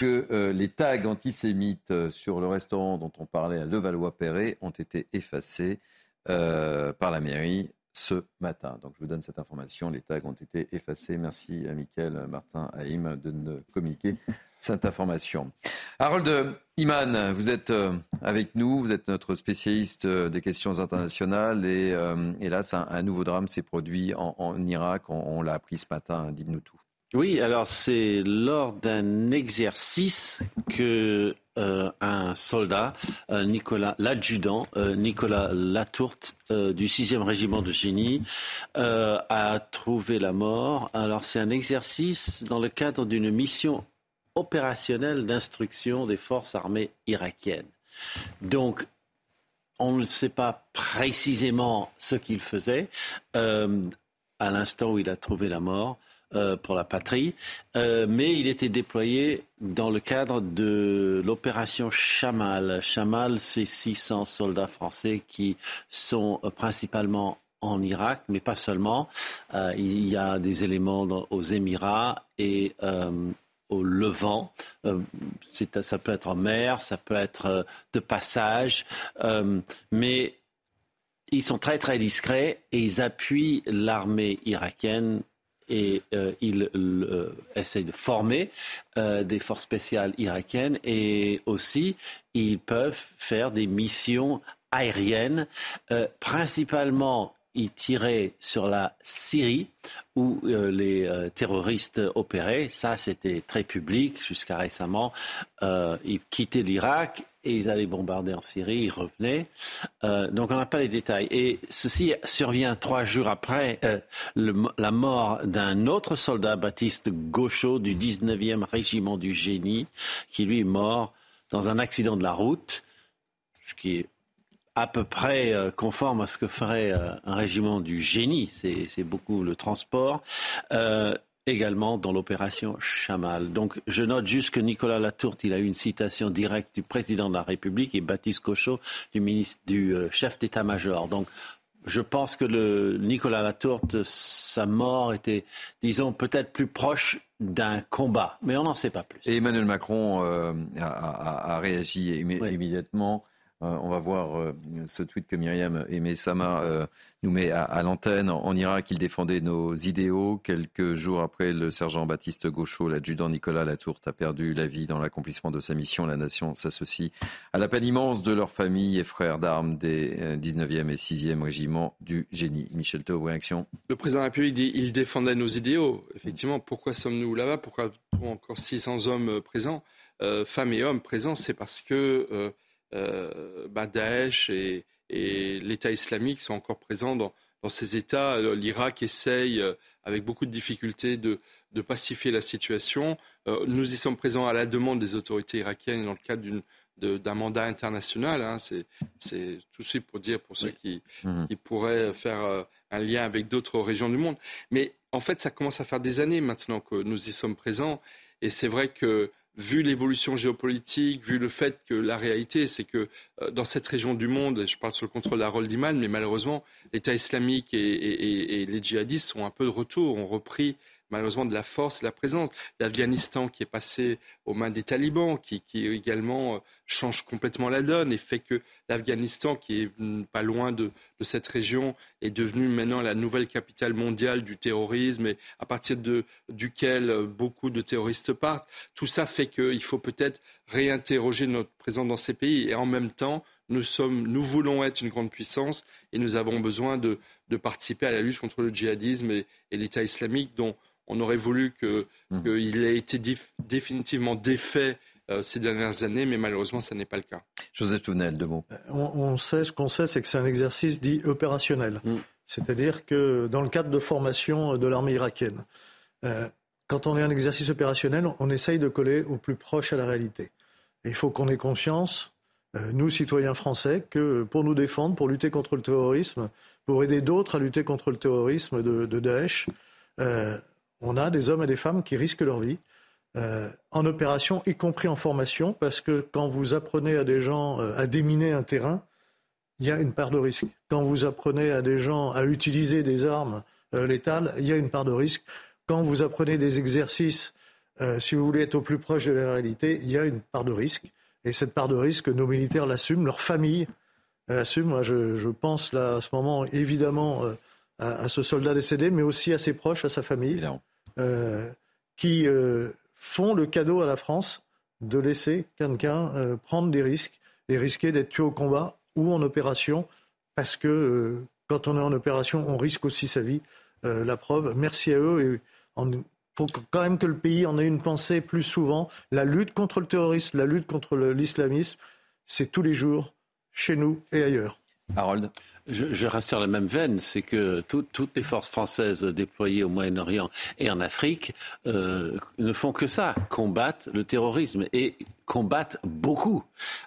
que euh, les tags antisémites euh, sur le restaurant dont on parlait à Levallois-Perret ont été effacés par la mairie ce matin. Donc je vous donne cette information. Les tags ont été effacés. Merci à Michael Martin Haïm de nous communiquer cette information. Harold Iman, vous êtes euh, avec nous, vous êtes notre spécialiste euh, des questions internationales et, euh, là, un, nouveau drame s'est produit en, Irak. On, l'a appris ce matin. Dites-nous tout. Oui, alors c'est lors d'un exercice que un soldat, Nicolas l'adjudant, Nicolas Latourte du 6e régiment de génie, a trouvé la mort. Alors c'est un exercice dans le cadre d'une mission opérationnel d'instruction des forces armées irakiennes. Donc, on ne sait pas précisément ce qu'il faisait euh, à l'instant où il a trouvé la mort euh, pour la patrie, euh, mais il était déployé dans le cadre de l'opération Chamal. Chamal, c'est 600 soldats français qui sont principalement en Irak, mais pas seulement. il y a des éléments aux Émirats et au Levant. Euh, ça peut être en mer, ça peut être euh, de passage, euh, mais ils sont très très discrets et ils appuient l'armée irakienne et ils essayent de former des forces spéciales irakiennes et aussi ils peuvent faire des missions aériennes, principalement il tirait sur la Syrie où euh, les euh, terroristes opéraient. Ça, c'était très public jusqu'à récemment. Euh, ils quittaient l'Irak et ils allaient bombarder en Syrie, ils revenaient. donc on n'a pas les détails. Et ceci survient trois jours après la mort d'un autre soldat, Baptiste Gauchot, du 19e régiment du génie, qui lui est mort dans un accident de la route, ce qui est à peu près euh, conforme à ce que ferait euh, un régiment du génie, c'est beaucoup le transport. Euh, également dans l'opération Chamal. Donc je note juste que Nicolas Latourte, il a eu une citation directe du président de la République et Baptiste Cochot du, ministre, du chef d'état-major. Donc je pense que le Nicolas Latourte, sa mort était, disons, peut-être plus proche d'un combat, mais on n'en sait pas plus. Et Emmanuel Macron a, réagi immédiatement. Euh, on va voir euh, ce tweet que Myriam Aimé Sama euh, nous met à, l'antenne. En Irak, il défendait nos idéaux. Quelques jours après, le sergent Baptiste Gauchot, l'adjudant Nicolas Latourte, a perdu la vie dans l'accomplissement de sa mission. La nation s'associe à la peine immense de leurs familles et frères d'armes des 19e et 6e régiments du génie. Michel Théo, réaction Le président de la République dit il défendait nos idéaux. Effectivement, pourquoi sommes-nous là-bas? Pourquoi encore 600 hommes présents femmes et hommes présents, c'est parce que bah, Daesh et, l'État islamique sont encore présents dans, ces États. L'Irak essaye, euh, avec beaucoup de difficultés, de, pacifier la situation. Euh, nous y sommes présents à la demande des autorités irakiennes dans le cadre d'un mandat international. Hein. C'est tout de suite pour dire, pour ceux qui, mhm. qui, pourraient faire un lien avec d'autres régions du monde. Mais en fait, ça commence à faire des années maintenant que nous y sommes présents. Et c'est vrai que vu l'évolution géopolitique, vu le fait que la réalité, c'est que euh, dans cette région du monde, je parle sur le contrôle d'Harold Iman, mais malheureusement, l'État islamique et, les djihadistes sont un peu de retour, ont repris malheureusement de la force la présence. L'Afghanistan qui est passé aux mains des talibans, qui, également euh, change complètement la donne et fait que l'Afghanistan, qui est pas loin de, cette région, est devenu maintenant la nouvelle capitale mondiale du terrorisme et à partir de, duquel euh, beaucoup de terroristes partent. Tout ça fait qu'il faut peut-être réinterroger notre présence dans ces pays et en même temps, nous, sommes, nous voulons être une grande puissance et nous avons besoin de, participer à la lutte contre le djihadisme et, et l'État islamique dont on aurait voulu mmh. qu'il ait été définitivement défait euh, ces dernières années, mais malheureusement, ça n'est pas le cas. Joseph Tounel, deux mots. Euh, on, sait, ce qu'on sait, c'est que c'est un exercice dit opérationnel. Mmh. C'est-à-dire que dans le cadre de formation de l'armée irakienne, euh, quand on est un exercice opérationnel, on essaye de coller au plus proche à la réalité. il faut qu'on ait conscience nous, citoyens français, que pour nous défendre, pour lutter contre le terrorisme, pour aider d'autres à lutter contre le terrorisme de, de Daesh, on a des hommes et des femmes qui risquent leur vie. en opération, y compris en formation, parce que quand vous apprenez à des gens à déminer un terrain, il y a une part de risque. Quand vous apprenez à des gens à utiliser des armes euh, létales, il y a une part de risque. Quand vous apprenez des exercices, euh, si vous voulez être au plus proche de la réalité, il y a une part de risque. Et cette part de risque, nos militaires l'assument, leurs familles l'assument. Moi, je, pense là, à ce moment, évidemment, euh, à, ce soldat décédé, mais aussi à ses proches, à sa famille, qui font le cadeau à la France de laisser quelqu'un prendre des risques et risquer d'être tué au combat ou en opération, parce que euh, quand on est en opération, on risque aussi sa vie. Euh, la preuve, merci à eux. Il faut quand même que le pays en ait une pensée plus souvent. La lutte contre le terrorisme, la lutte contre l'islamisme, c'est tous les jours, chez nous et ailleurs. Harold je, reste sur la même veine, c'est que toutes les forces françaises déployées au Moyen-Orient et en Afrique euh, ne font que ça, combattre le terrorisme. Et combattent beaucoup,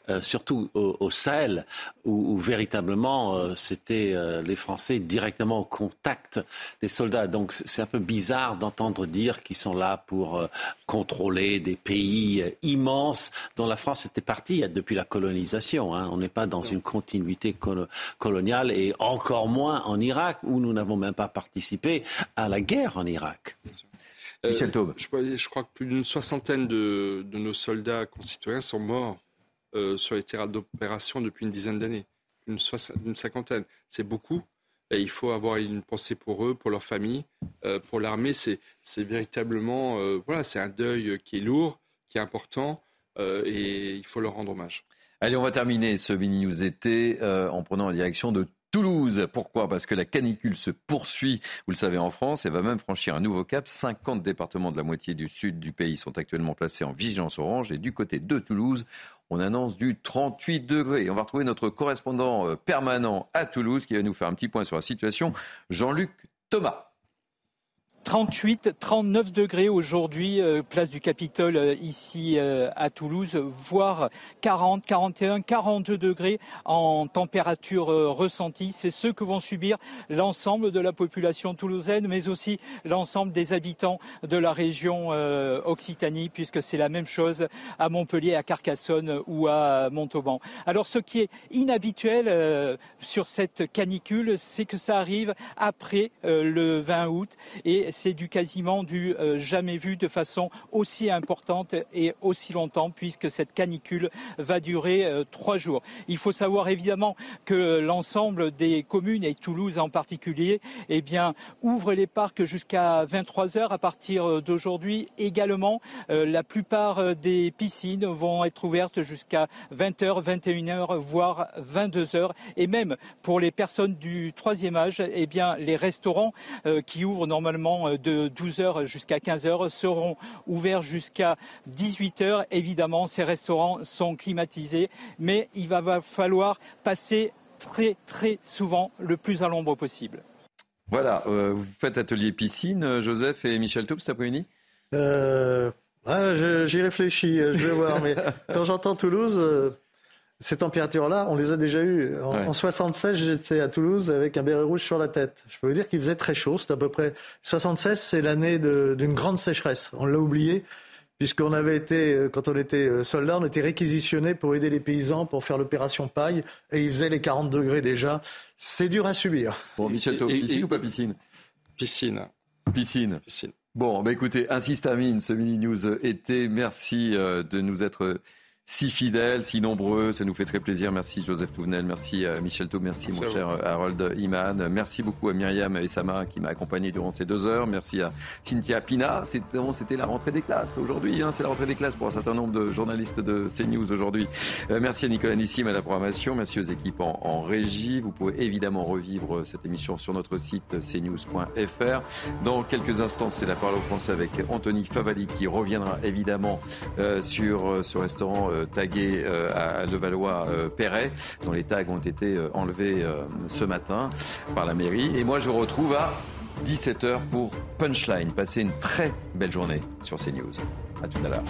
euh, surtout au, Sahel, où, véritablement euh, c'était les Français directement au contact des soldats. Donc c'est un peu bizarre d'entendre dire qu'ils sont là pour contrôler des pays immenses dont la France était partie depuis la colonisation. Hein. On n'est pas dans une continuité coloniale et encore moins en Irak, où nous n'avons même pas participé à la guerre en Irak. Euh, Michel Taube. Je, crois que plus d'une soixantaine de, nos soldats concitoyens sont morts euh, sur les terrains d'opération depuis une dizaine d'années. Une, une, cinquantaine. C'est beaucoup. Et il faut avoir une pensée pour eux, pour leur famille. Euh, pour l'armée, c'est véritablement voilà, c'est un deuil qui est lourd, qui est important, et il faut leur rendre hommage. Allez, on va terminer ce mini news été en prenant la direction de Toulouse. Pourquoi? Parce que la canicule se poursuit, vous le savez, en France et va même franchir un nouveau cap. 50 départements de la moitié du sud du pays sont actuellement placés en vigilance orange. Et du côté de Toulouse, on annonce du 38 degrés. On va retrouver notre correspondant euh, permanent à Toulouse qui va nous faire un petit point sur la situation, Jean-Luc Thomas. 38, 39 degrés aujourd'hui, euh, place du Capitole euh, ici euh, à Toulouse, voire 40, 41, 42 degrés en température ressentie. C'est ce que vont subir l'ensemble de la population toulousaine, mais aussi l'ensemble des habitants de la région Occitanie, puisque c'est la même chose à Montpellier, à Carcassonne ou à Montauban. Alors ce qui est inhabituel sur cette canicule, c'est que ça arrive après le 20 août et c'est du quasiment du euh, jamais vu de façon aussi importante et aussi longtemps puisque cette canicule va durer euh, trois jours. Il faut savoir évidemment que l'ensemble des communes et Toulouse en particulier, eh bien, les parcs jusqu'à 23 heures à partir euh, d'aujourd'hui. Également, la plupart des piscines vont être ouvertes jusqu'à 20h, 21h, voire 22h. Et même pour les personnes du troisième âge, eh bien, les restaurants qui ouvrent normalement de 12h jusqu'à 15h seront ouverts jusqu'à 18h. Évidemment, ces restaurants sont climatisés, mais il va falloir passer très très souvent le plus à l'ombre possible. Voilà, euh, vous faites atelier piscine, euh, Joseph et Michel Toup cet après-midi? Euh, J'y réfléchis, je vais voir, mais quand j'entends Toulouse, ces températures-là, on les a déjà eues. En, 76, j'étais à Toulouse avec un béret rouge sur la tête. Je peux vous dire qu'il faisait très chaud. C'est à peu près 76, c'est l'année d'une grande sécheresse. On l'a oublié puisqu'on avait été, euh, quand on était euh, soldat, on était réquisitionné pour aider les paysans pour faire l'opération paille, et il faisait les 40 degrés déjà. C'est dur à subir. Bon, Michel piscine ou pas piscine? Piscine. Piscine. Piscine. Bon, bah écoutez, ainsi se termine ce mini news été. Merci euh, de nous être si fidèles, si nombreux. Ça nous fait très plaisir. Merci Joseph Touvenel, merci euh, Michel Thau, merci, mon cher euh, Harold Iman. Merci beaucoup à Myriam et Sama qui m'a accompagné durant ces deux heures. Merci à Cynthia Pina. C'était la rentrée des classes aujourd'hui. Hein. C'est la rentrée des classes pour un certain nombre de journalistes de CNews aujourd'hui. Euh, merci à Nicolas Nissim à la programmation. Merci aux équipes en, régie. Vous pouvez évidemment revivre cette émission sur notre site cnews.fr. Dans quelques instants, c'est la parole au français avec Anthony Favali qui reviendra évidemment sur ce restaurant euh, tagués euh, à Levallois-Perret, euh, dont les tags ont été enlevés ce matin par la mairie. Et moi, je vous retrouve à 17h pour Punchline. Passez une très belle journée sur CNews. À tout à l'heure.